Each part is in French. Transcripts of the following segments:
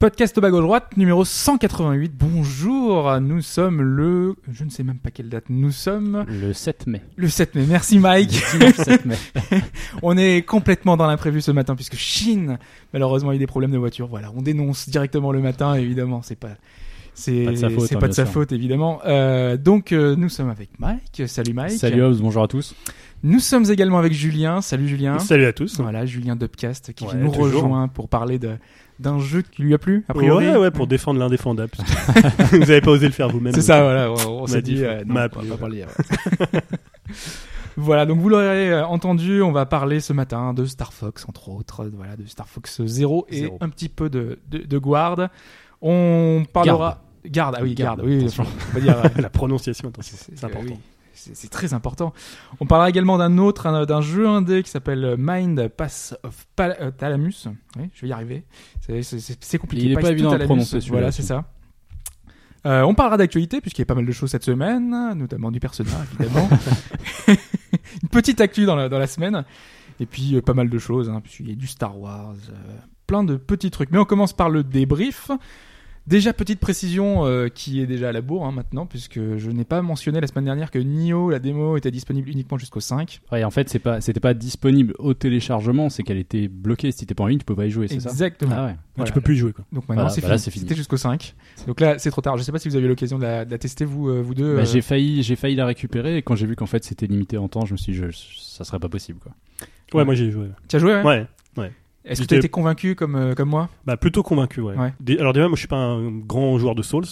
Podcast au bas gauche droite, numéro 188. Bonjour, nous sommes le... Je ne sais même pas quelle date. Nous sommes Le 7 mai. le 7 mai. Merci Mike. Dimanche 7 mai. On est complètement dans l'imprévu ce matin puisque Chine, malheureusement, a des problèmes de voiture. Voilà, on dénonce directement le matin, évidemment. C'est pas... C'est Pas de sa faute, c'est hein, pas de sa faute, évidemment. Euh, donc, euh, nous sommes avec Mike. Salut Mike. Salut Hobbs, bonjour à tous. Nous sommes également avec Julien. Salut Julien. Salut à tous. Voilà, Julien Dubcast qui Ouais, nous toujours. rejoint pour parler de d'un jeu qui lui a plu, a priori. Ouais, ouais, pour défendre l'indéfendable. vous avez pas osé le faire vous-même. C'est ça, voilà. On, on s'est a dit, euh, non, on va pas dire. ouais. voilà, donc vous l'aurez euh, entendu, on va parler ce matin de Star Fox, entre autres, voilà, de Star Fox 0 et Zéro. un petit peu de, de, de Guard. On parlera. Garde, ah oui, garde, Garde, oui, on va dire. euh, La prononciation, attention, c'est- c'est important. oui, c'est très important. On parlera également d'un autre, un- d'un jeu indé qui s'appelle Mind Pass of Pal- euh, Thalamus. Oui, je vais y arriver. C'est- compliqué. Il est Pass pas évident à prononcer, celui-là Voilà, c'est ça. Euh, on parlera d'actualité puisqu'il y a pas mal de choses cette semaine, notamment du personnage évidemment. Une petite actu dans la, dans la semaine. Et puis euh, pas mal de choses, hein, puisqu'il y a du Star Wars, euh, plein de petits trucs. Mais on commence par le débrief. Déjà, petite précision euh, qui est déjà à la bourre hein, maintenant, puisque je n'ai pas mentionné la semaine dernière que Nioh, la démo, était disponible uniquement jusqu'au 5. Ouais, en fait, c'est pas, c'était pas disponible au téléchargement, c'est qu'elle était bloquée. Si t'étais pas en ligne, tu peux pas y jouer, c'est ça? Exactement. Ah ouais. Voilà. Tu peux plus y jouer, quoi. Donc maintenant, Voilà, c'est bah fini. c'est fini. C'était jusqu'au 5. Donc là, c'est trop tard. Je sais pas si vous avez eu l'occasion de la, de la tester, vous, euh, vous deux. Bah, euh, j'ai failli, j'ai failli la récupérer et quand j'ai vu qu'en fait c'était limité en temps, je me suis dit, je, ça serait pas possible quoi. Ouais, Ouais. moi j'ai joué. Tu as joué, ouais Ouais. Est-ce que tu as été convaincu comme, euh, comme moi? Bah, plutôt convaincu, ouais. Alors déjà, moi je suis pas un grand joueur de Souls.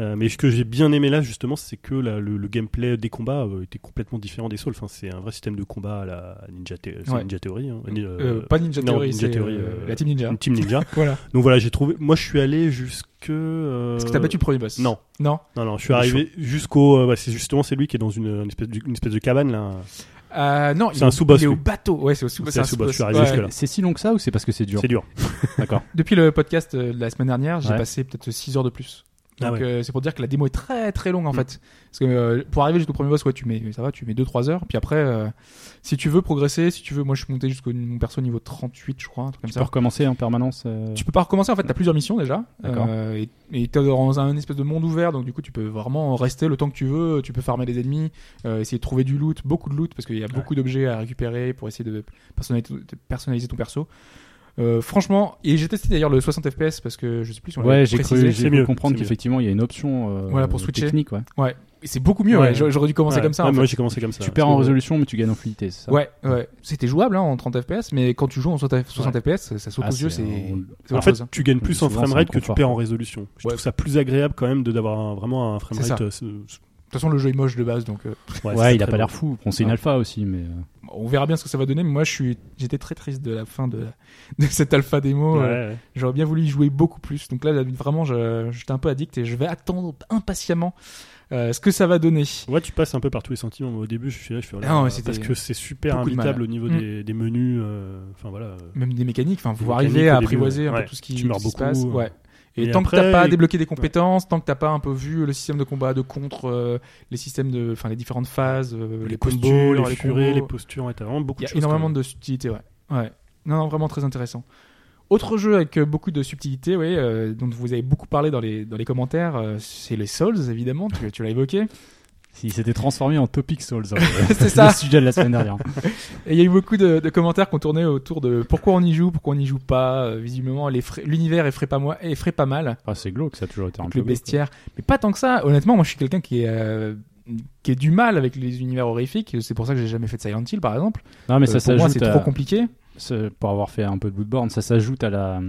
euh, mais ce que j'ai bien aimé là justement, c'est que la- le, le gameplay des combats euh, était complètement différent des Souls. Enfin, c'est un vrai système de combat à la Ninja, Ouais. Ninja Theory. hein. Euh, Pas Ninja non, Theory, Ninja Theory, la Team Ninja. Team Ninja. Voilà. Donc voilà, j'ai trouvé. Moi, je suis allé jusque. Est-ce que t'as battu le premier boss? Non. Non? Non, non, je suis arrivé jusqu'au. c'est justement c'est lui qui est dans une, une espèce, de, une espèce de cabane là. Euh, Non, C'est un au- sous-boss, Il est au lui. bateau. Ouais, c'est au sous-boss. C'est Ouais. si long que ça ou c'est parce que c'est dur? C'est dur. D'accord. Depuis le podcast euh, de la semaine dernière, j'ai Ouais. passé peut-être 6 heures de plus. Ah Donc ouais. euh, c'est pour dire que la démo est très très longue en Mm. fait. Parce que euh, pour arriver jusqu'au premier boss, ouais, tu mets ça va, tu mets 2-3 heures. Puis après, euh, si tu veux progresser, si tu veux, moi je suis monté jusqu'au mon perso niveau 38, je crois, un truc comme Tu ça. peux recommencer en permanence. euh, Tu peux pas recommencer en fait, t'as plusieurs missions déjà. D'accord. Euh, et et t'es dans un espèce de monde ouvert, donc du coup tu peux vraiment rester le temps que tu veux. Tu peux farmer les ennemis, euh, essayer de trouver du loot, beaucoup de loot parce qu'il y a beaucoup d'objets à récupérer pour essayer de personnaliser, de personnaliser ton perso. Euh, franchement, et j'ai testé d'ailleurs le 60 fps parce que je sais plus si on Ouais, j'ai cru, j'ai mieux, comprendre qu'effectivement il y a une option euh, Voilà, pour switcher. technique. Ouais. Ouais, c'est beaucoup mieux. Ouais. ouais. J'aurais dû commencer Ouais. comme ça. Ouais, en Moi j'ai commencé comme ça. Tu perds en résolution, mais tu gagnes en fluidité, c'est ça Ouais, ouais. C'était jouable hein, en 30 fps, mais quand tu joues en 60 60 fps, ça saute Ah, aux yeux, c'est En fait, chose, hein. tu gagnes plus en framerate que tu perds en résolution. Je Ouais. trouve ça plus agréable quand même de d'avoir un- vraiment un framerate. De toute façon, le jeu est moche de base, donc euh, ouais, Ouais, c'est il a pas l'air fou. Bon, c'est une Ah. alpha aussi, mais. euh, on verra bien ce que ça va donner. Mais moi, je suis, j'étais très triste de la fin de, de cette alpha démo. Ouais, Euh, ouais. J'aurais bien voulu y jouer beaucoup plus. Donc là, vraiment, je- j'étais un peu addict et je vais attendre impatiemment euh, ce que ça va donner. Ouais, tu passes un peu par tous les sentiments. Moi, au début, je suis là, je fais là Ah non, c'était parce que c'est super beaucoup imbitable au niveau Mm. des, des menus. euh, Enfin voilà. Même des mécaniques. Enfin, vous Des arrivez à début, apprivoiser un ouais. peu tout ce qui, Tu meurs qui se beaucoup, passe. euh. Ouais. Et, Et tant que après, t'as pas débloqué des compétences, tant que t'as pas un peu vu le système de combat, de contre, euh, les systèmes de, enfin les différentes phases, euh, les, les postures, combos, les les furets, les combos. postures, ouais, t'as vraiment beaucoup Il y de a choses. énormément de subtilités, ouais. Ouais. Non, non, vraiment très intéressant. Autre jeu avec euh, beaucoup de subtilités, oui, euh, dont vous avez beaucoup parlé dans les, dans les commentaires, euh, c'est les Souls, évidemment, tu, tu l'as évoqué. S'il s'était transformé en Topic Souls. C'est ça. Le sujet de la semaine dernière. Et il y a eu beaucoup de, de commentaires qui ont tourné autour de pourquoi on y joue, pourquoi on n'y joue pas. Euh, visiblement, l'univers effraie pas, moi, effraie pas mal. Ah, c'est glauque, ça a toujours été un peu le glauque, bestiaire. Mais pas tant que ça. Honnêtement, moi, je suis quelqu'un qui est, euh, qui est du mal avec les univers horrifiques. C'est pour ça que j'ai jamais fait de Silent Hill, par exemple. Non, mais Euh, ça pour moi, c'est à- trop compliqué. pour avoir fait un peu de Bloodborne, ça s'ajoute à la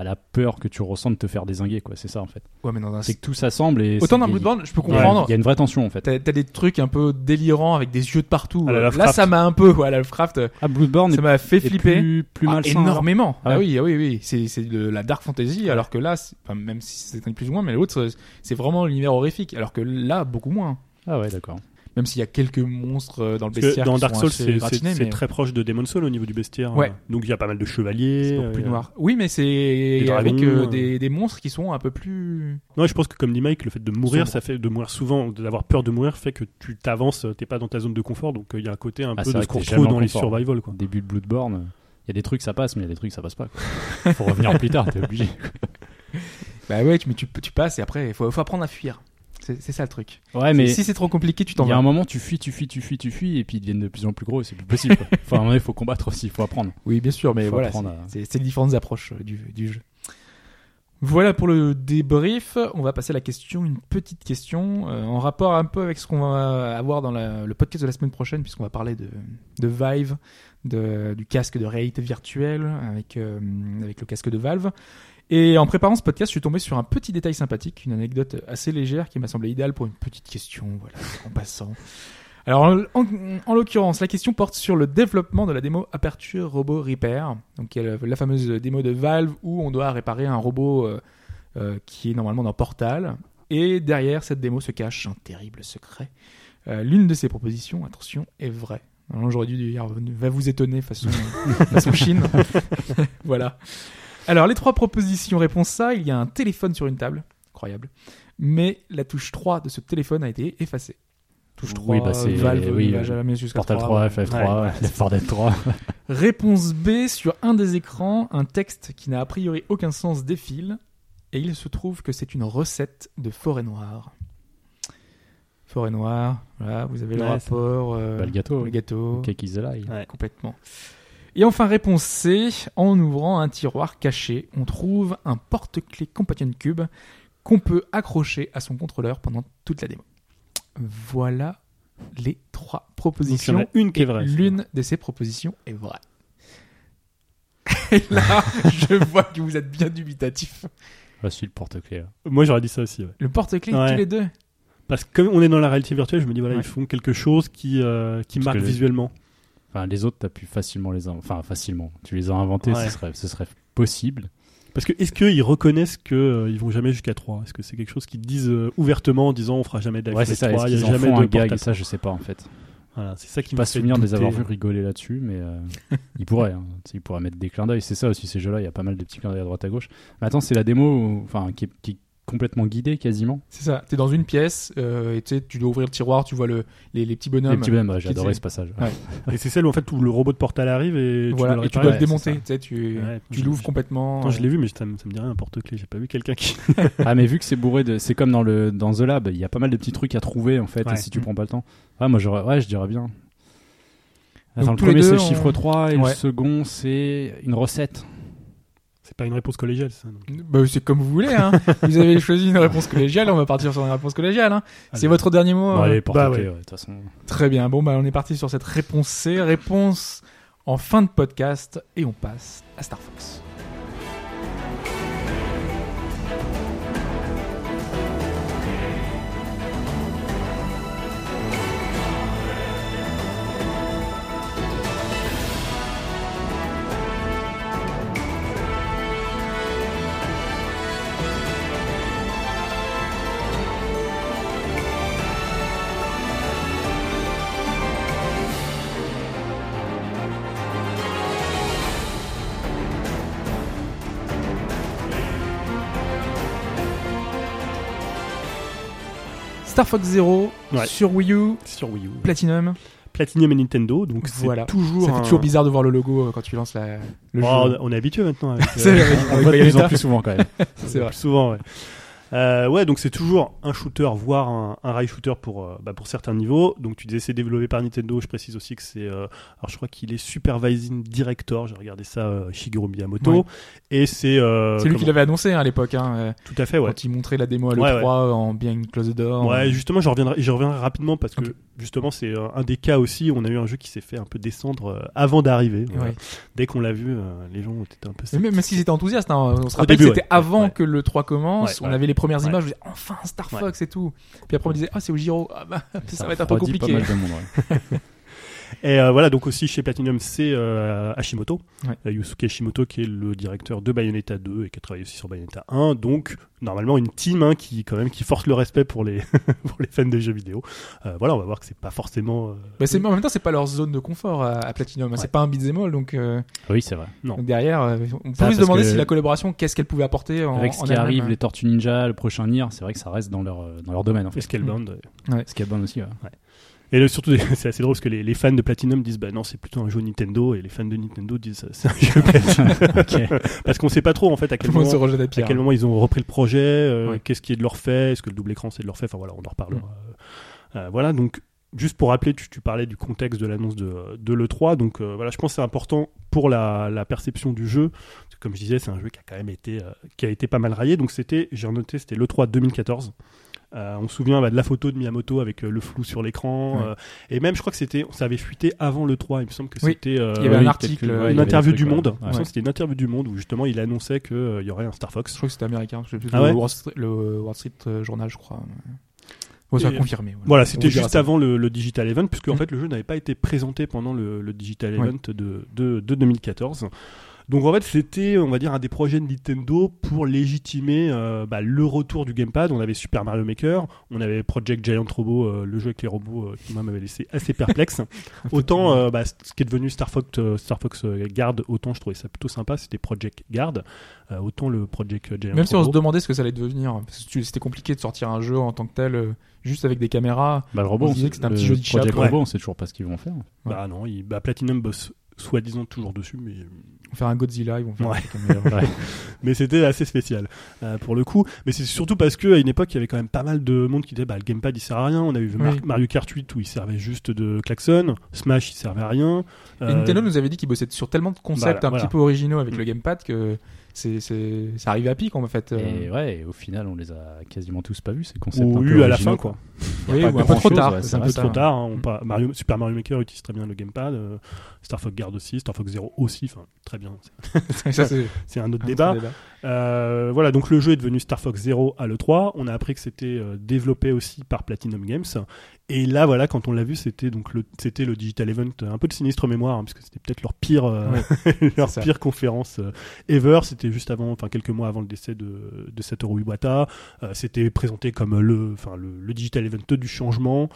à la peur que tu ressens de te faire désinguer, quoi. C'est ça en fait. Ouais, mais dans un... C'est que tout s'assemble et Autant dans Bloodborne, je peux comprendre. Il y a une vraie tension en fait. T'as des trucs un peu délirants avec des yeux de partout. Euh, Là, ça m'a un peu, ouais, Lovecraft, euh, Ah, Bloodborne ça m'a fait flipper. plus, plus Ah, malsain. énormément. Ah Ah, oui, ah oui, oui. C'est c'est de la dark fantasy, alors que là, enfin, même si c'est un plus ou moins, mais l'autre, c'est vraiment l'univers horrifique. Alors que là, beaucoup moins. Ah ouais, d'accord. Même s'il y a quelques monstres euh, dans le bestiaire dans qui Dark Souls, c'est- mais très proche de Demon Soul au niveau du bestiaire. Ouais. Donc il y a pas mal de chevaliers. c'est beaucoup plus euh, noir. Oui, mais c'est avec euh, euh. des, des monstres qui sont un peu plus. Non, je pense que comme dit Mike, le fait de mourir, Sombre. ça fait de mourir souvent, d'avoir peur de mourir, fait que tu t'avances, t'es pas dans ta zone de confort, donc il y a un côté un Ah, peu de ce qu'on retrouve dans les survival. Quoi. Début de Bloodborne, il y a des trucs ça passe, mais il y a des trucs ça passe pas. Quoi. Faut revenir plus tard, t'es obligé. Bah ouais, mais tu, tu passes et après, il faut, faut apprendre à fuir. C'est ça le truc. Ouais, mais si c'est trop compliqué, tu t'en il y a vas. un moment, tu fuis, tu fuis, tu fuis, tu fuis, et puis ils deviennent de plus en plus gros, c'est plus possible. Quoi. Enfin, à un moment, il faut combattre aussi, il faut apprendre. Oui, bien sûr, mais Faut voilà, c'est à- les différentes approches euh, du, du jeu. Voilà pour le débrief. On va passer à la question, une petite question euh, en rapport un peu avec ce qu'on va avoir dans la- le podcast de la semaine prochaine, puisqu'on va parler de, de Vive, de- du casque de réalité virtuelle avec, euh, avec le casque de Valve. Et en préparant ce podcast, je suis tombé sur un petit détail sympathique, une anecdote assez légère qui m'a semblé idéale pour une petite question, voilà, en passant. Alors, en, en- en l'occurrence, la question porte sur le développement de la démo Aperture Robot Repair, donc la, fameuse démo de Valve où on doit réparer un robot euh, euh, qui est normalement dans Portal. Et derrière cette démo se cache un terrible secret. Euh, L'une de ces propositions, attention, est vraie. J'aurais dû dire va vous étonner façon, façon Chine. voilà. Alors les trois propositions réponse A, il y a un téléphone sur une table, incroyable. Mais la touche 3 de ce téléphone a été effacée. Touche 3, Oui, bah, c'est- Valve oui, ne va euh, jamais jusqu'à Portal 3. 3, FF3, Left 4 Dead 3. Réponse B, sur un des écrans, un texte qui n'a a priori aucun sens défile, et il se trouve que c'est une recette de forêt noire. Forêt noire, voilà, vous avez le Ouais, rapport, euh, Bah, le gâteau. le gâteau, Cake is a lie. Ouais. complètement. Et enfin, réponse C, en ouvrant un tiroir caché, on trouve un porte-clés Companion Cube qu'on peut accrocher à son contrôleur pendant toute la démo. Voilà les trois Donc il y en propositions. a une qui est vraie. L'une de ces propositions est vraie. Et là, je vois que vous êtes bien dubitatif. Voici le porte-clés. là. Moi j'aurais dit ça aussi. ouais. Le porte-clés, Ouais. tous les deux. Parce que comme on est dans la réalité virtuelle, je me dis voilà, Ouais. ils font quelque chose qui, euh, qui marque que le- visuellement. Enfin, les autres, t'as pu facilement les inventer. Enfin, facilement. Tu les as inventés, Ouais. ce, serait, ce serait possible. Parce que est-ce qu'ils reconnaissent qu'ils euh, ils vont jamais jusqu'à 3 Est-ce que c'est quelque chose qu'ils disent euh, ouvertement en disant on fera jamais Ouais, d'Half-Life c'est ça. 3, Est-ce il y a jamais de gag? Portal Ça, je sais pas en fait. Voilà, c'est ça qui me pas souvenir de les avoir vus rigoler là-dessus, mais euh, ils pourraient. Hein. Tu Ils pourraient mettre des clins d'œil. C'est ça aussi, ces jeux-là. Il y a pas mal de petits clins d'œil à droite à gauche. Mais attends, c'est la démo enfin, qui, complètement guidée quasiment. C'est ça. T'es dans une pièce, euh, et tu tu dois ouvrir le tiroir, tu vois le, les, les petits bonhommes. Les petits bonhommes, ouais, qui j'ai adoré disaient- ce passage. Ouais. Et c'est celle où en fait où le robot de Portal arrive et voilà, tu dois le et tu dois le démonter. Tu tu, tu l'ouvres complètement. Attends, je l'ai vu, mais ça me, ça me dit rien, un porte-clés. J'ai pas vu quelqu'un qui. Ah, mais vu que c'est bourré de. C'est comme dans, le, dans The Lab, il y a pas mal de petits trucs à trouver en fait, Ouais. et si tu prends pas le temps. Ouais, moi, j'aurais- ouais, je dirais bien. Attends, le premier c'est chiffre 3 et le second c'est une recette. C'est pas une réponse collégiale, ça. Bah, c'est comme vous voulez. Hein. vous avez choisi une réponse collégiale, on va partir sur une réponse collégiale. Hein. C'est votre dernier mot. Bon, hein. allez, porte bah ouais. ouais, façon. Très bien. Bon, bah, on est parti sur cette réponse C. Réponse en fin de podcast. Et on passe à Star Fox. Star Fox Zero Ouais. sur Wii U, Sur Wii U. Platinum. Platinum et Nintendo, donc Voilà. c'est toujours. Ça fait un- toujours bizarre de voir le logo euh, quand tu lances la, le Oh, jeu. on est habitué maintenant. Avec, vrai, On avec voit de plus en plus souvent quand même. C'est vrai. Plus souvent, ouais. Euh, ouais, donc c'est toujours un shooter, voire un, un rail shooter pour, euh, bah, pour certains niveaux. Donc tu disais c'est développé par Nintendo. Je précise aussi que c'est, euh, alors je crois qu'il est Supervising Director. J'ai regardé ça, euh, Shigeru Miyamoto, et c'est. euh, C'est lui qui l'avait annoncé hein, à l'époque, hein, Tout à fait, ouais. quand il montrait la démo à l'E3 Ouais, ouais. en bien close door. Ouais, justement, je reviendrai, je reviendrai rapidement parce que justement, c'est un des cas aussi. où On a eu un jeu qui s'est fait un peu descendre avant d'arriver. Voilà. Ouais. Dès qu'on l'a vu, les gens étaient un peu. Mais même, s'ils étaient enthousiastes, hein, on se rappelle début, que c'était avant que le 3 commence, on avait les premières images, on disait enfin Star. Fox et tout. Puis après on disait ah c'est au Giro, ah bah, ça, va être un peu compliqué. Pas mal de monde, ouais. Et euh, voilà, donc aussi chez Platinum, c'est euh, Hashimoto, Ouais. Euh, Yusuke Hashimoto, qui est le directeur de Bayonetta 2 et qui a travaillé aussi sur Bayonetta 1. Donc, normalement, une team hein, qui, quand même, qui force le respect pour les, pour les fans de jeux vidéo. Euh, voilà, on va voir que c'est pas forcément. euh, Bah, c'est, en même temps, c'est pas leur zone de confort à, à Platinum. C'est pas un beat'em all, donc, euh, Oui, c'est vrai. Non. donc derrière, on peut se demander que- si la collaboration, qu'est-ce qu'elle pouvait apporter en, Avec ce en qui arrive, les Tortues Ninja, le prochain Nier, c'est vrai que ça reste dans leur, dans leur domaine en et fait. Scalebound. Scalebound aussi, ouais. Et le- surtout, c'est assez drôle parce que les, les fans de Platinum disent bah non, c'est plutôt un jeu Nintendo, et les fans de Nintendo disent c'est un jeu Platinum. Parce qu'on sait pas trop en fait à quel se moment. à quel ils ont repris le projet, euh, Ouais. qu'est-ce qui est de leur fait, est-ce que le double écran c'est de leur fait, enfin voilà, on en reparlera. Euh, euh, voilà, donc juste pour rappeler, tu, tu parlais du contexte de l'annonce de, de l'E3, donc euh, voilà, je pense que c'est important pour la, la perception du jeu, parce que comme je disais, c'est un jeu qui a quand même été, euh, qui a été pas mal raillé, donc c'était, j'ai noté, c'était l'E3 2014. Euh, on se souvient bah, de la photo de Miyamoto avec euh, le flou sur l'écran, Ouais. euh, et même je crois que c'était, ça avait fuité avant l'E3, il me semble que Oui. c'était Il y avait un article, ouais, une interview trucs, du ouais. Monde, il me Ouais. semble que c'était une interview du Monde où justement il annonçait qu'il y aurait un Star Fox. Je crois que c'était américain. Je sais plus, Ah le, Wall Street, le Wall Street Journal, je crois. Bon, ça a confirmé. Voilà, On c'était juste avant le, le Digital Event, puisque en Mm. fait le jeu n'avait pas été présenté pendant le, le Digital. Event de, de, de 2014. Donc en fait c'était, on va dire, un des projets de Nintendo pour légitimer euh, bah, le retour du gamepad. On avait Super Mario Maker, on avait Project Giant Robot, euh, le jeu avec les robots euh, qui moi m'avait laissé assez perplexe. autant euh, bah, ce qui est devenu Star Fox, euh, Star Fox Guard, autant je trouvais ça plutôt sympa, c'était Project Guard, euh, autant le Project Giant Même si on se Robot. demandait ce que ça allait devenir, parce que c'était compliqué de sortir un jeu en tant que tel, euh, juste avec des caméras. Bah, le robot, On on disait sait que c'était un petit jeu de chat, Project ouais. Robot, on sait toujours pas ce qu'ils vont faire. Bah non, il, bah, Platinum bosse soi-disant toujours dessus, mais On va faire un Godzilla, ils vont faire Ouais. un ça. mais c'était assez spécial euh, pour le coup. Mais c'est surtout parce que à une époque, il y avait quand même pas mal de monde qui disait bah le gamepad il sert à rien. On Mar- Oui. Mario Kart 8 où il servait juste de klaxon, Smash il servait à rien. Et Euh, Nintendo nous avait dit qu'ils bossaient sur tellement de concepts un voilà. petit peu originaux avec Mm. le gamepad que c'est, c'est, ça arrivait à pic en fait. euh. Et ouais, et au final, on les a quasiment tous pas vus, ces concepts. ou un peu eu à la fin quoi. Oui, pas ou un peu trop tard. ouais, c'est un peu trop tard. hein, on Mario, Super Mario Maker utilise très bien le gamepad. euh, Star Fox Guard aussi, Star Fox Zero aussi. Enfin très bien. C'est- ça, c'est C'est un autre un débat. autre débat. Euh, voilà, donc le jeu est devenu Star Fox Zero à l'E3. On a appris que c'était euh, développé aussi par Platinum Games. Et là, voilà, quand on l'a vu, c'était donc le, c'était le Digital Event, euh, un peu de sinistre mémoire, hein, parce que c'était peut-être leur pire, euh, leur ça. pire conférence euh, ever. C'était juste avant, enfin quelques mois avant le décès de, de Satoru Iwata. Euh, c'était présenté comme le, enfin le, le Digital Event du changement.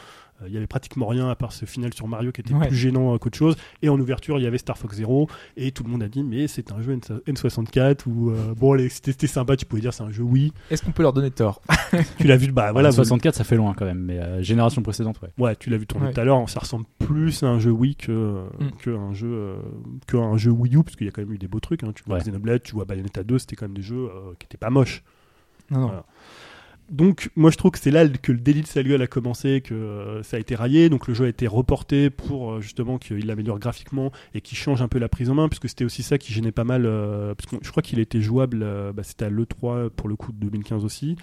Euh, Il y avait pratiquement rien à part ce final sur Mario qui était Ouais. plus gênant euh, qu'autre chose. Et en ouverture, il y avait Star Fox Zero. Et tout le monde a dit, mais c'est un jeu N- N64 où, euh, bon, allez, c'était sympa, tu pouvais dire c'est un jeu oui. Est-ce qu'on peut leur donner tort? Tu l'as vu, bah voilà, Voilà, vous- 64, ça fait loin quand même, mais euh, génération précédente, ouais. ouais, tu l'as vu tourner Ouais. tout à l'heure, ça ressemble plus à un jeu Wii que, Mm. que un jeu, euh, que un jeu Wii U, parce qu'il y a quand même eu des beaux trucs, hein. Tu vois Ouais. Xenoblade, tu vois Bayonetta 2, c'était quand même des jeux euh, qui étaient pas moches. Non, non. Voilà. Donc, moi, je trouve que c'est là que le délit de Saluel a commencé, que euh, ça a été raillé. Donc, le jeu a été reporté pour euh, justement qu'il l'améliore graphiquement et qu'il change un peu la prise en main, puisque c'était aussi ça qui gênait pas mal. euh, parce que je crois qu'il était jouable, bah, c'était à l'E3 pour le coup de 2015 aussi.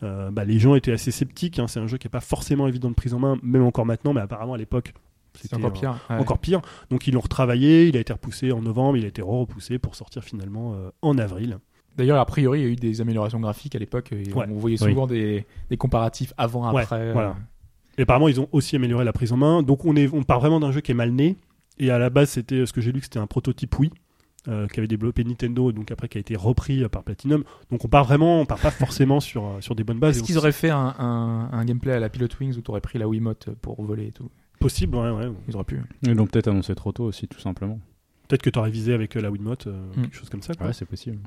Bah, les gens étaient assez sceptiques. hein. C'est un jeu qui est pas forcément évident de prise en main, même encore maintenant, mais apparemment à l'époque. C'était, encore euh, pire. Ouais. encore pire. Donc ils l'ont retravaillé, il a été repoussé en novembre, il a été repoussé pour sortir finalement euh, en avril. D'ailleurs, a priori, il y a eu des améliorations graphiques à l'époque. Et Ouais. On voyait souvent des, des comparatifs avant-après. Ouais, voilà. Et apparemment, ils ont aussi amélioré la prise en main. Donc, on, est, on part vraiment d'un jeu qui est mal né. Et à la base, c'était ce que j'ai lu que c'était un prototype Wii. euh, qu'avait développé Nintendo et donc après qui a été repris euh, par Platinum donc on part vraiment on part pas forcément sur, euh, sur des bonnes bases Est-ce Et on qu'ils auraient fait un, un, un gameplay à la Pilot Wings où tu aurais pris la Wiimote pour voler et tout? Possible ouais, ouais. Ils auraient pu. Ils l'ont peut-être annoncé trop tôt aussi, tout simplement. Peut-être que tu aurais visé avec euh, la Wiimote euh, Mm. quelque chose comme ça quoi. Ouais, c'est possible.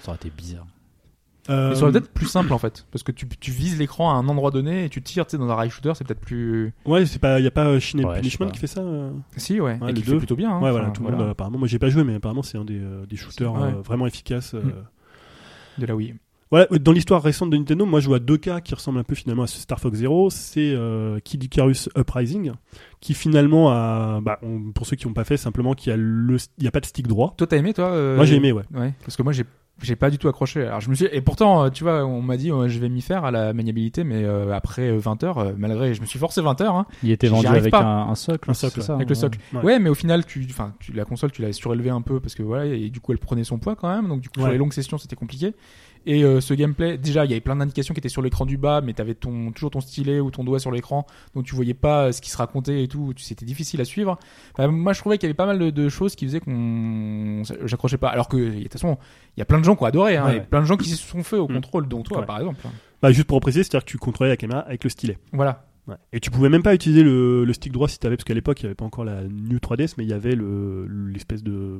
Ça aurait été bizarre. Euh, Mais ça aurait peut-être plus simple en fait. Parce que tu, tu vises l'écran à un endroit donné et tu tires, tu sais, dans un rail shooter, c'est peut-être plus. ouais c'est pas il y a pas Shin Ouais, Punishment pas. qui fait ça euh Si, ouais. Ouais, et les qui deux. fait plutôt bien. hein. ouais voilà tout le monde euh, apparemment moi j'ai pas joué mais apparemment c'est un des, euh, des shooters Ouais. euh, vraiment efficaces euh, Mm. De la Wii. Voilà, dans l'histoire récente de Nintendo, moi je vois deux cas qui ressemblent un peu finalement à ce Star Fox Zero. C'est euh, Kid Icarus Uprising, qui finalement a, bah, on- pour ceux qui n'ont pas fait, simplement qu'il y a le, il y a pas de stick droit. Toi, t'as aimé, toi euh, Moi j'ai aimé, ouais. Ouais. Parce que moi, j'ai j'ai pas du tout accroché. Alors je me suis et pourtant euh, tu vois on m'a dit je vais m'y faire à la maniabilité mais euh, après euh, 20 heures euh, malgré je me suis forcé 20 heures hein, Il était vendu avec pas. un, un socle, Un socle, ça avec le socle. Ouais. Ouais. mais au final tu enfin tu, la console tu l'avais surélevé un peu parce que voilà et du coup elle prenait son poids quand même donc du coup sur les longues sessions c'était compliqué Et euh, ce gameplay, déjà, il y avait plein d'indications qui étaient sur l'écran du bas, mais t'avais ton, toujours ton stylet ou ton doigt sur l'écran, donc tu voyais pas euh, ce qui se racontait et tout, c'était difficile à suivre. Enfin, moi, je trouvais qu'il y avait pas mal de, de choses qui faisaient qu'on, j'accrochais pas. Alors que, de toute façon, il y a plein de gens qui ont adoré, hein, Ouais. et plein de gens qui se sont fait au Mm. contrôle, dont toi, Ouais. par exemple. Bah, juste pour préciser, c'est-à-dire que tu contrôlais la caméra avec le stylet. Voilà. Ouais. Et tu pouvais même pas utiliser le, le stick droit si t'avais, parce qu'à l'époque il y avait pas encore la New 3DS, mais il y avait le l'espèce de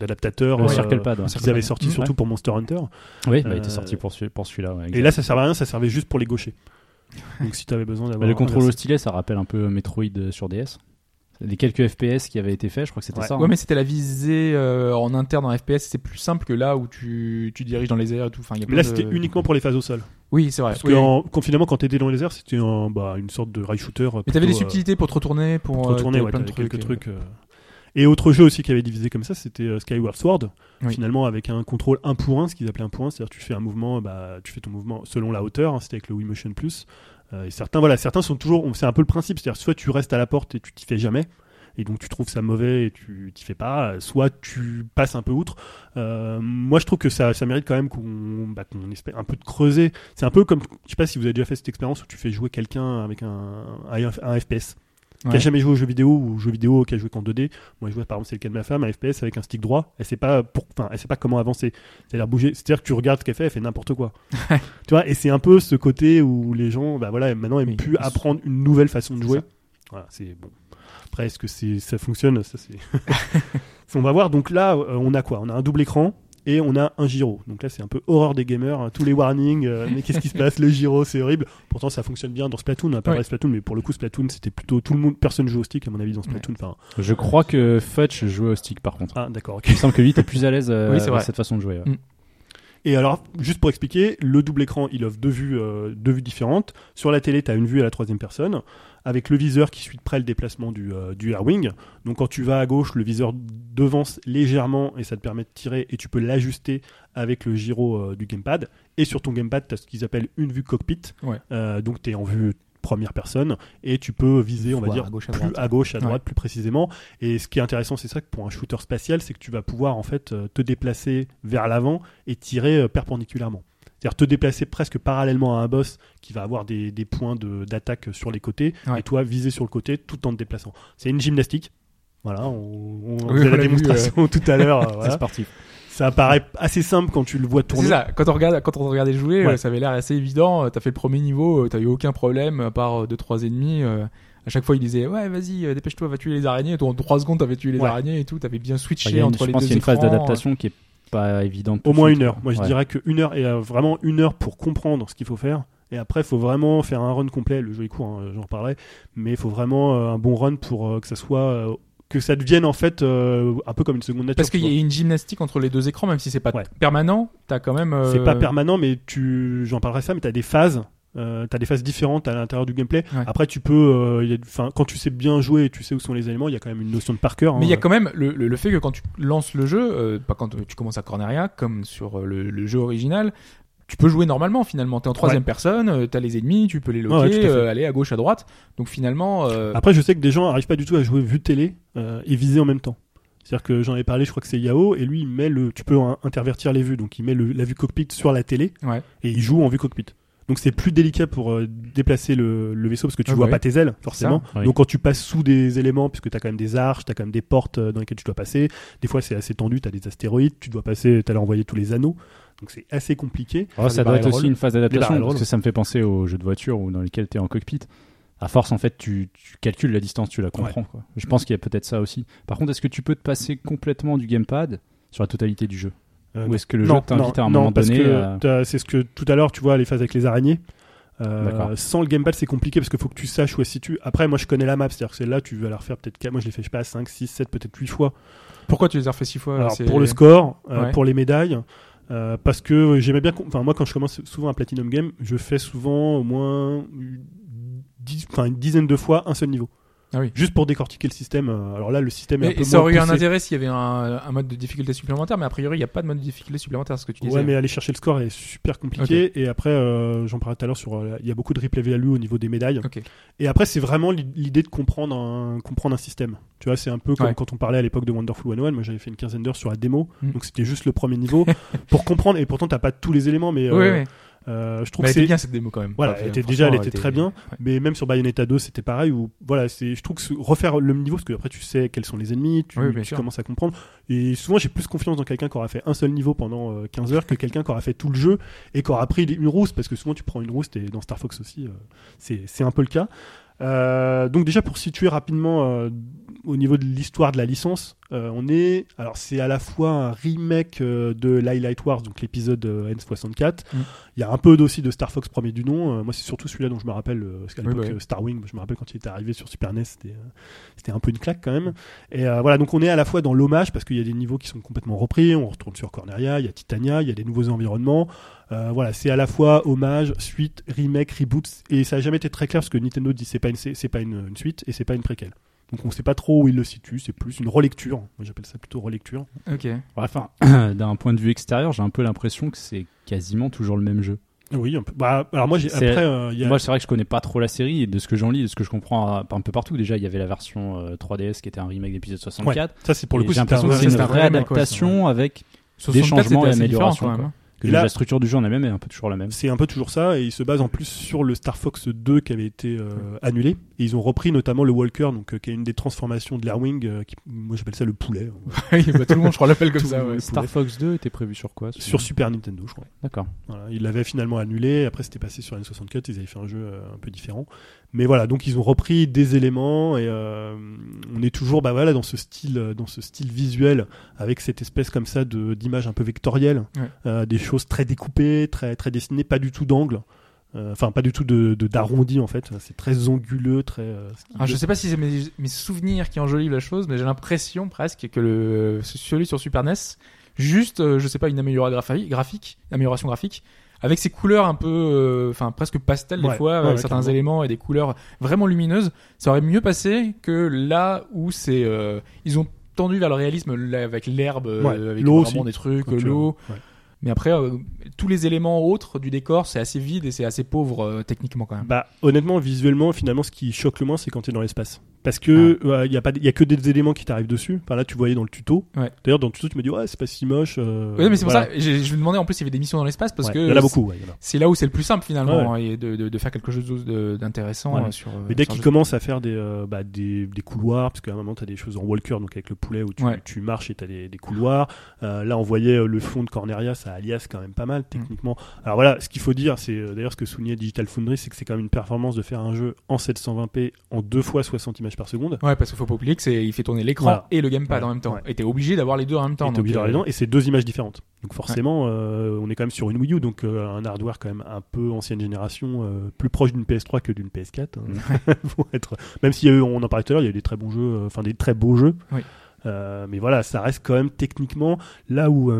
d'adaptateur Le euh, Circle Pad. ouais. qu'ils avaient sorti Mm, surtout pour Monster Hunter. Oui, il a Euh, été sorti pour, celui- pour celui-là. ouais, Et là, ça servait à rien, ça servait juste pour les gauchers. Donc si t'avais besoin Bah, d'avoir le contrôle au stylet, ça rappelle un peu Metroid euh, sur DS. Les quelques FPS qui avaient été faits, je crois que c'était Ouais. ça. Ouais, hein. mais c'était la visée euh, en interne en FPS, c'est plus simple que là où tu, tu diriges dans les airs et tout. Enfin, il y a Mais là, de- c'était uniquement pour les phases au sol. Oui, c'est vrai. Parce Oui, que en- quand finalement, quand t'étais dans les airs, c'était un, bah, une sorte de rail shooter. euh, Mais t'avais des euh, subtilités pour te retourner, pour, pour euh, retourner, ouais, plein de quelques trucs. trucs. euh. Et autre jeu aussi qui avait divisé comme ça, c'était Skyward Sword. Oui. Finalement, avec un contrôle 1 pour 1, ce qu'ils appelaient 1 pour 1, c'est-à-dire que tu fais un mouvement, bah, tu fais ton mouvement selon la hauteur, hein, c'était avec le Wii Motion Plus. Euh, certains, voilà, certains sont toujours, c'est un peu le principe, c'est-à-dire soit tu restes à la porte et tu t'y fais jamais, et donc tu trouves ça mauvais et tu t'y fais pas, euh, soit tu passes un peu outre. Euh, moi, je trouve que ça, mérite quand même qu'on bah, espère un peu de creuser. C'est un peu comme, je sais pas si vous avez déjà fait cette expérience où tu fais jouer quelqu'un avec un, un FPS qui a jamais joué aux jeux vidéo ou aux jeux vidéo qui a joué qu'en 2D. Moi, je vois par exemple, c'est le cas de ma femme, un FPS avec un stick droit. Elle sait pas pour, enfin, elle sait pas comment avancer. C'est-à-dire bouger. C'est-à-dire que tu regardes ce qu'elle fait, elle fait n'importe quoi. tu vois, et c'est un peu ce côté où les gens, bah voilà, maintenant aiment Oui, plus apprendre une nouvelle façon de jouer. ça. Voilà, c'est bon. Après, est-ce que c'est, ça fonctionne? Ça, c'est. on va voir. Donc là, euh, on a quoi? On a un double écran. Et on a un gyro. Donc là, c'est un peu horreur des gamers. hein. Tous les warnings. euh, mais qu'est-ce qui se passe? Le gyro, c'est horrible. Pourtant, ça fonctionne bien dans Splatoon. On a pas Ouais. parlé de Splatoon, mais pour le coup, Splatoon, c'était plutôt tout le monde. Personne joue au stick, à mon avis, dans Splatoon. Enfin, Je crois que Fudge jouait au stick par contre. ah, d'accord, ok. Il me semble que lui était plus à l'aise euh, Oui, c'est avec vrai. cette façon de jouer. ouais. Mm. Et alors, juste pour expliquer, le double écran, il offre deux vues, euh, deux vues différentes. Sur la télé, tu as une vue à la troisième personne, avec le viseur qui suit de près le déplacement du, euh, du Airwing. Donc quand tu vas à gauche, le viseur devance légèrement et ça te permet de tirer et tu peux l'ajuster avec le gyro euh, du gamepad. Et sur ton gamepad, tu as ce qu'ils appellent une vue cockpit. Ouais. Euh, donc tu es en vue première personne et tu peux viser, on va dire, à gauche, à plus droite. à gauche, à Ouais. droite, plus précisément. Et ce qui est intéressant, c'est ça que pour un shooter spatial, c'est que tu vas pouvoir en fait euh, te déplacer vers l'avant et tirer euh, perpendiculairement. C'est-à-dire te déplacer presque parallèlement à un boss qui va avoir des, des points de- d'attaque sur les côtés Ouais. et toi viser sur le côté tout en te déplaçant. C'est une gymnastique. Voilà, on, on Oui, faisait on la vu, démonstration tout à l'heure. C'est sportif. Ça paraît assez simple quand tu le vois tourner. C'est ça. Quand on regarde, quand on regardait jouer, Ouais. ça avait l'air assez évident. Euh, T'as fait le premier niveau, euh, t'as eu aucun problème à part euh, deux trois ennemis. à chaque fois, il disait ouais, vas-y, dépêche-toi, va tuer les araignées. Et toi, en trois secondes, t'avais tué les Ouais. araignées et tout. T'avais bien switché Il y a une- entre je les pense deux qu'il y a une phase d'adaptation qui est pas évidente. Au moins une heure. Moi, je Ouais. dirais qu'une heure et euh, vraiment une heure pour comprendre ce qu'il faut faire. Et après, il faut vraiment faire un run complet. Le jeu est court, hein, j'en reparlerai. Mais il faut vraiment euh, un bon run pour euh, que ça soit. que ça devienne en fait euh, un peu comme une seconde nature. Parce qu'il y a une gymnastique entre les deux écrans, même si c'est pas Ouais. permanent. T'as quand même. euh, C'est pas permanent, mais tu, j'en parlerai ça, mais t'as des phases. Euh, t'as des phases différentes à l'intérieur du gameplay. Ouais. Après, tu peux, euh, y a- quand tu sais bien jouer et tu sais où sont les éléments, il y a quand même une notion de par cœur. Mais il y a hein. quand même le, le, le fait que quand tu lances le jeu, euh, pas quand tu commences à Corneria, comme sur euh, le, le jeu original, tu peux jouer normalement finalement. T'es en troisième personne, euh, t'as les ennemis, tu peux les loquer, Ouais, ouais, euh, aller à gauche, à droite. Donc finalement, euh, Après, je sais que des gens arrivent pas du tout à jouer vue télé euh, et viser en même temps. C'est-à-dire que j'en ai parlé, je crois que c'est Yao, et lui, il met le, tu peux in- intervertir les vues, donc il met le- la vue cockpit sur la télé ouais. et il joue en vue cockpit. Donc c'est plus délicat pour euh, déplacer le, le vaisseau parce que tu Ah vois pas tes ailes forcément. ça. Donc quand tu passes sous des éléments, puisque tu as quand même des arches, tu as quand même des portes euh, dans lesquelles tu dois passer, des fois c'est assez tendu, tu as des astéroïdes, tu dois passer, tu as envoyer tous les anneaux. Donc c'est assez compliqué. Oh, ça doit être aussi une phase d'adaptation parce que ça me fait penser aux jeux de voiture ou dans lesquels tu es en cockpit. À force, en fait, tu, tu calcules la distance, tu la comprends. Quoi. Je pense qu'il y a peut-être ça aussi. Par contre, est-ce que tu peux te passer complètement du gamepad sur la totalité du jeu? Euh, Ou est-ce que le non, jeu t'invite à un non, moment parce donné t'as- c'est ce que tout à l'heure tu vois les phases avec les araignées. Euh, D'accord. sans le gamepad c'est compliqué parce qu'il faut que tu saches où elle se situe. Après moi je connais la map, c'est-à-dire que celle-là tu vas la refaire peut-être quatre- moi je l'ai fait je sais pas 5, 6, 7, peut-être 8 fois. Pourquoi tu les as refait six fois Alors pour le score, euh, Ouais. pour les médailles, euh, parce que j'aimais bien, enfin moi quand je commence souvent un Platinum Game, je fais souvent au moins une dix- enfin, une dizaine de fois un seul niveau. Ah oui. Juste pour décortiquer le système. euh, Alors là, le système est un peu ça aurait eu un intérêt s'il y avait un, un mode de difficulté supplémentaire, mais a priori, il n'y a pas de mode de difficulté supplémentaire, ce que tu disais. Ouais, mais aller chercher le score est super compliqué. Et après, euh, j'en parlais tout à l'heure sur, euh, il y a beaucoup de replay value au niveau des médailles. Et après, c'est vraiment l'i- l'idée de comprendre un, comprendre un système. Tu vois, c'est un peu comme Ouais. quand on parlait à l'époque de Wonderful 101. Moi, j'avais fait une quinzaine d'heures sur la démo. Mm. Donc, c'était juste le premier niveau pour comprendre. Et pourtant, t'as pas tous les éléments, mais euh, oui. Euh, je trouve Mais que c'est bien cette démo quand même. Voilà, elle était- déjà, elle était très bien. ouais. Mais même sur Bayonetta 2, c'était pareil. Où, voilà, c'est, je trouve que refaire le niveau, parce que après, tu sais quels sont les ennemis, tu, Oui, commences à comprendre. Et souvent, j'ai plus confiance dans quelqu'un qui aura fait un seul niveau pendant euh, 15 heures que quelqu'un qui aura fait tout le jeu et qui aura pris une rousse, parce que souvent, tu prends une rousse, et dans Star Fox aussi, euh, c'est, c'est un peu le cas. Euh, donc déjà pour situer rapidement euh, au niveau de l'histoire de la licence, euh, on est alors c'est à la fois un remake euh, de Light Wars donc l'épisode euh, N64. Mm. Il y a un peu aussi de Star Fox premier du nom. Moi c'est surtout celui-là dont je me rappelle parce qu'à Oui, l'époque oui. Star Wing, je me rappelle quand il était arrivé sur Super NES, c'était un peu une claque quand même. Et voilà donc on est à la fois dans l'hommage parce qu'il y a des niveaux qui sont complètement repris. On retourne sur Corneria, il y a Titania, il y a des nouveaux environnements. Euh, voilà, c'est à la fois hommage, suite, remake, reboot, et ça a jamais été très clair parce que Nintendo dit c'est pas une c'est pas une, une suite et c'est pas une préquelle. Donc on sait pas trop où il le situe, c'est plus une relecture. Moi j'appelle ça plutôt relecture. Ok. Enfin, d'un point de vue extérieur, j'ai un peu l'impression que c'est quasiment toujours le même jeu. Oui, un peu. Bah, alors moi j'ai C'est- après euh, il y a Moi, c'est vrai que je connais pas trop la série et de ce que j'en lis, de ce que je comprends euh, un peu partout. Déjà, il y avait la version euh, 3DS qui était un remake d'épisode 64. ça c'est pour le coup j'ai l'impression que c'est une ouais, réadaptation avec 64, changements et améliorations, quand même. quoi. hein. que là- la structure du jeu en elle-même est un peu toujours la même. C'est un peu toujours ça, et il se base en plus sur le Star Fox 2 qui avait été euh, annulé. Et ils ont repris notamment le Walker, donc euh, qui est une des transformations de l'Airwing. euh, qui- moi j'appelle ça le poulet. Bah, tout le monde, je crois, l'appelle comme ça. ouais. Star Fox 2 était prévu sur quoi Sur Super Nintendo, je crois. D'accord. Voilà, ils l'avaient finalement annulé. Après, c'était passé sur N64. Ils avaient fait un jeu euh, un peu différent. Mais voilà, donc ils ont repris des éléments et euh, on est toujours, bah voilà, dans ce style, dans ce style visuel avec cette espèce comme ça de d'image un peu vectorielle, Ouais. euh, des choses très découpées, très très dessinées, pas du tout d'angle. Euh, Enfin, pas du tout de de- d'arrondi en fait. C'est très anguleux, très. euh, Alors, je sais pas si c'est mes, mes souvenirs qui enjolivent la chose, mais j'ai l'impression presque que le celui sur Super NES, juste, euh, je sais pas, une amélioration graphi- graphique, une amélioration graphique, avec ces couleurs un peu, euh, enfin presque pastel des Ouais, fois, ouais, avec ouais, certains éléments et des couleurs vraiment lumineuses, ça aurait mieux passé que là où c'est, euh, ils ont tendu vers le réalisme avec l'herbe, euh, avec l'eau vraiment des trucs, l'eau. Mais après, euh, tous les éléments autres du décor, c'est assez vide et c'est assez pauvre euh, techniquement quand même. Bah, honnêtement, visuellement, finalement, ce qui choque le moins, c'est quand tu es dans l'espace. Parce que il y a pas, il y a que des éléments qui t'arrivent dessus. Enfin là, tu voyais dans le tuto. Ouais. D'ailleurs, dans le tuto, tu me dis ouais, c'est pas si moche. euh, Oui, mais c'est pour ça, j'ai- je me demandais en plus s'il y avait des missions dans l'espace parce Ouais, que il y en a beaucoup. ouais, a. c'est là où c'est le plus simple finalement et de, de, de faire quelque chose d'intéressant euh, sur. euh, Mais dès le- commencent à faire des, euh, bah, des, des couloirs, parce qu'à un moment, tu as des choses en walker, donc avec le poulet, où tu, marches et tu as des, des couloirs. Là, on voyait le fond de Corneria, ça alias quand même pas Mm. mal, techniquement. Alors voilà, ce qu'il faut dire, c'est d'ailleurs ce que soulignait Digital Foundry, c'est que c'est quand même une performance de faire un jeu en 720p en deux fois 60 images par seconde. Ouais, parce qu'il faut pas oublier que c'est il fait tourner l'écran Voilà. et le gamepad Ouais, en même temps. ouais. Et t'es obligé d'avoir les deux en même temps. Et t'es obligé d'avoir euh, les dents, et c'est deux images différentes. Donc forcément, euh, on est quand même sur une Wii U, donc euh, un hardware quand même un peu ancienne génération, euh, plus proche d'une PS3 que d'une PS4. hein. Faut être... Même s'il y a eu, on en parlait tout à l'heure, il y a eu des très bons jeux, enfin des très beaux jeux. Oui. Mais voilà, ça reste quand même techniquement là où.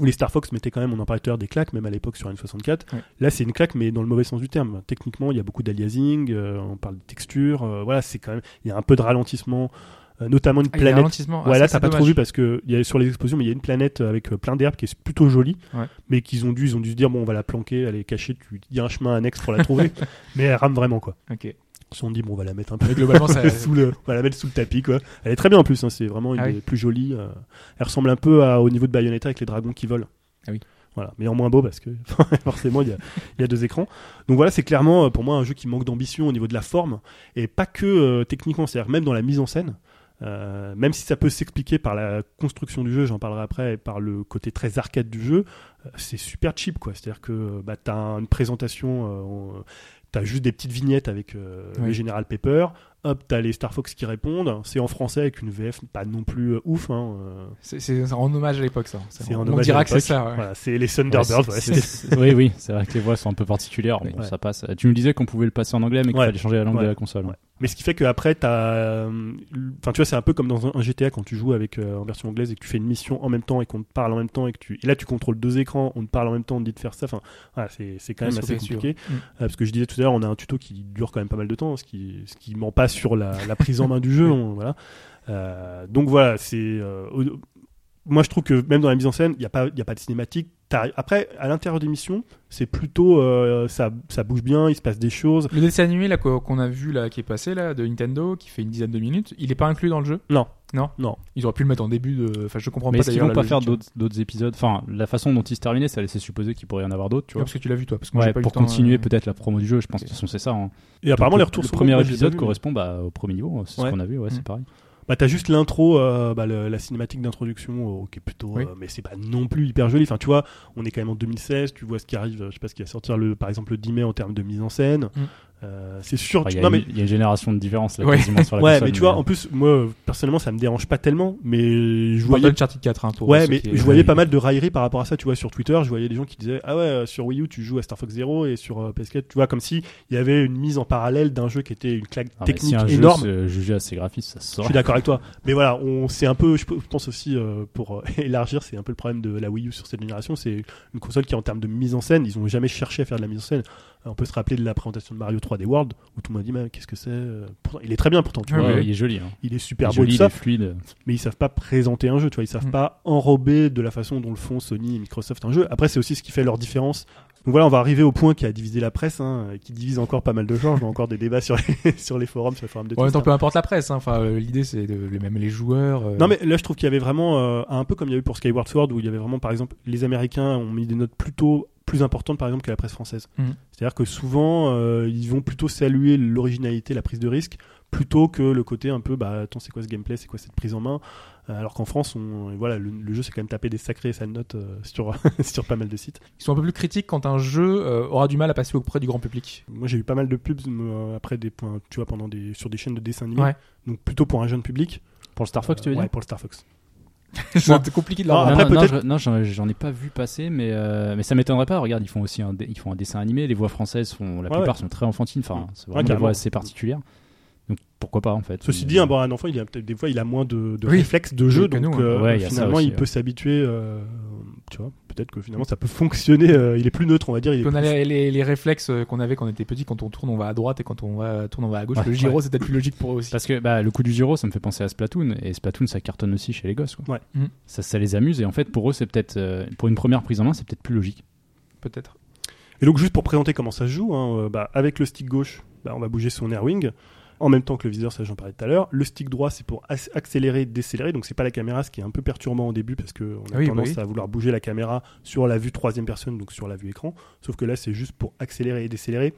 Où les Star Fox mettaient quand même, on en parlait tout à l'heure, des claques, même à l'époque sur N64. Ouais. Là, c'est une claque, mais dans le mauvais sens du terme. Techniquement, il y a beaucoup d'aliasing, euh, on parle de texture, euh, voilà, c'est quand même, il y a un peu de ralentissement, euh, notamment une Ah, planète ralentissement. Ah, Ouais, ça, là, c'est t'as pas trop vu parce que il y a sur les explosions, mais il y a une planète avec euh, plein d'herbes qui est plutôt jolie, Ouais. mais qu'ils ont dû, ils ont dû se dire bon, on va la planquer, elle est cachée, tu- il y a un chemin annexe pour la trouver, mais elle rame vraiment quoi. Ok. Ils se sont dit bon, on va la mettre un peu globalement, ça. sous le, on va la mettre sous le tapis quoi. Elle est très bien en plus, hein, c'est vraiment une Ah des plus jolies. euh, elle ressemble un peu à- au niveau de Bayonetta avec les dragons qui volent. Ah oui. Voilà, mais en moins beau parce que forcément il y a, il y a deux écrans. Donc voilà, c'est clairement euh, pour moi un jeu qui manque d'ambition au niveau de la forme et pas que euh, techniquement, c'est-à-dire même dans la mise en scène. Euh, même si ça peut s'expliquer par la construction du jeu, j'en parlerai après, et par le côté très arcade du jeu, euh, c'est super cheap quoi. C'est-à-dire que bah, t'as une présentation, euh, en- t'as juste des petites vignettes avec euh, Oui. les General Pepper, hop, t'as les Star Fox qui répondent, c'est en français avec une VF pas non plus euh, ouf. Hein, euh, C'est rend hommage à l'époque, ça. En on hommage dira à que c'est l'époque. ça. ouais. Voilà, c'est les Thunderbirds. oui, oui, c'est vrai que les voix sont un peu particulières. Bon, Ouais. ça passe. Tu nous disais qu'on pouvait le passer en anglais, mais qu'il Ouais. fallait changer la langue Ouais. de la console. Mais ce qui fait qu'après, t'as. euh, Enfin, tu vois, c'est un peu comme dans un, GTA quand tu joues avec euh, en version anglaise et que tu fais une mission en même temps et qu'on te parle en même temps et que tu. Et là, tu contrôles deux écrans, on te parle en même temps, on te dit de faire ça. Enfin, voilà, c'est c'est quand même assez compliqué. Mm. Euh, parce que je disais tout à l'heure, on a un tuto qui dure quand même pas mal de temps, ce qui, ce qui ment pas sur la, la prise en main du jeu. on- voilà. Euh, donc voilà, c'est. euh, moi, je trouve que même dans la mise en scène, il n'y a, pas- il y a pas de cinématique. Après, à l'intérieur des missions, c'est plutôt. euh, ça, ça bouge bien, il se passe des choses. Le dessin animé là qu'on a vu là qui est passé là de Nintendo qui fait une dizaine de minutes, il est pas inclus dans le jeu? Non. Non? Non. Ils auraient pu le mettre en début de. Enfin, je comprends Mais pas d'ailleurs. vont la pas faire d'autres épisodes? Enfin, la façon dont ils se terminaient, ça laissait supposer qu'il pourrait y en avoir d'autres, tu Ouais, vois. parce que tu l'as vu toi. Parce que moi, Ouais, j'ai pas eu pour le continuer euh, peut-être la promo du jeu, je pense Ok. que de toute façon c'est ça. hein. Et apparemment, Donc, les le- retours Le sont premier épisode correspond bah, au premier niveau, c'est Ouais. ce qu'on a vu, ouais, Mm. c'est pareil. Bah, t'as juste l'intro, euh, bah, le- la cinématique d'introduction, euh, qui est plutôt, Oui. euh, mais c'est pas non plus hyper joli. Enfin, tu vois, on est quand même en 2016, tu vois ce qui arrive, je sais pas ce qui va sortir le, par exemple, le 10 mai en termes de mise en scène. Mm. Euh, c'est sûr. Enfin, tu- Il y, a non, une- mais, il y a une génération de différence là, Ouais. quasiment sur la ouais, console, mais tu vois, en plus, moi, personnellement, ça me dérange pas tellement, mais je voyais d'Uncharted 4 hein, pour Ouais, mais qui- je voyais pas mal de railleries par rapport à ça, tu vois, sur Twitter, je voyais des gens qui disaient Ah ouais, euh, sur Wii U, tu joues à Star Fox Zero et sur euh, PS4, tu vois, comme si il y avait une mise en parallèle d'un jeu qui était une claque Ah, technique si un énorme. jeu jugeait à ses graphismes, ça se Je suis d'accord avec toi. Mais voilà, on c'est un peu, je pe- je pense aussi euh, pour élargir, c'est un peu le problème de la Wii U sur cette génération. C'est une console qui, en termes de mise en scène, ils ont jamais cherché à faire de la mise en scène. On peut se rappeler de la présentation de Mario 3D World où tout le monde dit mais qu'est-ce que c'est euh, Pourtant, Il est très bien pourtant, tu Ouais, vois. Ouais, ouais. il est joli. hein. Il est Il super est beau et joli, tout il est fluide. mais ils savent pas présenter un jeu, tu vois, ils savent Mm. pas enrober de la façon dont le font Sony et Microsoft un jeu. Après, c'est aussi ce qui fait leur différence. Donc voilà, on va arriver au point qui a divisé la presse, hein, qui divise encore pas mal de gens. Je vois encore des débats sur les, sur les forums, sur les forums de Twitter. peu importe la presse. hein. Enfin, euh, l'idée c'est de les- même les joueurs. euh, Non mais là je trouve qu'il y avait vraiment euh, un peu comme il y a eu pour Skyward Sword où il y avait vraiment par exemple les Américains ont mis des notes plutôt plus importantes par exemple que la presse française. Mhm. C'est-à-dire que souvent euh, ils vont plutôt saluer l'originalité, la prise de risque plutôt que le côté un peu bah attends c'est quoi ce gameplay, c'est quoi cette prise en main? Euh, alors qu'en France on voilà le, le jeu c'est quand même tapé des sacrées sales notes euh, sur sur pas mal de sites. Ils sont un peu plus critiques quand un jeu euh, aura du mal à passer auprès du grand public. Moi j'ai eu pas mal de pubs euh, après des points tu vois pendant des sur des chaînes de dessins animés. Ouais. Donc plutôt pour un jeune public. Pour le Star Fox, tu veux Euh, Ouais, dire pour le Star Fox. c'est compliqué de Non, leur après, non, non, je- j'en ai pas vu passer, mais, euh, mais ça m'étonnerait pas. Regarde, ils font aussi un, ils font un dessin animé. Les voix françaises, font, la Ouais, plupart ouais. sont très enfantines. Enfin, c'est Ouais, vraiment des carrément. voix assez particulières. Donc pourquoi pas en fait. Ceci Mais- dit, un, bon, un enfant, il a peut-être des fois, il a moins de, de Oui. réflexes de jeu, donc nous, hein. euh, Ouais, finalement, aussi, il ouais. peut s'habituer. euh, tu vois, peut-être que finalement, ça peut fonctionner. euh, il est plus neutre, on va dire. Il est on a plus- les, les- les réflexes euh, qu'on avait quand on était petit, quand on tourne on va à droite et quand on va tourne on va à gauche. Ouais, le gyro c'est peut-être plus logique pour eux aussi. Parce que bah, le coup du gyro, ça me fait penser à Splatoon, et Splatoon, ça cartonne aussi chez les gosses. Quoi. Ouais. Mhm. Ça, ça les amuse, et en fait, pour eux, c'est peut-être, euh, pour une première prise en main, c'est peut-être plus logique. Peut-être. Et donc, juste pour présenter comment ça se joue, hein, bah, avec le stick gauche, bah, on va bouger son Airwing. En même temps que le viseur, ça j'en parlais tout à l'heure. Le stick droit, c'est pour ac- accélérer, décélérer. Donc c'est pas la caméra, ce qui est un peu perturbant au début parce qu'on a Oui, bah tendance oui. à vouloir bouger la caméra sur la vue troisième personne, donc sur la vue écran. Sauf que là, c'est juste pour accélérer et décélérer.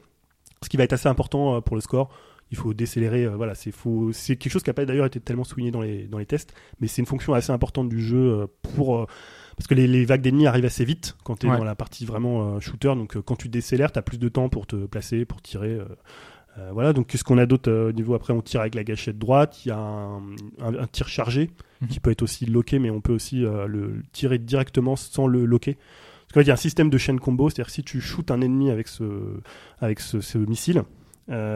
Ce qui va être assez important euh, pour le score. Il faut décélérer. euh, voilà, c'est quelque chose qui n'a pas d'ailleurs été tellement souligné dans les dans les tests, mais c'est une fonction assez importante du jeu euh, pour euh, parce que les, les vagues d'ennemis arrivent assez vite quand tu es Ouais. dans la partie vraiment shooter. Donc quand tu décélères, tu as plus de temps pour te placer, pour tirer. Euh, voilà, donc qu'est-ce qu'on a d'autre euh, au niveau Après, on tire avec la gâchette droite. Il y a un, un- un tir chargé Mhm. qui peut être aussi locké, mais on peut aussi euh, le tirer directement sans le locker. Parce qu'en fait, il y a un système de chaîne combo, c'est-à-dire si tu shootes un ennemi avec ce, avec ce, ce missile,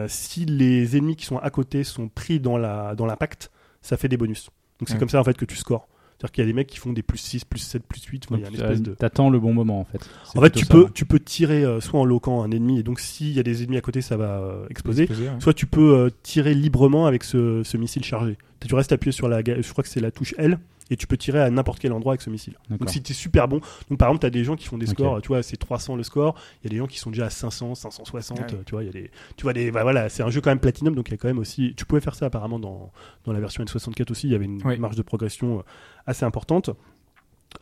si les ennemis qui sont à côté sont pris dans la dans l'impact, ça fait des bonus. Donc c'est comme ça en fait que tu scores. C'est-à-dire qu'il y a des mecs qui font des plus 6, plus 7, plus 8. Enfin, il y a une Donc, espèce euh, de... T'attends le bon moment, en fait. En fait, tu ça, peux, tu peux tirer euh, soit en loquant un ennemi, et donc s'il y a des ennemis à côté, ça va euh, exploser. Ouais. Soit tu peux euh, tirer librement avec ce, ce missile chargé. Tu restes appuyé sur la, je crois que c'est la touche L, et tu peux tirer à n'importe quel endroit avec ce missile. Donc si tu es super bon, donc par exemple, tu as des gens qui font des scores, tu vois, c'est 300 le score, il y a des gens qui sont déjà à 500, 560, Ouais. euh, tu vois, il y a des, tu vois, des, bah voilà, c'est un jeu quand même platinum, donc il y a quand même aussi, tu pouvais faire ça apparemment dans, dans la version N64 aussi, il y avait une Ouais. marge de progression euh, assez importante.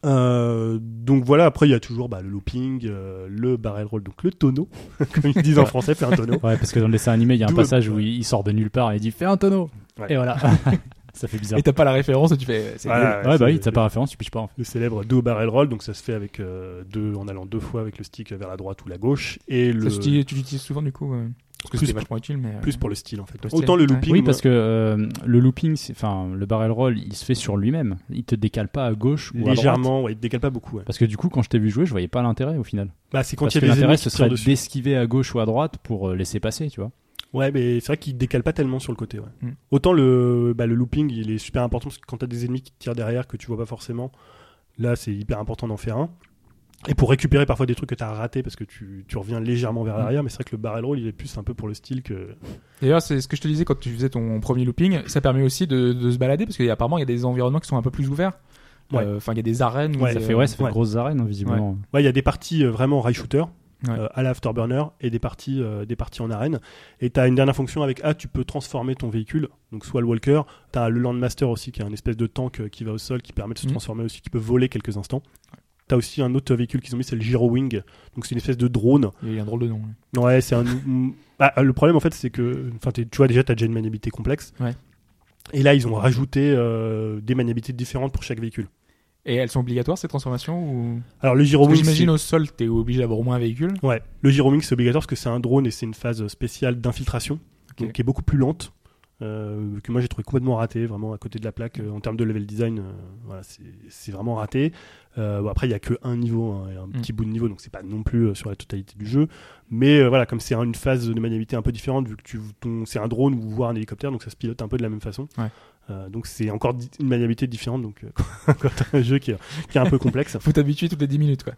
Euh, donc voilà, après il y a toujours bah, le looping, euh, le barrel roll, donc le tonneau, comme ils disent en français, faire un tonneau. Ouais, parce que dans le dessin animé, il y a un passage où il il sort de nulle part et il dit Fais un tonneau Ouais. Et voilà. ça fait bizarre. Et t'as pas la référence, tu fais. c'est Voilà, nul. Ouais, bah c'est- oui, t'as pas référence, tu piches pas en fait. le célèbre deux barrel roll, donc ça se fait avec euh, deux, en allant deux fois avec le stick vers la droite ou la gauche, et le Ça, tu tu l'utilises souvent du coup. euh, Parce que Plus c'était pour- vachement utile, mais. euh, plus pour le style en fait. Le style, Autant le ouais. looping, Oui, parce que euh, le looping, c'est- enfin, le barrel roll, il se fait sur lui-même. Il te décale pas à gauche ou à droite. légèrement, ouais, il décale pas beaucoup. ouais. Parce que du coup, quand je t'ai vu jouer, je voyais pas l'intérêt au final. Bah c'est quand Parce il y que a des l'intérêt, ennemis ce serait dessus. d'esquiver à gauche ou à droite pour euh, laisser passer, tu vois. Ouais, mais c'est vrai qu'il décale pas tellement sur le côté. Ouais. Mm. Autant le, bah, le looping, il est super important parce que quand t'as des ennemis qui te tirent derrière que tu vois pas forcément, là c'est hyper important d'en faire un. Et pour récupérer parfois des trucs que t'as raté parce que tu, tu reviens légèrement vers Mm. l'arrière, mais c'est vrai que le barrel roll il est plus un peu pour le style que. D'ailleurs, c'est ce que je te disais quand tu faisais ton premier looping. Ça permet aussi de, de se balader parce qu'apparemment, il y a des environnements qui sont un peu plus ouverts. Ouais. Euh, Enfin, il y a des arènes. où Ouais, Ça fait, ouais, ça fait Ouais. de grosses arènes, visiblement. Ouais, il y a des parties euh, vraiment rail shooter Ouais. euh, à la afterburner et des parties, euh, des parties en arène. Et t'as une dernière fonction avec A, tu peux transformer ton véhicule, donc soit le walker, t'as le landmaster aussi qui est un espèce de tank euh, qui va au sol qui permet de se Mhm. transformer aussi, qui peut voler quelques instants. T'as aussi un autre véhicule qu'ils ont mis, c'est le Gyro Wing, donc c'est une espèce de drone. Il y a un drôle de nom. ouais. Ouais, c'est un. Bah, le problème en fait, c'est que, enfin, tu vois déjà, t'as déjà une maniabilité complexe. Ouais. Et là, ils ont rajouté euh, des maniabilités différentes pour chaque véhicule. Et elles sont obligatoires ces transformations ou? Alors le Gyro Parce que Wing, J'imagine au sol, t'es obligé d'avoir au moins un véhicule. Ouais, le gyrowing c'est obligatoire parce que c'est un drone et c'est une phase spéciale d'infiltration, donc qui est beaucoup plus lente, euh, que moi j'ai trouvé complètement raté, vraiment à côté de la plaque euh, en termes de level design, euh, voilà, c'est vraiment raté. Bon, après il y a que un niveau, hein, et un Mm. petit bout de niveau, donc c'est pas non plus sur la totalité du jeu, mais voilà, comme c'est un- une phase de maniabilité un peu différente vu que c'est un drone ou voire un hélicoptère, donc ça se pilote un peu de la même façon. Ouais. Euh, donc c'est encore une maniabilité différente, donc euh, quand t'as un jeu qui est, qui est un peu complexe. Faut t'habituer toutes les 10 minutes, quoi.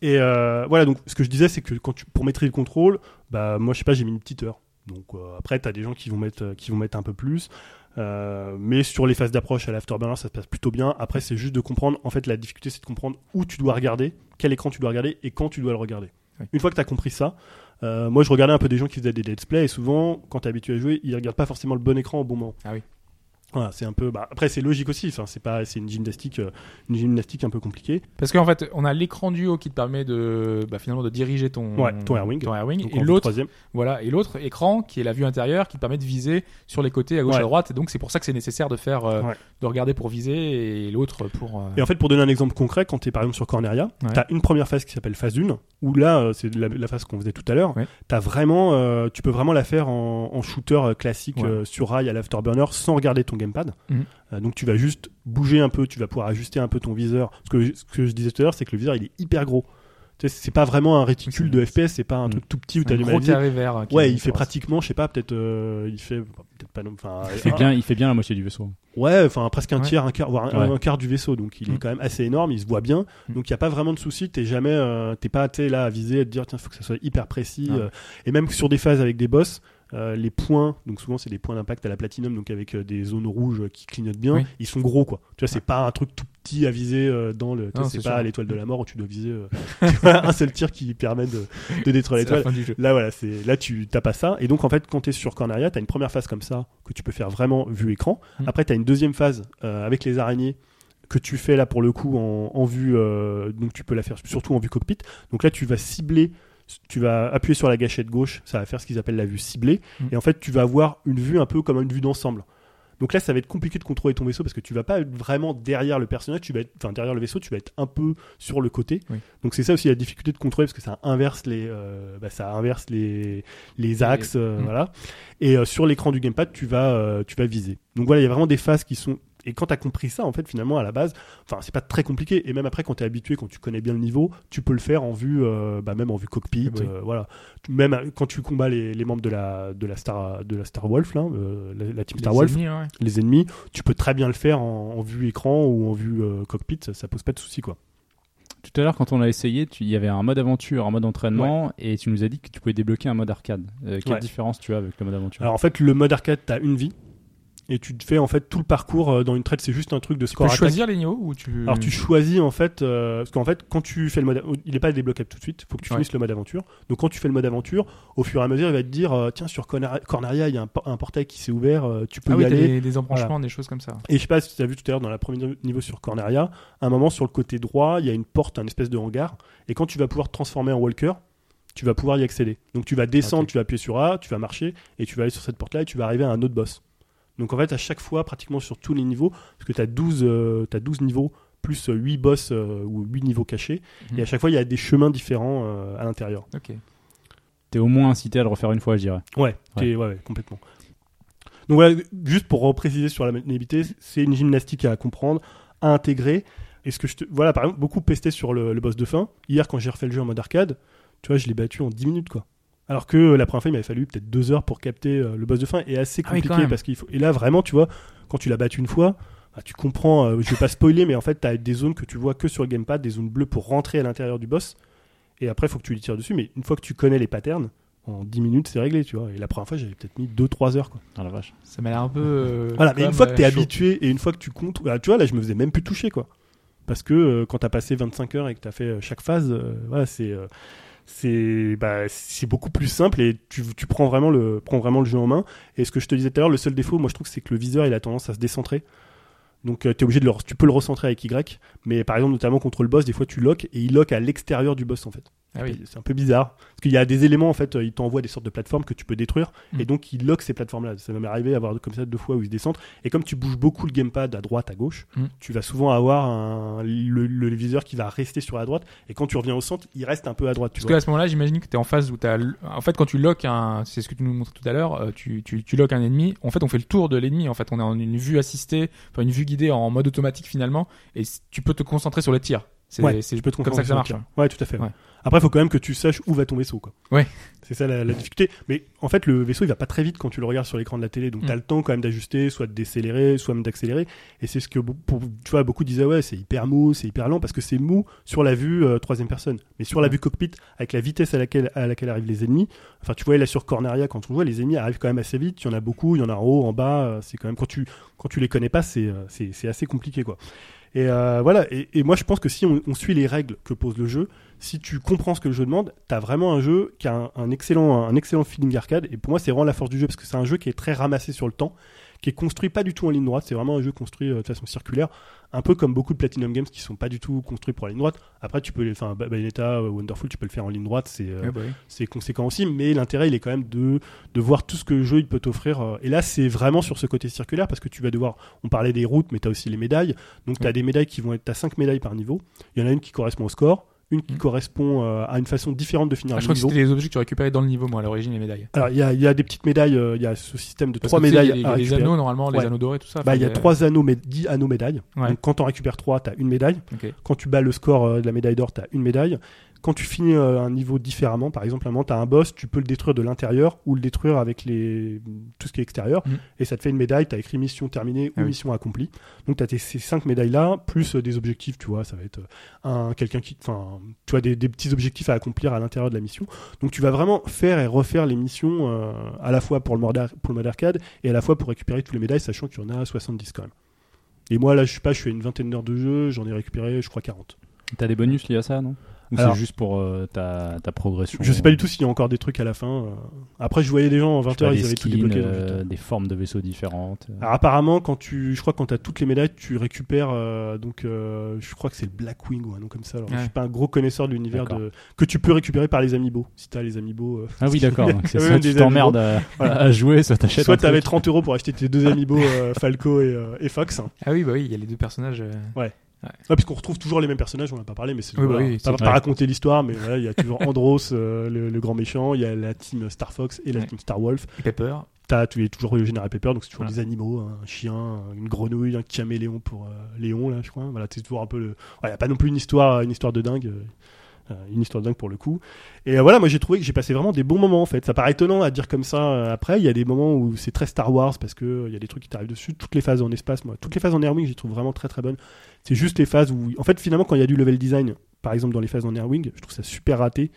Et euh, voilà, donc ce que je disais, c'est que quand tu, pour maîtriser le contrôle, bah moi je sais pas, j'ai mis une petite heure. Donc euh, après, t'as des gens qui vont mettre, qui vont mettre un peu plus. Mais sur les phases d'approche à l'afterburner, ça se passe plutôt bien. Après, c'est juste de comprendre. En fait, la difficulté, c'est de comprendre où tu dois regarder, quel écran tu dois regarder et quand tu dois le regarder. Oui. Une fois que tu as compris ça, euh, moi je regardais un peu des gens qui faisaient des let's play et souvent, quand tu es habitué à jouer, ils regardent pas forcément le bon écran au bon moment. Ah oui. Voilà, c'est un peu. Bah, après, c'est logique aussi. Enfin, c'est pas, c'est une gymnastique, euh, une gymnastique un peu compliquée. Parce qu'en fait, on a l'écran du haut qui te permet de bah, finalement de diriger ton Ouais, ton airwing. ton airwing. Donc, et l'autre voilà et l'autre écran qui est la vue intérieure qui te permet de viser sur les côtés à gauche Ouais. à droite et donc c'est pour ça que c'est nécessaire de faire euh, Ouais. de regarder pour viser et l'autre pour euh, Et en fait, pour donner un exemple concret, quand tu es par exemple sur Corneria, tu as une première phase qui s'appelle phase 1, où là, c'est la, la phase qu'on faisait tout à l'heure. T'as vraiment, tu peux vraiment la faire en, en shooter classique sur rail à l'afterburner sans regarder ton gamepad. Mhm. Euh, donc tu vas juste bouger un peu, tu vas pouvoir ajuster un peu ton viseur. Ce que, ce que je disais tout à l'heure, c'est que le viseur il est hyper gros. Tu sais, c'est pas vraiment un réticule de FPS, c'est pas un Mhm. truc tout petit où un t'as du mal carré vert euh, Ouais, il fait pratiquement, je sais pas, peut-être, euh, il fait peut-être pas, non- enfin, Il fait un- bien, il fait bien la moitié du vaisseau. Ouais, enfin presque un Ouais. tiers, un quart, voire un, Ouais. un quart du vaisseau. Donc il est Mm. quand même assez énorme, il se voit bien. Mm. Donc il y a pas vraiment de souci. T'es jamais, euh, t'es pas t'es là à viser, à te dire tiens, faut que ça soit hyper précis. Ah. euh, et même sur des phases avec des boss, euh, les points, donc souvent c'est des points d'impact à la platinum, donc avec euh, des zones rouges qui clignotent bien. Oui. Ils sont gros quoi. Tu vois, c'est pas un truc tout petit à viser euh, dans le. c'est pas l'étoile de la mort où tu dois viser tu vois, un seul tir qui permet de, de détruire l'étoile. Là, voilà, c'est là tu t'as pas ça. Et donc en fait, quand tu es sur Corneria, tu as une première phase comme ça que tu peux faire vraiment vue écran. Mm. Après, tu as une deuxième phase avec les araignées que tu fais là pour le coup en, en vue. donc tu peux la faire surtout en vue cockpit. Donc là, tu vas cibler. Tu vas appuyer sur la gâchette gauche, ça va faire ce qu'ils appellent la vue ciblée. Mm. Et en fait, tu vas avoir une vue un peu comme une vue d'ensemble. Donc là, ça va être compliqué de contrôler ton vaisseau parce que tu vas pas être vraiment derrière le personnage, tu vas être, enfin derrière le vaisseau, tu vas être un peu sur le côté. Oui. Donc c'est ça aussi la difficulté de contrôler parce que ça inverse les, euh, bah, ça inverse les, les axes, euh, Mm. voilà. Et euh, sur l'écran du gamepad, tu vas, tu vas viser. Donc voilà, il y a vraiment des phases qui sont. Et quand tu as compris ça, en fait, finalement, à la base, enfin, c'est pas très compliqué. Et même après, quand tu es habitué, quand tu connais bien le niveau, tu peux le faire en vue, euh, bah, même en vue cockpit, Oui. euh, voilà. Tu- Même euh, quand tu combats les, les membres de la, de la Star, de la Star Wolf, là, euh, la, la team Star Les Wolf, ennemis, ouais. les ennemis, tu peux très bien le faire en, en vue écran ou en vue euh, cockpit, ça, ça pose pas de souci, quoi. Tout à l'heure, quand on a essayé, tu- il y avait un mode aventure, un mode entraînement, et tu nous as dit que tu pouvais débloquer un mode arcade. Euh, quelle Ouais. différence tu as avec le mode aventure? Alors en fait, le mode arcade, t'as une vie. Et tu te fais en fait tout le parcours euh, dans une traite, c'est juste un truc de Tu score peux attaque. choisir les niveaux ou tu Alors tu choisis en fait, euh, parce qu'en fait quand tu fais le mode, il est pas débloquable tout de suite, il faut que tu Ouais. finisses le mode aventure. Donc quand tu fais le mode aventure, au fur et à mesure il va te dire, euh, tiens sur Corneria il y a un, por- un portail qui s'est ouvert, euh, tu peux ah y oui, aller. des, des embranchements, des choses comme ça. Et je sais pas si tu as vu tout à l'heure dans la première niveau sur Corneria, à un moment sur le côté droit il y a une porte, un espèce de hangar, et quand tu vas pouvoir te transformer en walker, tu vas pouvoir y accéder. Donc tu vas descendre, tu vas appuyer sur A, tu vas marcher, et tu vas aller sur cette porte-là et tu vas arriver à un autre boss. Donc en fait, à chaque fois, pratiquement sur tous les niveaux, parce que tu as 12, euh, t'as 12 niveaux, plus 8 boss euh, ou 8 niveaux cachés, Mhm. et à chaque fois, il y a des chemins différents euh, à l'intérieur. Ok. T'es au moins incité à le refaire une fois, je dirais. Ouais, ouais, ouais, complètement. Donc voilà, juste pour repréciser sur la maniabilité, c'est une gymnastique à comprendre, à intégrer. Et ce que je te... Voilà, par exemple, beaucoup pesté sur le, le boss de fin. Hier, quand j'ai refait le jeu en mode arcade, tu vois, je l'ai battu en 10 minutes, quoi. Alors que euh, la première fois, il m'avait fallu peut-être deux heures pour capter euh, le boss de fin et assez Ah oui, compliqué parce qu'il faut. Et là, vraiment, tu vois, quand tu l'as battu une fois, bah, tu comprends. euh, je vais pas spoiler, mais en fait, t'as des zones que tu vois que sur le gamepad, des zones bleues pour rentrer à l'intérieur du boss. Et après, il faut que tu lui tires dessus. Mais une fois que tu connais les patterns, en 10 minutes, c'est réglé, tu vois. Et la première fois, j'avais peut-être mis 2-3 heures, quoi. Ah la vache. Ça m'a l'air un peu. euh, Voilà, mais une fois que t'es euh, chaud. habitué et une fois que tu comptes, bah, tu vois, là, je me faisais même plus toucher, quoi. Parce que euh, quand t'as passé 25 heures et que t'as fait euh, chaque phase, euh, voilà, c'est euh, c'est bah, beaucoup plus simple et tu, tu prends vraiment le prends vraiment le jeu en main. Et ce que je te disais tout à l'heure, le seul défaut, moi, je trouve, c'est que le viseur, il a tendance à se décentrer. Donc, tu es obligé de le, tu peux le recentrer avec Y, mais par exemple, notamment contre le boss, des fois, tu lock et il lock à l'extérieur du boss, en fait. Ah oui. C'est un peu bizarre. Parce qu'il y a des éléments, en fait, euh, il t'envoie des sortes de plateformes que tu peux détruire. Mm. Et donc, il lock ces plateformes-là. Ça m'est arrivé à avoir comme ça deux fois où il se descend. Et comme tu bouges beaucoup le gamepad à droite, à gauche, Mm. tu vas souvent avoir un, le, le viseur qui va rester sur la droite. Et quand tu reviens au centre, il reste un peu à droite. Tu Parce qu'à ce moment-là, j'imagine que tu es en phase où tu as. En fait, quand tu lock un. C'est ce que tu nous montrais tout à l'heure, euh, tu, tu, tu lock un ennemi. En fait, on fait le tour de l'ennemi. En fait, on est en une vue assistée, enfin une vue guidée en mode automatique finalement. Et tu peux te concentrer sur le tir. C'est Ouais, comme ça que ça marche. hein. Ouais, tout à fait. ouais. Après, il faut quand même que tu saches où va ton vaisseau. Quoi. Ouais. C'est ça la, la difficulté. Mais en fait, le vaisseau, il va pas très vite quand tu le regardes sur l'écran de la télé. Donc, Mm. tu as le temps quand même d'ajuster, soit de décélérer, soit même d'accélérer. Et c'est ce que, pour, tu vois, beaucoup disaient, ouais, c'est hyper mou, c'est hyper lent, parce que c'est mou sur la vue euh, troisième personne. Mais sur la Ouais. vue cockpit, avec la vitesse à laquelle, à laquelle arrivent les ennemis, enfin, tu vois, là sur Corneria, quand on voit, les ennemis arrivent quand même assez vite. Il y en a beaucoup, il y en a en haut, en bas. euh, C'est quand même, quand tu, quand tu les connais pas, c'est, euh, c'est, c'est assez compliqué, quoi. Et euh, voilà. Et, moi, je pense que si on, suit les règles que pose le jeu, si tu comprends ce que le jeu demande, t'as vraiment un jeu qui a un, un excellent, un excellent feeling arcade. Et pour moi, c'est vraiment la force du jeu parce que c'est un jeu qui est très ramassé sur le temps, qui est construit pas du tout en ligne droite. C'est vraiment un jeu construit euh, de façon circulaire, un peu comme beaucoup de Platinum Games qui sont pas du tout construits pour la ligne droite. Après, tu peux, enfin, Ba- Bayonetta, euh, Wonderful, tu peux le faire en ligne droite. C'est euh, Ouais, bah c'est conséquent aussi, mais l'intérêt il est quand même de, de voir tout ce que le jeu il peut t'offrir. Et là, c'est vraiment sur ce côté circulaire parce que tu vas devoir. On parlait des routes, mais tu as aussi les médailles. Donc, tu as des médailles qui vont être. Tu as 5 médailles par niveau. Il y en a une qui correspond au score, une qui Mm. correspond euh, à une façon différente de finir Ah, un je crois que niveau. c'était les objets que tu récupérais dans le niveau, moi, à l'origine, les médailles. Alors, il y a, il y a des petites médailles, euh, il y a ce système de Parce trois médailles Il y a, les- les anneaux, normalement, les Ouais. anneaux dorés, tout ça. Bah, il y a trois anneaux, mais 10 anneaux médailles. Ouais. Donc, quand tu en récupères 3, tu as une médaille. Quand tu bats le score euh, de la médaille d'or, tu as une médaille. Quand tu finis euh, un niveau différemment, par exemple, à un moment, tu as un boss, tu peux le détruire de l'intérieur ou le détruire avec les... tout ce qui est extérieur. Mhm. Et ça te fait une médaille, tu as écrit mission terminée Ah ou oui. mission accomplie. Donc tu as ces cinq médailles-là, plus euh, des objectifs, tu vois, ça va être euh, un quelqu'un qui... Enfin, tu vois, des, des petits objectifs à accomplir à l'intérieur de la mission. Donc tu vas vraiment faire et refaire les missions euh, à la fois pour le, mode ar- pour le mode arcade et à la fois pour récupérer toutes les médailles, sachant qu'il y en a 70 quand même. Et moi, là, je sais pas, je suis à une vingtaine d'heures de jeu, j'en ai récupéré, je crois, 40. T'as des bonus liés à ça, non? Ou c'est juste pour euh, ta, ta progression Je sais pas du tout s'il y a encore des trucs à la fin. euh. Après, je voyais des gens en Je 20 sais pas, heures, des ils avaient tout débloqué. euh, des formes de vaisseaux différentes. Alors apparemment, quand tu, je crois que quand tu as toutes les médailles, tu récupères donc euh, je crois que c'est le Blackwing ou un nom comme ça. Alors, Ouais. Je suis pas un gros connaisseur de l'univers de que tu peux récupérer par les amiibo. Si t'as les amiibo, euh, Ah oui, d'accord. C'est Ouais, ça, des tu t'emmerdes à, Voilà. à jouer, soit t'achètes soit t'avais truc. 30 euros pour acheter tes deux amiibo euh, Falco et, euh, et Fox. Ah oui, bah oui, il y a les deux personnages. euh, Ouais, puisqu'on retrouve toujours les mêmes personnages, on n'a pas parlé, mais c'est Oui, bah voilà, oui, pas, pas raconter l'histoire, mais voilà, il y a toujours Andros, euh, le, le grand méchant, il y a la team Star Fox et la Ouais. team Star Wolf. Et Pepper. T'as, tu es toujours le général Pepper, donc c'est toujours Voilà. des animaux, hein, un chien, une grenouille, un caméléon pour euh, Léon, là, je crois. Voilà, c'est toujours un peu le. Il n'y a pas non plus une histoire, une histoire de dingue. Euh, une histoire dingue pour le coup. Et euh, voilà, moi j'ai trouvé que j'ai passé vraiment des bons moments en fait. Ça paraît étonnant à dire comme ça euh, après. Il y a des moments où c'est très Star Wars parce que il y a des trucs qui t'arrivent dessus. Toutes les phases en espace, moi, toutes les phases en Airwing, j'y trouve vraiment très très bonnes. C'est juste les phases où, en fait, finalement, quand il y a du level design, par exemple dans les phases en Airwing, je trouve ça super raté.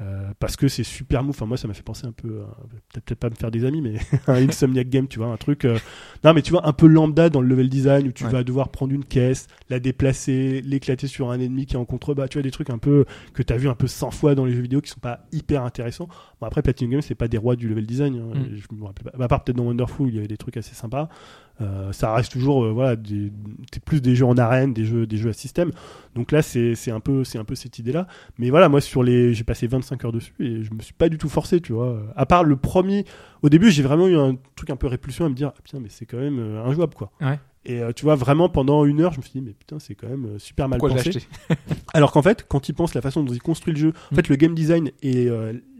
Euh, parce que c'est super mou. Enfin, moi, ça m'a fait penser un peu, à- peut-être pas me faire des amis, mais un Insomniac Game, tu vois, un truc. euh, Non, mais tu vois, un peu lambda dans le level design où tu Ouais. vas devoir prendre une caisse, la déplacer, l'éclater sur un ennemi qui est en contrebas. Tu vois, des trucs un peu que t'as vu un peu 100 fois dans les jeux vidéo qui sont pas hyper intéressants. Bon, après, Platinum Games, c'est pas des rois du level design. hein. Mm. Je me rappelle pas. À part peut-être dans Wonderful, il y avait des trucs assez sympas. Euh, ça reste toujours, euh, voilà, des, c'est plus des jeux en arène, des jeux, des jeux à système. Donc là, c'est un peu, c'est un peu cette idée-là. Mais voilà, moi sur les, j'ai passé 25 heures dessus et je me suis pas du tout forcé, tu vois. À part le premier, au début, j'ai vraiment eu un truc un peu répulsion à me dire, ah, putain, mais c'est quand même euh, injouable, quoi. Ouais. Et euh, tu vois, vraiment pendant une heure, je me suis dit, mais putain, c'est quand même super mal Pourquoi pensé. Alors qu'en fait, quand il pense la façon dont il construit le jeu, en Mm. fait, le game design et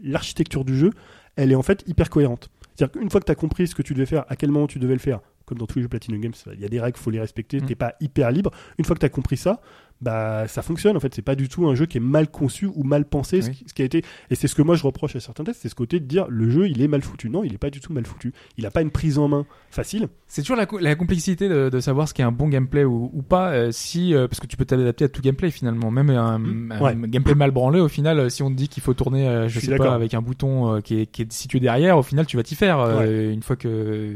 l'architecture du jeu, elle est en fait hyper cohérente. C'est-à-dire qu'une fois que tu as compris ce que tu devais faire, à quel moment tu devais le faire, comme dans tous les jeux Platinum Games, il y a des règles, faut les respecter, Mm. t'es pas hyper libre. Une fois que tu as compris ça, bah ça fonctionne en fait. C'est pas du tout un jeu qui est mal conçu ou mal pensé, ce, qui, ce qui a été. Et c'est ce que moi je reproche à certains tests, c'est ce côté de dire le jeu il est mal foutu. Non, il est pas du tout mal foutu. Il a pas une prise en main facile. C'est toujours la, co- la complexité de, de savoir ce qui est un bon gameplay ou, ou pas, euh, si euh, parce que tu peux t'adapter à tout gameplay finalement, même un, un Mm. Ouais. gameplay mal branlé. Au final, euh, si on te dit qu'il faut tourner, euh, je, sais pas, avec un bouton qui, est, qui est situé derrière, au final, tu vas t'y faire une fois que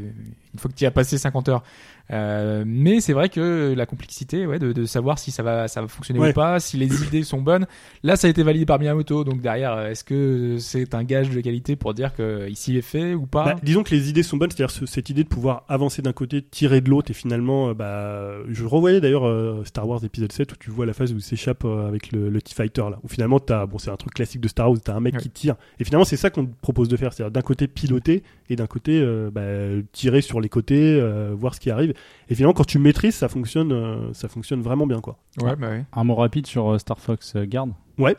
une fois que tu as passé 50 heures. Euh, mais c'est vrai que la complexité, ouais, de, de savoir si ça va ça va fonctionner Ouais. ou pas, si les idées sont bonnes. Là, ça a été validé par Miyamoto, donc derrière, euh, est-ce que c'est un gage de qualité pour dire que ici est fait ou pas Bah, disons que les idées sont bonnes, c'est-à-dire ce- cette idée de pouvoir avancer d'un côté, tirer de l'autre, et finalement, euh, bah, je revoyais d'ailleurs euh, Star Wars épisode 7 où tu vois la phase où il s'échappe avec le, le T-Fighter là, où finalement t'as, bon c'est un truc classique de Star Wars, t'as un mec Ouais. qui tire, et finalement c'est ça qu'on te propose de faire, c'est-à-dire d'un côté piloter et d'un côté bah, tirer sur les côtés, euh, voir ce qui arrive, et finalement quand tu maîtrises, ça fonctionne, euh, ça fonctionne vraiment bien quoi. Ouais, bah ouais. Un mot rapide sur euh, Star Fox euh, Guard. Ouais.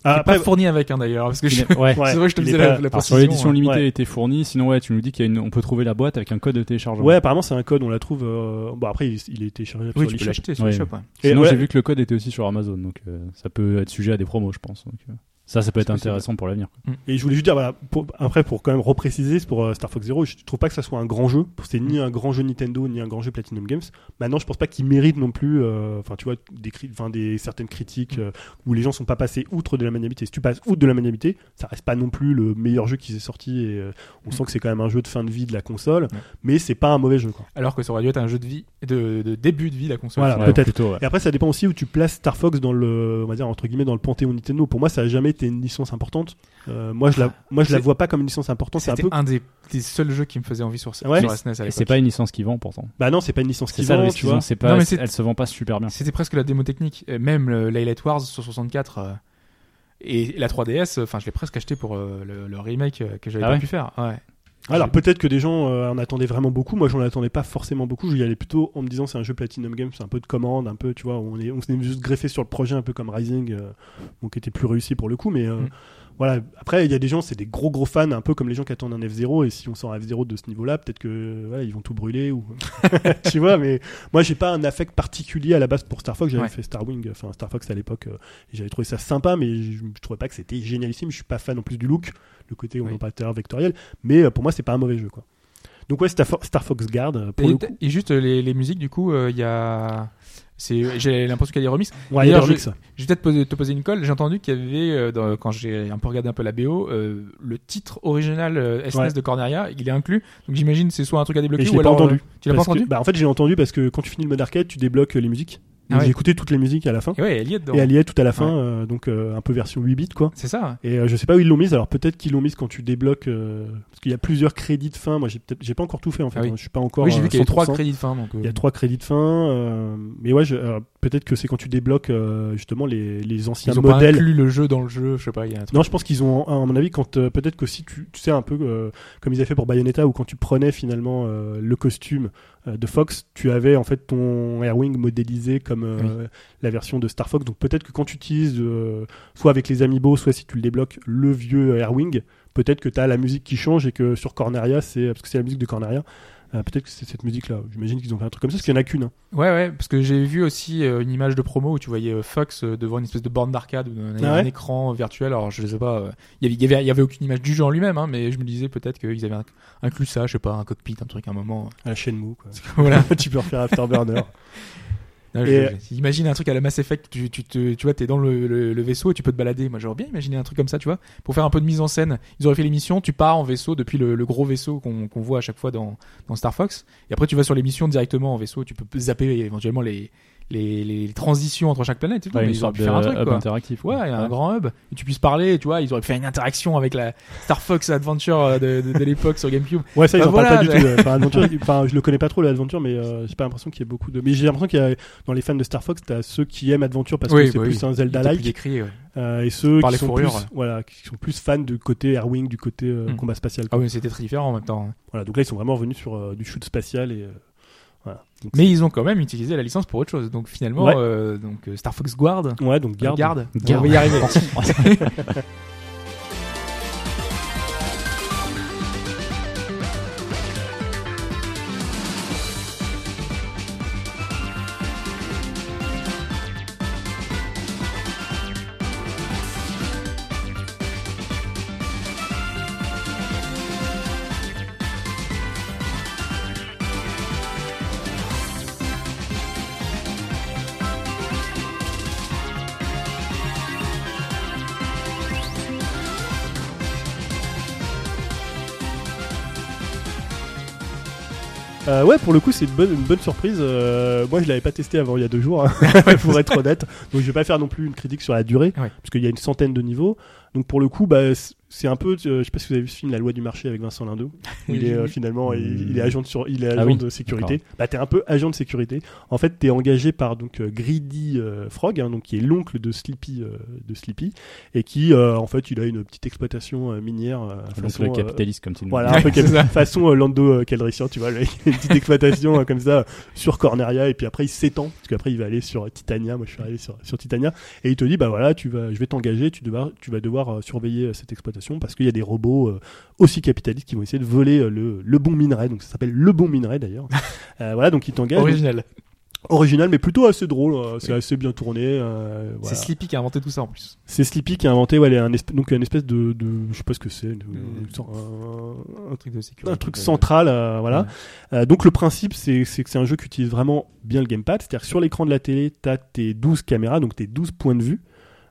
Qui est Ah, après, pas fourni avec, hein, d'ailleurs, parce que je... Ouais. C'est vrai que je te il est la, la alors, sur l'édition hein. limitée, Ouais. était fournie. Sinon, ouais, tu nous dis qu'il y a une, on peut trouver la boîte avec un code de téléchargement. ouais, apparemment c'est un code, on la trouve, euh, bon après il, il est téléchargeable Oui, sur tu peux l'eShop. l'acheter sur Ouais. le shop. ouais. Et Sinon, ouais. j'ai vu que le code était aussi sur Amazon, donc euh, ça peut être sujet à des promos, je pense. Donc, euh, ça, ça peut être possible. intéressant pour l'avenir. Et je voulais juste dire, voilà, pour- après, pour quand même repréciser, c'est pour euh, Star Fox Zero, je trouve pas que ça soit un grand jeu. C'est ni un grand jeu Nintendo, ni un grand jeu Platinum Games. Maintenant, je pense pas qu'il mérite non plus, euh, enfin, tu vois, des, cri- enfin, des certaines critiques euh, où les gens sont pas passés outre de la maniabilité. Si tu passes outre de la maniabilité, ça reste pas non plus le meilleur jeu qui s'est sorti et euh, on sent que c'est quand même un jeu de fin de vie de la console, mais c'est pas un mauvais jeu, quoi. Alors que ça aurait dû être un jeu de vie, de, de début de vie de la console. Voilà, peut-être. plutôt, ouais. Et après, ça dépend aussi où tu places Star Fox dans le, on va dire, entre guillemets, dans le panthéon Nintendo. Pour moi, ça a jamais été une licence importante. Euh, moi, je la, moi, je la vois pas comme une licence importante. C'est un C'était peu un des, des seuls jeux qui me faisait envie sur, Ouais. sur SNES à Et l'époque. c'est pas une licence qui vend pourtant. Bah non, c'est pas une licence C'est qui ça, vend, le tu vois. c'est pas, Non, mais c'est- elle se vend pas super bien. C'était presque la démo technique. Même le Laylight Wars sur 64 euh, et la 3DS, euh, enfin, je l'ai presque acheté pour euh, le, le remake euh, que j'avais Ah pas ouais pu faire. Ouais. Alors peut-être que des gens euh, en attendaient vraiment beaucoup. Moi, j'en attendais pas forcément beaucoup. J'y allais plutôt en me disant c'est un jeu Platinum Games, c'est un peu de commande, un peu, tu vois, on est, on s'est juste greffé sur le projet, un peu comme Rising, euh, bon, qui était plus réussi pour le coup, mais. euh, Mm. Voilà. Après, il y a des gens, c'est des gros gros fans, un peu comme les gens qui attendent un F0. Et si on sort un F0 de ce niveau-là, peut-être que voilà, ils vont tout brûler ou tu vois. Mais moi, j'ai pas un affect particulier à la base pour Star Fox. J'avais Ouais. fait Star Wing, enfin Star Fox à l'époque. euh, et j'avais trouvé ça sympa, mais je, je trouvais pas que c'était génialissime. Je suis pas fan en plus du look, le côté Oui. opérateur vectoriel. Mais euh, pour moi, c'est pas un mauvais jeu, quoi. Donc ouais, Star, Fo- Star Fox Guard euh, pour Et, le coup. et juste euh, les, les musiques, du coup, euh, il y a. C'est, j'ai l'impression qu'il y a des remixes. Ouais, D'ailleurs, remixes. Je vais peut-être poser- te poser une colle. J'ai entendu qu'il y avait, euh, dans- quand j'ai un peu regardé un peu la BO, euh, le titre original euh, SNES Ouais. de Corneria, il est inclus. Donc j'imagine c'est soit un truc à débloquer je ou l'ai pas alors. entendu. euh, tu l'as pas que- entendu? bah, En fait, j'ai entendu parce que quand tu finis le mode arcade, tu débloques euh, les musiques. Ah ouais. J'ai écouté toutes les musiques à la fin. Et ouais, elle y est dedans. Et elle y est tout à la fin, Ouais. euh, donc euh, un peu version 8 bits quoi. C'est ça. Et euh, je sais pas où ils l'ont mise, alors peut-être qu'ils l'ont mise quand tu débloques, euh, parce qu'il y a plusieurs crédits de fin. Moi j'ai peut-être, j'ai pas encore tout fait en fait, Ah oui. hein. je suis pas encore. oui, j'ai euh, vu qu'il y avait trois 100%. crédits de fin. Donc, euh, Il y a trois crédits de fin, euh, mais ouais, je- peut-être que c'est quand tu débloques euh, justement les, les anciens ils ont pas modèles. inclus le jeu dans le jeu. Je sais pas. Y a un truc. Non, je pense qu'ils ont, à mon avis, quand euh, peut-être que si tu, tu sais un peu euh, comme ils avaient fait pour Bayonetta, où quand tu prenais finalement euh, le costume euh, de Fox, tu avais en fait ton Airwing modélisé comme euh, la version de Star Fox. Donc peut-être que quand tu utilises, euh, soit avec les amiibo, soit si tu le débloques, le vieux Airwing, peut-être que tu as la musique qui change et que sur Corneria, c'est parce que c'est la musique de Corneria. Euh, peut-être que c'est cette musique-là. J'imagine qu'ils ont fait un truc comme ça, parce qu'il y en a qu'une. hein. Ouais, ouais, parce que j'ai vu aussi euh, une image de promo où tu voyais euh, Fox devant une espèce de borne d'arcade ou un, Ah un ouais écran virtuel. Alors je sais pas, il y avait, y avait, aucune image du jeu en lui-même, hein, mais je me disais peut-être qu'ils avaient inc- inclus ça, je sais pas, un cockpit, un truc, un moment. À la Shenmue, quoi. voilà. tu peux refaire Afterburner. Et- je- imagine un truc à la Mass Effect, tu, tu, te, tu vois, t'es dans le, le, le vaisseau et tu peux te balader. Moi, j'aurais bien imaginé un truc comme ça, tu vois, pour faire un peu de mise en scène. Ils auraient fait l'émission, tu pars en vaisseau depuis le, le gros vaisseau qu'on qu'on voit à chaque fois dans, dans Star Fox, et après tu vas sur l'émission directement en vaisseau. Tu peux zapper éventuellement les, les, les transitions entre chaque planète. Et tout, Ouais, mais ils auraient pu faire un truc, quoi. interactif. Ouais, a un grand hub. Et tu puisses parler, tu vois, ils auraient pu faire une interaction avec la Star Fox Adventure euh, de, de, de l'époque sur GameCube. Ouais, ça, ils Bah en parlent pas du ouais. tout. euh, Enfin, Adventure, il- enfin, je le connais pas trop, l'Adventure, mais euh, j'ai pas l'impression qu'il y ait beaucoup de. Mais j'ai l'impression qu'il y a, dans les fans de Star Fox, t'as ceux qui aiment Adventure parce Oui, que c'est bah plus oui. un Zelda-like, ouais. euh, et ceux Par qui les sont, fourrures, plus, ouais. voilà, qui sont plus fans du côté Airwing, du côté euh, Hmm. combat spatial. Ah oui, mais c'était très différent en même temps. hein. Voilà, donc là, ils sont vraiment revenus sur euh, du shoot spatial et. Donc, Mais ils ont quand même utilisé la licence pour autre chose. Donc finalement, Ouais. euh, donc euh, Star Fox Guard, Ouais, donc garde. garde, Garde. on va y arriver. Euh, ouais, pour le coup, c'est une bonne, une bonne surprise. Euh, moi, je l'avais pas testé avant il y a deux jours, hein, pour être honnête. Donc, je vais pas faire non plus une critique sur la durée, Ouais. parce qu'il y a une centaine de niveaux. Donc, pour le coup, bah, c'est un peu. euh, je sais pas si vous avez vu ce film La loi du marché avec Vincent Lindau, où il est euh, finalement, il, il est agent de, sur, il est agent Ah oui, de sécurité. Bah, t'es un peu agent de sécurité. En fait, t'es engagé par donc euh, Greedy euh, Frog, hein, donc qui est l'oncle de Sleepy, euh, de Sleepy, et qui, euh, en fait, il a une petite exploitation euh, minière. euh, Donc façon, le euh, capitaliste, comme tu le voilà, dis. un peu façon euh, Lando euh, Calrissian, tu vois, une petite exploitation euh, comme ça sur Corneria, et puis après il s'étend, parce qu'après il va aller sur Titania. Moi, je suis arrivé sur, sur Titania, et il te dit, bah voilà, tu vas, je vais t'engager, tu vas devoir euh, surveiller euh, cette exploitation parce qu'il y a des robots euh, aussi capitalistes qui vont essayer de voler le, le bon minerai. Donc ça s'appelle le bon minerai d'ailleurs. Voilà, donc il t'engage. Original. Original, mais plutôt assez drôle. euh, c'est assez bien tourné. euh, voilà. C'est Sleepy qui a inventé tout ça en plus. C'est Sleepy qui a inventé, ouais, un espèce, donc une espèce de, de, je sais pas ce que c'est, un- Un truc de sécurité. un truc central, euh, voilà. Euh, donc le principe, c'est c'est que c'est un jeu qui utilise vraiment bien le gamepad. C'est-à-dire que sur l'écran de la télé, tu as tes 12 caméras, donc tes 12 points de vue,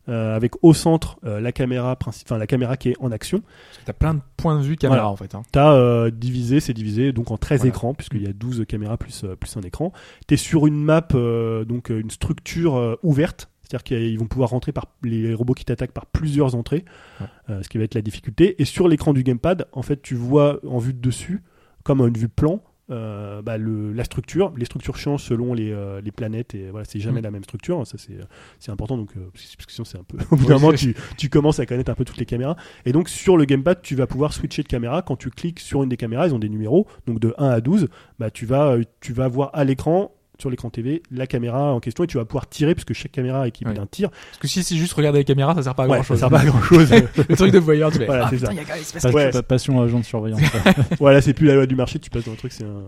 euh, avec au centre euh, la caméra enfin la caméra qui est en action. T'as plein de points de vue caméra Voilà. en fait. hein. Tu as divisé, c'est divisé donc en 13 Voilà. écrans, puisqu'il y a 12 caméras plus, euh, plus un écran. Tu es sur une map, euh, donc euh, une structure euh, ouverte. C'est-à-dire qu'ils vont pouvoir rentrer par les robots qui t'attaquent par plusieurs entrées, Ouais. euh, ce qui va être la difficulté. Et sur l'écran du gamepad, en fait, tu vois en vue de dessus, comme une vue plan, euh, bah, le, la structure. Les structures changent selon les, euh, les planètes et voilà, c'est jamais Mm. la même structure. Ça c'est c'est important donc euh, parce que sinon c'est un peu. Au bout d'un moment, tu, tu commences à connaître un peu toutes les caméras. Et donc sur le gamepad, tu vas pouvoir switcher de caméra. Quand tu cliques sur une des caméras, ils ont des numéros, donc de 1 à 12, bah, tu, vas, euh, tu vas voir à l'écran, sur l'écran TV, la caméra en question et tu vas pouvoir tirer, puisque chaque caméra est équipée Ouais. d'un tir. Parce que si c'est juste regarder les caméras, ça sert pas à Ouais, grand ça chose. sert pas à grand chose. le truc de voyeur, tu fais. Voilà, ah, c'est putain, ça. il y a il se passe Ouais. pas- Passion agent de surveillance. voilà, c'est plus la loi du marché, tu passes dans un truc, c'est un.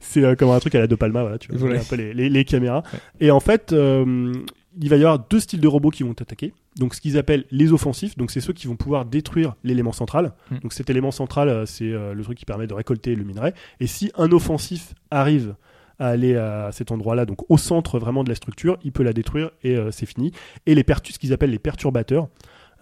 c'est euh, comme un truc à la De Palma, voilà, tu vois, Voilà. un peu les, les- les caméras. Ouais. Et en fait, euh, il va y avoir deux styles de robots qui vont t'attaquer. Donc, ce qu'ils appellent les offensifs, donc c'est ceux qui vont pouvoir détruire l'élément central. Mm. Donc, cet élément central, euh, c'est euh, le truc qui permet de récolter le minerai. Et si un offensif arrive à aller à cet endroit-là, donc au centre vraiment de la structure, il peut la détruire et euh, c'est fini. Et les pertus, ce qu'ils appellent les perturbateurs.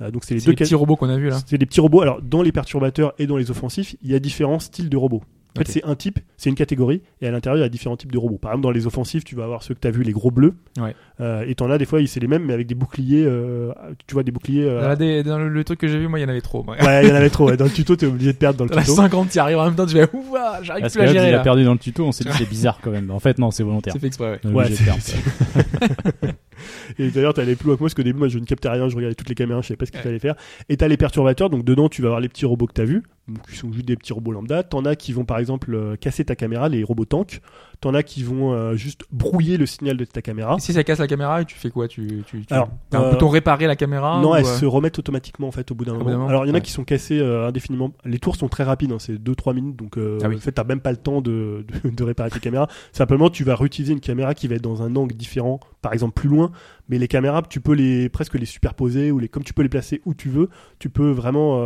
euh, donc, c'est les deux les petits robots qu'on a vus là. c'est des petits robots. Alors, dans les perturbateurs et dans les offensifs, il y a différents styles de robots. En fait, c'est un type, c'est une catégorie, et à l'intérieur, il y a différents types de robots. Par exemple, dans les offensifs, tu vas avoir ceux que tu as vus, les gros bleus. Ouais. Euh, et t'en as des fois, c'est les mêmes, mais avec des boucliers. euh, tu vois, des boucliers. euh, Dans, le, le truc que j'ai vu, moi, il y en avait trop. moi. Ouais, il y en avait trop. ouais. Dans le tuto, t'es obligé de perdre dans le Dans la tuto. 50 qui arrive en même temps, tu fais ouah, j'arrive plus à gérer il a là. perdu dans le tuto, on s'est dit c'est bizarre quand même. En fait, non, c'est volontaire. C'est fait exprès, ouais. Ouais, Et d'ailleurs, t'allais plus loin que moi, parce qu'au début, moi, je ne captais rien, je regardais toutes les caméras, je savais pas ce qu'il Ouais. fallait faire. Et t'as les perturbateurs, donc dedans, tu vas avoir les petits robots que t'as vus, qui sont juste des petits robots lambda. T'en as qui vont, par exemple, euh, casser ta caméra, les robots tanks. T'en as qui vont euh, juste brouiller le signal de ta caméra. Et si ça casse la caméra, tu fais quoi? Tu, tu, tu... Alors, t'as un euh, bouton réparer la caméra non, ou, elles euh, se remettent automatiquement en fait au bout d'un moment. Alors il y en a ouais. qui sont cassés euh, indéfiniment. Les tours sont très rapides, hein, c'est 2-3 minutes, donc Ah oui. en fait t'as même pas le temps de, de, de réparer tes caméras. Simplement tu vas réutiliser une caméra qui va être dans un angle différent, par exemple plus loin, mais les caméras tu peux les presque les superposer ou les comme tu peux les placer où tu veux, tu peux vraiment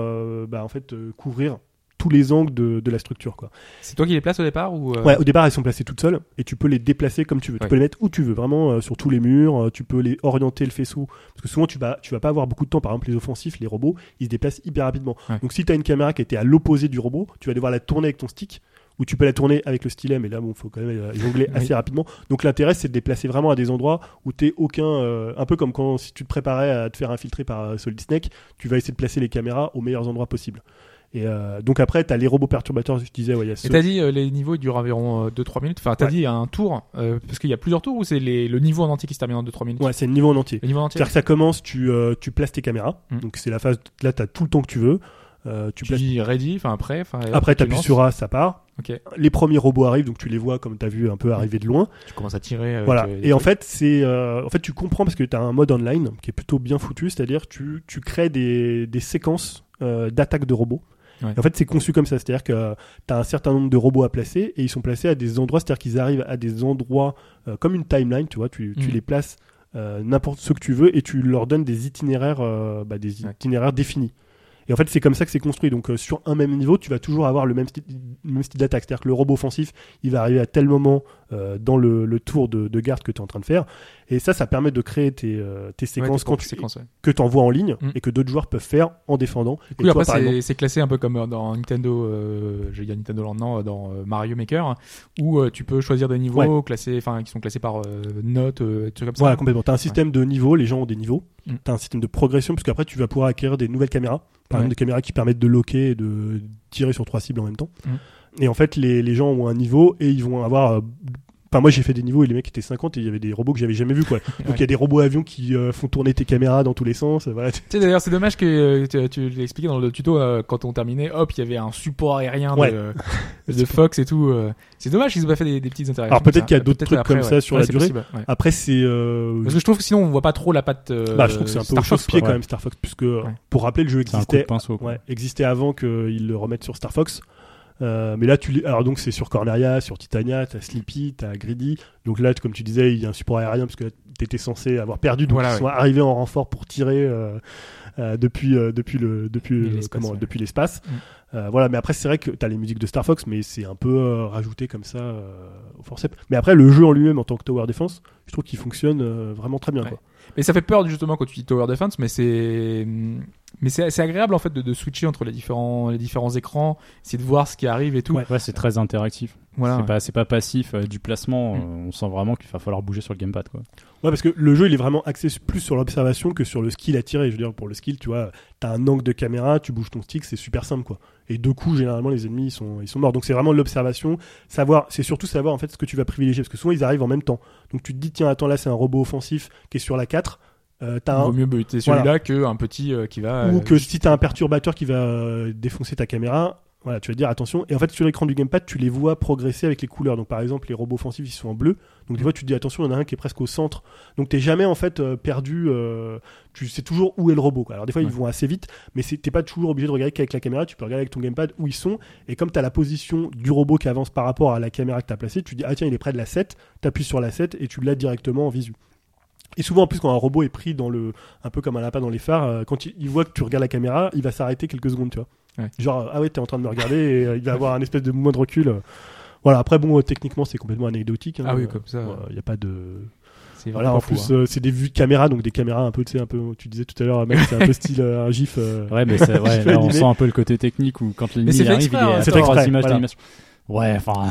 bah, en fait couvrir tous les angles de, de la structure quoi. C'est toi qui les places au départ ou euh, Ouais, au départ elles sont placées toutes seules et tu peux les déplacer comme tu veux. Ouais. Tu peux les mettre où tu veux, vraiment euh, sur tous les murs. euh, tu peux les orienter le faisceau parce que souvent tu vas tu vas pas avoir beaucoup de temps. Par exemple les offensifs, les robots, ils se déplacent hyper rapidement. Ouais. Donc si tu as une caméra qui était à l'opposé du robot, tu vas devoir la tourner avec ton stick ou tu peux la tourner avec le stylet, mais là bon faut quand même euh, jongler Oui. assez rapidement. Donc l'intérêt c'est de déplacer vraiment à des endroits où t'es aucun, euh, un peu comme quand si tu te préparais à te faire infiltrer par euh, Solid Snake, tu vas essayer de placer les caméras aux meilleurs endroits possibles. Et euh, donc après, tu as les robots perturbateurs, je disais, ouais, il y a Et t'as dit euh, les niveaux ils durent environ 2-3 minutes. Enfin, t'as Ouais. dit un tour euh, parce qu'il y a plusieurs tours ou c'est les- le niveau en entier qui se termine en 2-3 minutes? Ouais, c'est le niveau en entier. Le niveau en entier. C'est-à-dire que ça commence, tu, euh, tu places tes caméras. Mm. Donc c'est la phase, là, tu as tout le temps que tu veux. Euh, tu Tu places... dis ready, enfin après. et Après, tu tu appuies lances. sur A, ça part. Ok. Les premiers robots arrivent, donc tu les vois comme tu as vu un peu arriver de loin. Tu commences à tirer. voilà. euh, Et en fait, c'est, euh, en fait, tu comprends parce que tu as un mode online qui est plutôt bien foutu, c'est-à-dire tu, tu crées des, des séquences euh, d'attaques de robots. Ouais. En fait, c'est conçu comme ça, c'est-à-dire que tu as un certain nombre de robots à placer et ils sont placés à des endroits, c'est-à-dire qu'ils arrivent à des endroits euh, comme une timeline, tu vois, tu, tu Mhm. les places euh, n'importe ce que tu veux et tu leur donnes des itinéraires, euh, bah, des Ouais. itinéraires définis. Et en fait, c'est comme ça que c'est construit. Donc, euh, sur un même niveau, tu vas toujours avoir le même style, le même style d'attaque. C'est-à-dire que le robot offensif, il va arriver à tel moment euh, dans le, le tour de, de garde que tu es en train de faire. Et ça, ça permet de créer tes, euh, tes séquences tes quand propres tu, séquences, ouais. que tu envoies en ligne Mm. et que d'autres joueurs peuvent faire en défendant. Du Et toi, après, c'est- classé un peu comme dans Nintendo, je vais dire Nintendo Land, non, dans Mario Maker, où tu peux choisir des niveaux classés, enfin, qui sont classés par notes, trucs comme ça. Voilà, complètement. Tu as un système de niveaux, les gens ont des niveaux. Mm. Tu as un système de progression, parce qu'après, tu vas pouvoir acquérir des nouvelles caméras. Par Ouais. exemple, des caméras qui permettent de loquer et de tirer sur trois cibles en même temps. Mm. Et en fait, les, les gens ont un niveau et ils vont avoir. Enfin, moi, j'ai fait des niveaux et les mecs étaient 50 et il y avait des robots que j'avais jamais vus, quoi. Donc, il y a des robots avions qui euh, font tourner tes caméras dans tous les sens. euh, Voilà. Tu sais, d'ailleurs, c'est dommage que euh, tu, tu l'as expliqué dans le tuto, euh, quand on terminait, hop, il y avait un support aérien Ouais. de, de Fox et tout. euh. C'est dommage qu'ils aient pas fait des, des petites interactions. Alors, peut-être qu'il y a d'autres trucs après, comme ouais. ça sur Ouais, la c'est durée. possible. Après, c'est. euh, Parce que je trouve que sinon, on voit pas trop la patte. euh, bah, je trouve que c'est un peu Star au Fox, quoi. quand même, Star Fox, puisque Ouais. pour rappeler, le jeu C'est un coup de existait pinceau. quoi. Ouais, existait avant qu'ils le remettent sur Star Fox. Euh, mais là, tu les- alors donc c'est sur Corneria, sur Titania, t'as Sleepy, t'as Greedy. Donc là, comme tu disais, il y a un support aérien parce que t'étais censé avoir perdu, donc Voilà, ils ouais. sont arrivés en renfort pour tirer euh, euh, depuis euh, depuis le depuis le- l'espace, comment ouais. depuis l'espace. Mm. Euh, voilà, mais après c'est vrai que t'as les musiques de Star Fox, mais c'est un peu euh, rajouté comme ça euh, au forceps. Mais après le jeu en lui-même en tant que tower defense, je trouve qu'il fonctionne euh, vraiment très bien. Ouais. Quoi. Mais ça fait peur justement quand tu dis Tower Defense, mais c'est mais c'est agréable en fait de, de switcher entre les différents les différents écrans, essayer de voir ce qui arrive et tout. Ouais. Ouais, c'est très interactif. Voilà. C'est pas, c'est pas passif euh, du placement. Mm. euh, on sent vraiment qu'il va falloir bouger sur le gamepad. Quoi. Ouais, parce que le jeu, il est vraiment axé plus sur l'observation que sur le skill à tirer. Je veux dire, pour le skill, tu vois, t'as un angle de caméra, tu bouges ton stick, c'est super simple, quoi. Et deux coups, généralement, les ennemis, ils sont, ils sont morts. Donc c'est vraiment de l'observation. Savoir, c'est surtout savoir, en fait, ce que tu vas privilégier. Parce que souvent, ils arrivent en même temps. Donc tu te dis, tiens, attends, là, c'est un robot offensif qui est sur la 4. Euh, un, vaut mieux buter celui-là qu'un petit euh, qui va. ou que si t'as un perturbateur qui va euh, défoncer ta caméra, voilà, tu vas dire attention. Et en fait, sur l'écran du gamepad, tu les vois progresser avec les couleurs. Donc, par exemple, les robots offensifs, ils sont en bleu. Donc, des fois, tu te dis attention, il y en a un qui est presque au centre. Donc, t'es jamais en fait euh, perdu. euh, tu sais toujours où est le robot. Quoi. Alors, des fois, Ouais. ils vont assez vite, mais t'es pas toujours obligé de regarder qu'avec la caméra. Tu peux regarder avec ton gamepad où ils sont. Et comme t'as la position du robot qui avance par rapport à la caméra que t'as placée, tu dis ah tiens, il est près de la 7. T'appuies sur la 7 et tu l'as directement en visu. Et souvent, en plus, quand un robot est pris dans le, un peu comme un lapin dans les phares, euh, quand il, il voit que tu regardes la caméra, il va s'arrêter quelques secondes, tu vois. Ouais. Genre, ah ouais, t'es en train de me regarder, et euh, il va avoir un espèce de mouvement de recul. euh. Voilà, après, bon, euh, techniquement, c'est complètement anecdotique. hein. Ah oui, comme ça. Il n'y a pas de. C'est Voilà, vraiment en pas fou, plus, hein. euh, c'est des vues de caméra, donc des caméras un peu, tu sais, un peu, tu disais tout à l'heure, mec, c'est un peu style euh, un gif. euh, Ouais, mais c'est- ouais, Je fais là, on sent un peu le côté technique où quand l'ennemi c'est fait arrive, exprès, il est hein, à c'est trois exprès, images voilà. d'animation. Ouais, enfin.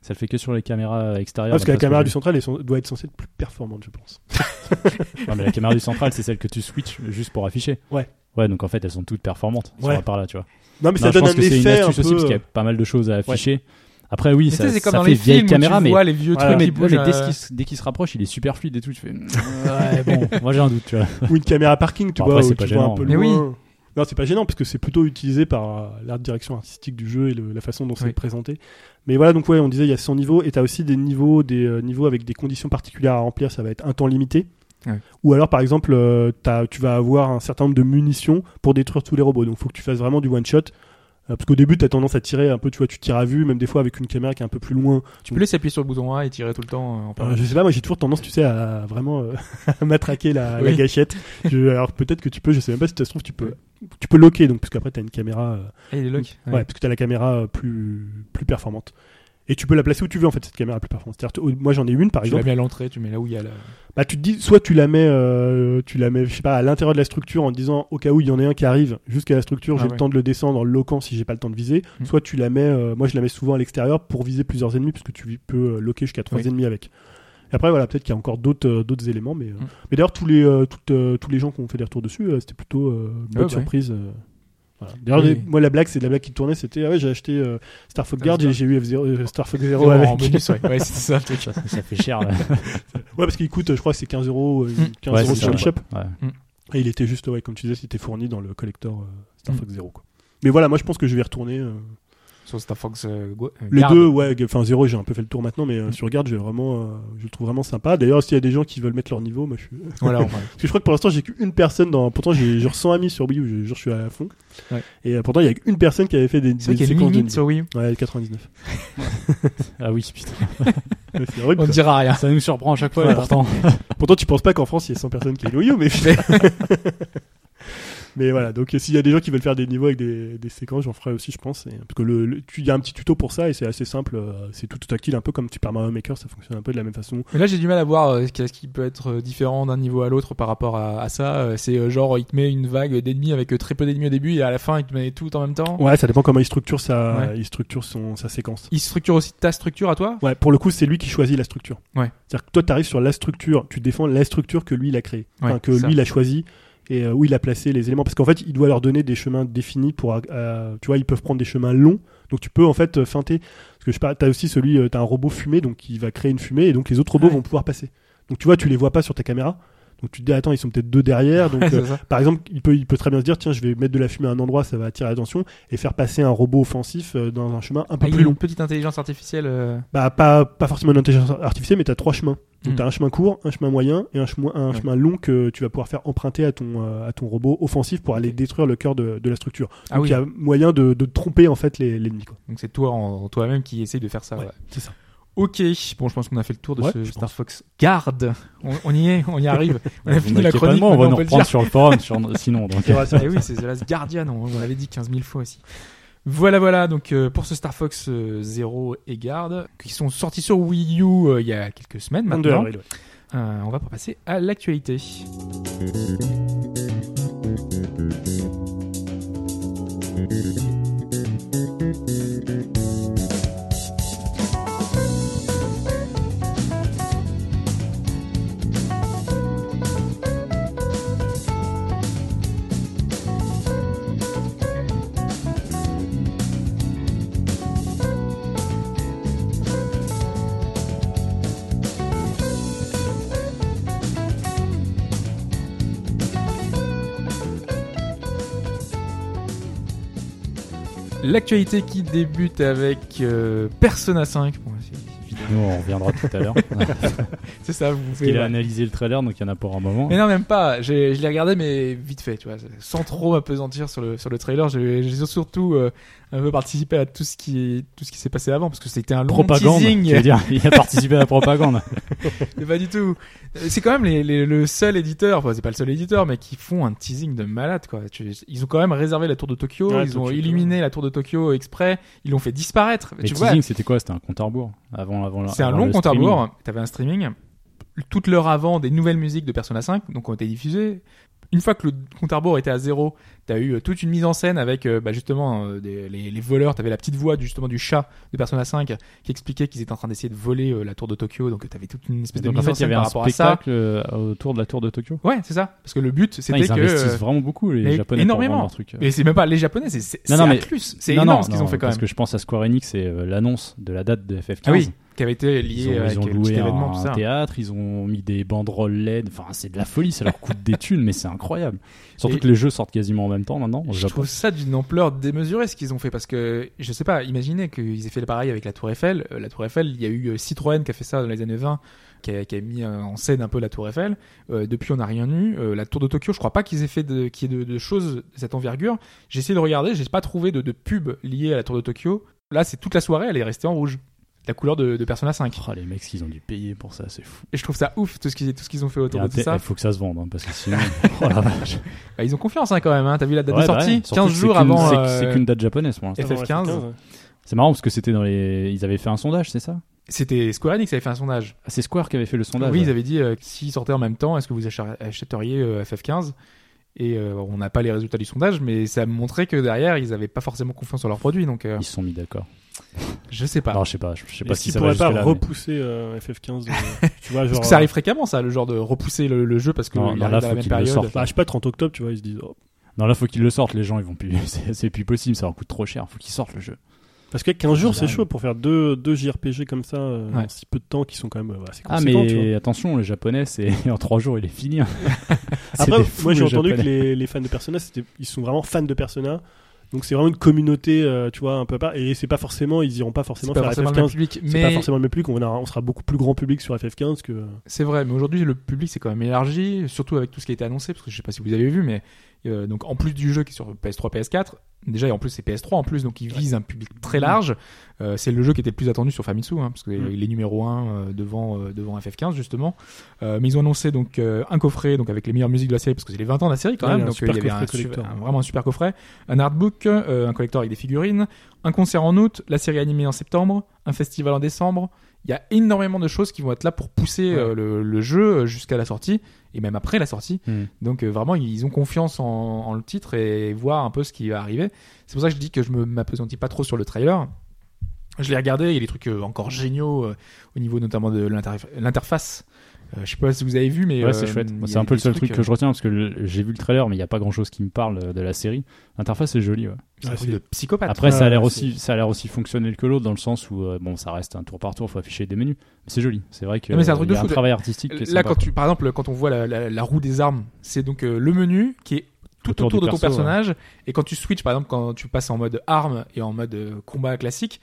Peu peu, ça le fait sur que sur les caméras extérieures. Ah, parce que la caméra que du central elle sont- doit être censée être plus performante, je pense. Ouais, mais la caméra du central, c'est celle que tu switches juste pour afficher. Ouais. Ouais, donc en fait, elles sont toutes performantes. Ouais. Ouais. par là, tu vois. Non, mais Non, ça je donne pense un que c'est une effet un astuce aussi peu. parce qu'il y a pas mal de choses à afficher. Après, oui, Mais ça, c'est comme ça dans fait les vieille films caméra, où tu mais vois les vieux Voilà. trucs mais, bougent. mais dès euh, qu'il se- dès qu'il se rapproche, il est super fluide et tout. Tu fais ouais, bon, moi j'ai un doute, tu vois. ou une caméra parking, tu Bon, vois, après, où c'est tu pas vois un gênant, peu mais loin. Non, c'est pas gênant parce que c'est plutôt utilisé par euh, l'art de direction artistique du jeu et le- la façon dont c'est présenté. Mais voilà, donc ouais, on disait il y a 100 niveaux et t'as aussi des niveaux, des euh, niveaux avec des conditions particulières à remplir. Ça va être un temps limité. Ouais. Ou alors, par exemple, euh, tu vas avoir un certain nombre de munitions pour détruire tous les robots. Donc, faut que tu fasses vraiment du one shot. Euh, parce qu'au début, t'as tendance à tirer un peu, tu vois, tu tires à vue, même des fois avec une caméra qui est un peu plus loin. Tu peux laisser appuyer sur le bouton A et tirer tout le temps euh, en Euh, je sais pas, moi j'ai toujours tendance, tu sais, à vraiment euh, à matraquer la, gâchette. Je- alors peut-être que tu peux, je sais même pas si ça se trouve, tu peux, tu peux locker, donc parce qu'après t'as une caméra, euh, Ah, il est lock. ouais. parce que t'as la caméra euh, plus plus performante. Et tu peux la placer où tu veux en fait cette caméra plus t- moi j'en ai une par Tu la exemple. mets à l'entrée, tu mets là où il y a la. Bah tu te dis, soit tu la mets, euh, tu la mets, je sais pas, à l'intérieur de la structure en te disant au cas où il y en a un qui arrive jusqu'à la structure, Ah j'ai ouais. le temps de le descendre en le loquant si j'ai pas le temps de viser. Mm. Soit tu la mets, euh, moi je la mets souvent à l'extérieur pour viser plusieurs ennemis parce que tu peux euh, loquer jusqu'à trois Oui. ennemis avec. Et après voilà, peut-être qu'il y a encore d'autres euh, d'autres éléments, mais euh, Mm. mais d'ailleurs tous les euh, toutes, tous les gens qui ont fait des retours dessus, c'était plutôt euh, une bonne Ouais, surprise. Voilà. D'ailleurs, Oui. moi la blague, c'est la blague qui tournait, c'était ah ouais j'ai acheté euh, Star Fox Guard, et j'ai eu F0, euh, Star Fox 0 Zéro avec. en bonus, ouais. Ouais, c'est ça le truc. Ça, ça fait cher. Là. Ouais parce qu'il coûte, je crois que c'est 15 euros, euh, Mm. 15 Ouais, euros sur le shop. Ouais. Et il était juste, ouais, comme tu disais, c'était fourni dans le collector euh, Star Mm. Fox 0. Quoi. Mais voilà, moi je pense que je vais y retourner. Sur Star Fox. euh, euh, les deux, ouais, enfin 0, j'ai un peu fait le tour maintenant, mais euh, Mm. sur Garde, j'ai vraiment, euh, je le trouve vraiment sympa. D'ailleurs, s'il y a des gens qui veulent mettre leur niveau, moi je suis. Voilà, enfin. Parce que je crois que pour l'instant, j'ai qu'une personne dans. Pourtant, j'ai genre 100 amis sur Wii U, je, je suis à fond. Ouais. Et euh, pourtant, il y a qu'une personne qui avait fait des, des y a séquences de sur Wii U. Ouais, 99. Ah oui, putain. Ouais, c'est horrible. On ne dira rien. Ça nous surprend à chaque fois, Ouais. pourtant. Pourtant, tu penses pas qu'en France, il y a 100 personnes qui aient une Wii U, mais. Mais voilà, donc s'il y a des gens qui veulent faire des niveaux avec des, des séquences, j'en ferai aussi, je pense. Et- parce que le, il y a un petit tuto pour ça et c'est assez simple. euh, c'est tout tactile, un peu comme Super Mario Maker, ça fonctionne un peu de la même façon. Mais là, j'ai du mal à voir euh, qu'est-ce qui peut être euh, différent d'un niveau à l'autre par rapport à, à ça. C'est genre, il te met une vague d'ennemis avec très peu d'ennemis au début et à la fin, il te met tout en même temps. Ouais, ça dépend comment il structure sa, Ouais. il structure son, sa séquence. Il structure aussi ta structure à toi? Ouais, pour le coup, c'est lui qui choisit la structure. Ouais. C'est-à-dire que toi, tu arrives sur la structure, tu défends la structure que lui, il a créée. Enfin, Ouais, que ça. lui, il a choisi et euh, où il a placé les éléments. Parce qu'en fait, il doit leur donner des chemins définis pour. euh, tu vois, ils peuvent prendre des chemins longs. Donc, tu peux en fait euh, feinter. Parce que je sais pas, t'as aussi celui, t'as un robot fumée, donc il va créer une fumée et donc les autres robots Ouais. vont pouvoir passer. Donc, tu vois, tu les vois pas sur ta caméra. Donc, tu te dis, attends, ils sont peut-être deux derrière. Donc, euh, par exemple, il peut, il peut très bien se dire, tiens, je vais mettre de la fumée à un endroit, ça va attirer l'attention et faire passer un robot offensif euh, dans un chemin un peu Ah, il y a plus long. une petite intelligence artificielle. euh, Bah, pas, pas forcément une intelligence artificielle, mais tu as trois chemins. Donc, Hmm. tu as un chemin court, un chemin moyen et un chemin, un Ouais. chemin long que tu vas pouvoir faire emprunter à ton, euh, à ton robot offensif pour aller détruire le cœur de, de la structure. Ah Donc, oui. il y a moyen de, de tromper en fait les- l'ennemi. quoi. Donc c'est toi en toi-même qui essaye de faire ça. Ouais, ouais. c'est ça. Ok, bon, je pense qu'on a fait le tour de Ouais, ce Star Fox Guard. On, on y est, on y arrive. On a fini la chronique, moi, on va nous reprendre sur le forum sur- sinon. Donc, euh, Eh oui, c'est The Last Guardian, on, on l'avait dit 15 000 fois aussi. Voilà, voilà, donc euh, pour ce Star Fox euh, 0 et Guard, qui sont sortis sur Wii U euh, il y a quelques semaines 22 maintenant, avril, ouais. euh, on va passer à l'actualité. L'actualité qui débute avec euh, Persona 5. Bon, c'est évident. Nous, on reviendra tout à l'heure. c'est ça, vous Il pouvez. a analysé le trailer, donc il y en a pour un moment. Mais non, même pas. J'ai- Je l'ai regardé, mais vite fait, tu vois, sans trop m'apesantir sur le sur le trailer. J'ai j'ai surtout euh, un peu participé à tout ce qui tout ce qui s'est passé avant, parce que c'était un long Propagande, teasing. tu veux dire, il a participé à la propagande. Mais pas du tout. C'est quand même les, les- le seul éditeur, enfin c'est pas le seul éditeur, mais qui font un teasing de malade quoi. Tu- ils ont quand même réservé la tour de Tokyo, Ouais, ils ont illuminé la tour de Tokyo exprès, ils l'ont fait disparaître. Mais tu vois, teasing, c'était quoi? C'était un compte à rebours avant, avant c'est un long compte à rebours. T'avais un streaming. Toute l'heure avant, des nouvelles musiques de Persona 5, donc ont été diffusées. Une fois que le compte à rebours était à zéro, t'as eu euh, toute une mise en scène avec euh, bah, justement euh, des- les, les voleurs. T'avais la petite voix du, justement du chat de Persona 5 qui expliquait qu'ils étaient en train d'essayer de voler euh, la tour de Tokyo. Donc t'avais toute une espèce de en mise fait, en il y scène avait par un rapport à ça. spectacle autour de la tour de Tokyo. Ouais, c'est ça. Parce que le but, Ah, c'était ils que. investissent vraiment beaucoup, les Japonais, énormément. leur truc. Mais c'est même pas les Japonais, c'est plus. C'est énorme non, ce qu'ils ont non, fait quand Parce même. que je pense à Square Enix, c'est euh, l'annonce de la date de FF15. Ah oui, qui avait été Ils lié ont, avec ils ont le petit loué événement, tout un ça. théâtre, ils ont mis des banderoles LED. Enfin, c'est de la folie, ça leur coûte des thunes, mais c'est incroyable. Surtout Et- que les jeux sortent quasiment en même temps maintenant. au Je Japon. trouve ça d'une ampleur démesurée ce qu'ils ont fait parce que je sais pas, imaginez qu'ils aient fait pareil avec la Tour Eiffel. Euh, La Tour Eiffel, il y a eu euh, Citroën qui a fait ça dans les années 20, qui a, qui a mis euh, en scène un peu la Tour Eiffel. Euh, depuis, on n'a rien eu. Euh, la Tour de Tokyo, je crois pas qu'ils aient fait de, qu'il y ait de, de choses de cette envergure. J'ai essayé de regarder, j'ai pas trouvé de, de pub liée à la Tour de Tokyo. Là, c'est toute la soirée, elle est restée en rouge. La couleur de, de Persona 5. Oh, les mecs, qu'ils ont dû payer pour ça, c'est fou. Et je trouve ça ouf, tout ce qu'ils, tout ce qu'ils ont fait autour de tout Il ça. faut que ça se vende, hein, parce que sinon. oh la vache. Bah, ils ont confiance hein, quand même, hein. T'as vu la date Ouais, de bah sortie ouais. Surtout 15 que c'est jours avant. c'est- euh, C'est qu'une date japonaise pour l'instant. FF15. ouais. C'est marrant parce que c'était dans les. Ils avaient fait un sondage, c'est ça? C'était Square Enix qui avait fait un sondage. Ah, c'est Square qui avait fait le sondage. oui, ouais. ils avaient dit euh, s'ils sortaient en même temps, est-ce que vous achèteriez euh, FF15 Et euh, on n'a pas les résultats du sondage, mais ça montrait que derrière, ils n'avaient pas forcément confiance en leurs produits. Donc, euh, Ils se sont mis d'accord. Je sais pas. Alors, je sais pas, je sais pas si ça va pourraient pas jusque-là. mais- repousser euh, FF15 euh, Tu vois, genre. Parce que ça arrive fréquemment, ça, le genre de repousser le, le jeu parce que Non, il non, arrive là, à faut la même le période. Bah, je sais pas, 30 octobre, tu vois, ils se disent. oh. Non, là, faut qu'ils le sortent, les gens, ils vont plus. C'est plus possible, ça leur coûte trop cher. Faut qu'ils sortent le jeu. Parce que 15 jours, c'est chaud pour faire deux, deux JRPG comme ça, euh, Ouais. en si peu de temps, qui sont quand même euh, assez Ah, conséquents, tu vois. mais attention, le japonais, c'est en trois jours, il est fini. hein. Après, moi j'ai entendu que les, les fans de Persona, ils sont vraiment fans de Persona. Donc c'est vraiment une communauté, euh, tu vois, un peu part. Et c'est pas forcément, ils iront pas C'est forcément pas faire forcément le même FF15. public, C'est pas mais forcément le même public. On, sera beaucoup plus grand public sur FF15 que. c'est vrai. Mais aujourd'hui, le public s'est quand même élargi, surtout avec tout ce qui a été annoncé, parce que je sais pas si vous avez vu, mais Euh, donc en plus du jeu qui est sur PS3, PS4, déjà et en plus c'est PS3 en plus, donc il vise un public très large. Euh, c'est le jeu qui était le plus attendu sur Famitsu, hein, parce qu'il Mm. est numéro 1 devant euh, devant FF15 justement. Mais ils ont annoncé donc un coffret donc avec les meilleures musiques de la série parce que c'est les 20 ans de la série quand Ouais, même, donc il y avait un, vraiment un super coffret, un artbook, un collector avec des figurines, un concert en août, la série animée en septembre, un festival en décembre. Il y a énormément de choses qui vont être là pour pousser Ouais. euh, le, le jeu jusqu'à la sortie et même après la sortie. Hmm. Donc euh, vraiment, ils ont confiance en, en le titre et voir un peu ce qui va arriver. C'est pour ça que je dis que je me m'appesantis pas trop sur le trailer. Je l'ai regardé, il y a des trucs euh, encore géniaux euh, au niveau notamment de l'interf- l'interface. Euh, je sais pas si vous avez vu, mais Ouais, c'est euh, chouette. C'est a un peu le seul truc que je retiens parce que j'ai vu le trailer, mais il n'y a pas grand chose qui me parle euh, de la série. L'interface est jolie, ouais. C'est un Ouais, truc de psychopathe. Après, ça a l'air aussi, ça a l'air aussi fonctionnel que l'autre dans le sens où, euh, bon, ça reste un tour par tour, faut afficher des menus. Mais c'est joli. C'est vrai que Non, mais c'est un euh, truc de un travail artistique. qui est Là, sympa, quand quoi. tu, par exemple, quand on voit la, la- la roue des armes, c'est donc euh, le menu qui est tout Autour de ton perso, personnage. Et quand tu switches, par exemple, quand tu passes en mode arme et en mode euh, combat classique,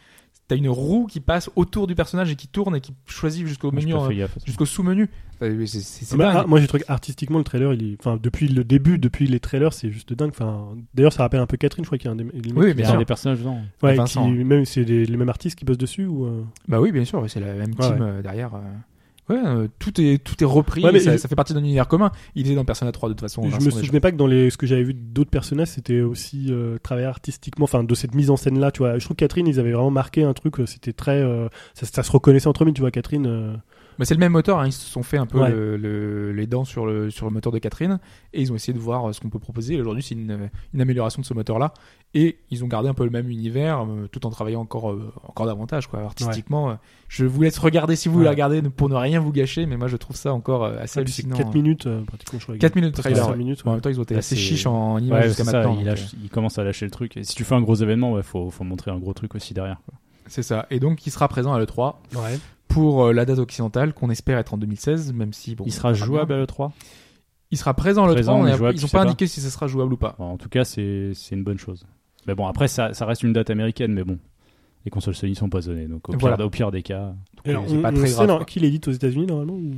t'as une roue qui passe autour du personnage et qui tourne et qui choisit jusqu'au j'ai menu, euh, gaffe. jusqu'au sous-menu. Enfin, c'est- c'est c'est Bah, ah, moi j'ai trouvé artistiquement le trailer, il est... enfin depuis le début, depuis les trailers, c'est juste dingue. Enfin, d'ailleurs ça rappelle un peu Catherine, je crois qu'il y a un des, les Oui, bien sûr. des personnages dedans. ouais, qui- même c'est les mêmes artistes qui bossent dessus ou. euh, Bah oui, bien sûr, c'est la même team ouais. euh, derrière. Ouais, euh, tout est tout est repris. Ouais, mais ça, je- ça fait partie d'un univers commun. Il est dans Persona 3 de toute façon. je Vincent, me souvenais pas que dans les ce que j'avais vu d'autres personnages, c'était aussi euh, travaillé artistiquement, enfin de cette mise en scène là, tu vois. Je trouve que Catherine, ils avaient vraiment marqué un truc, euh, c'était très, euh, ça, ça se reconnaissait entre eux, tu vois. Catherine, euh, c'est le même moteur, hein, ils se sont fait un peu Ouais. le- le- les dents sur le, sur le moteur de Catherine et ils ont essayé de voir euh, ce qu'on peut proposer. Aujourd'hui, c'est une, une amélioration de ce moteur-là et ils ont gardé un peu le même univers euh, tout en travaillant encore, euh, encore davantage quoi, artistiquement. euh. Je vous laisse regarder si vous voulez Ouais. regarder pour ne rien vous gâcher, mais moi je trouve ça encore euh, assez ah, hallucinant. 4 minutes euh, pratiquement, je crois. 4 minutes de trailer. minutes, en même temps, ils ont été Là, assez chiches en image Ouais, jusqu'à c'est ça. maintenant. Il, donc, lâche- il commence à lâcher le truc. Et si tu fais un gros événement, ouais, faut, faut montrer un gros truc aussi derrière. quoi. euh, C'est ça. Et donc, il sera présent à l'E3 Ouais. Pour euh, la date occidentale qu'on espère être en 2016, même si bon. il sera on jouable bien. à l'E3 Il sera présent à l'E3. Présent, on mais est- jouable, ils tu ont sais pas pas. indiqué si ce sera jouable ou pas. Bon, En tout cas, c'est c'est une bonne chose. Mais bon, après, ça, ça reste une date américaine, mais bon. Les consoles Sony sont pas zonées, donc au pire, Voilà. au pire des cas. C'est on, pas on très sait grave, non, quoi. qui l'édite aux États-Unis normalement ou-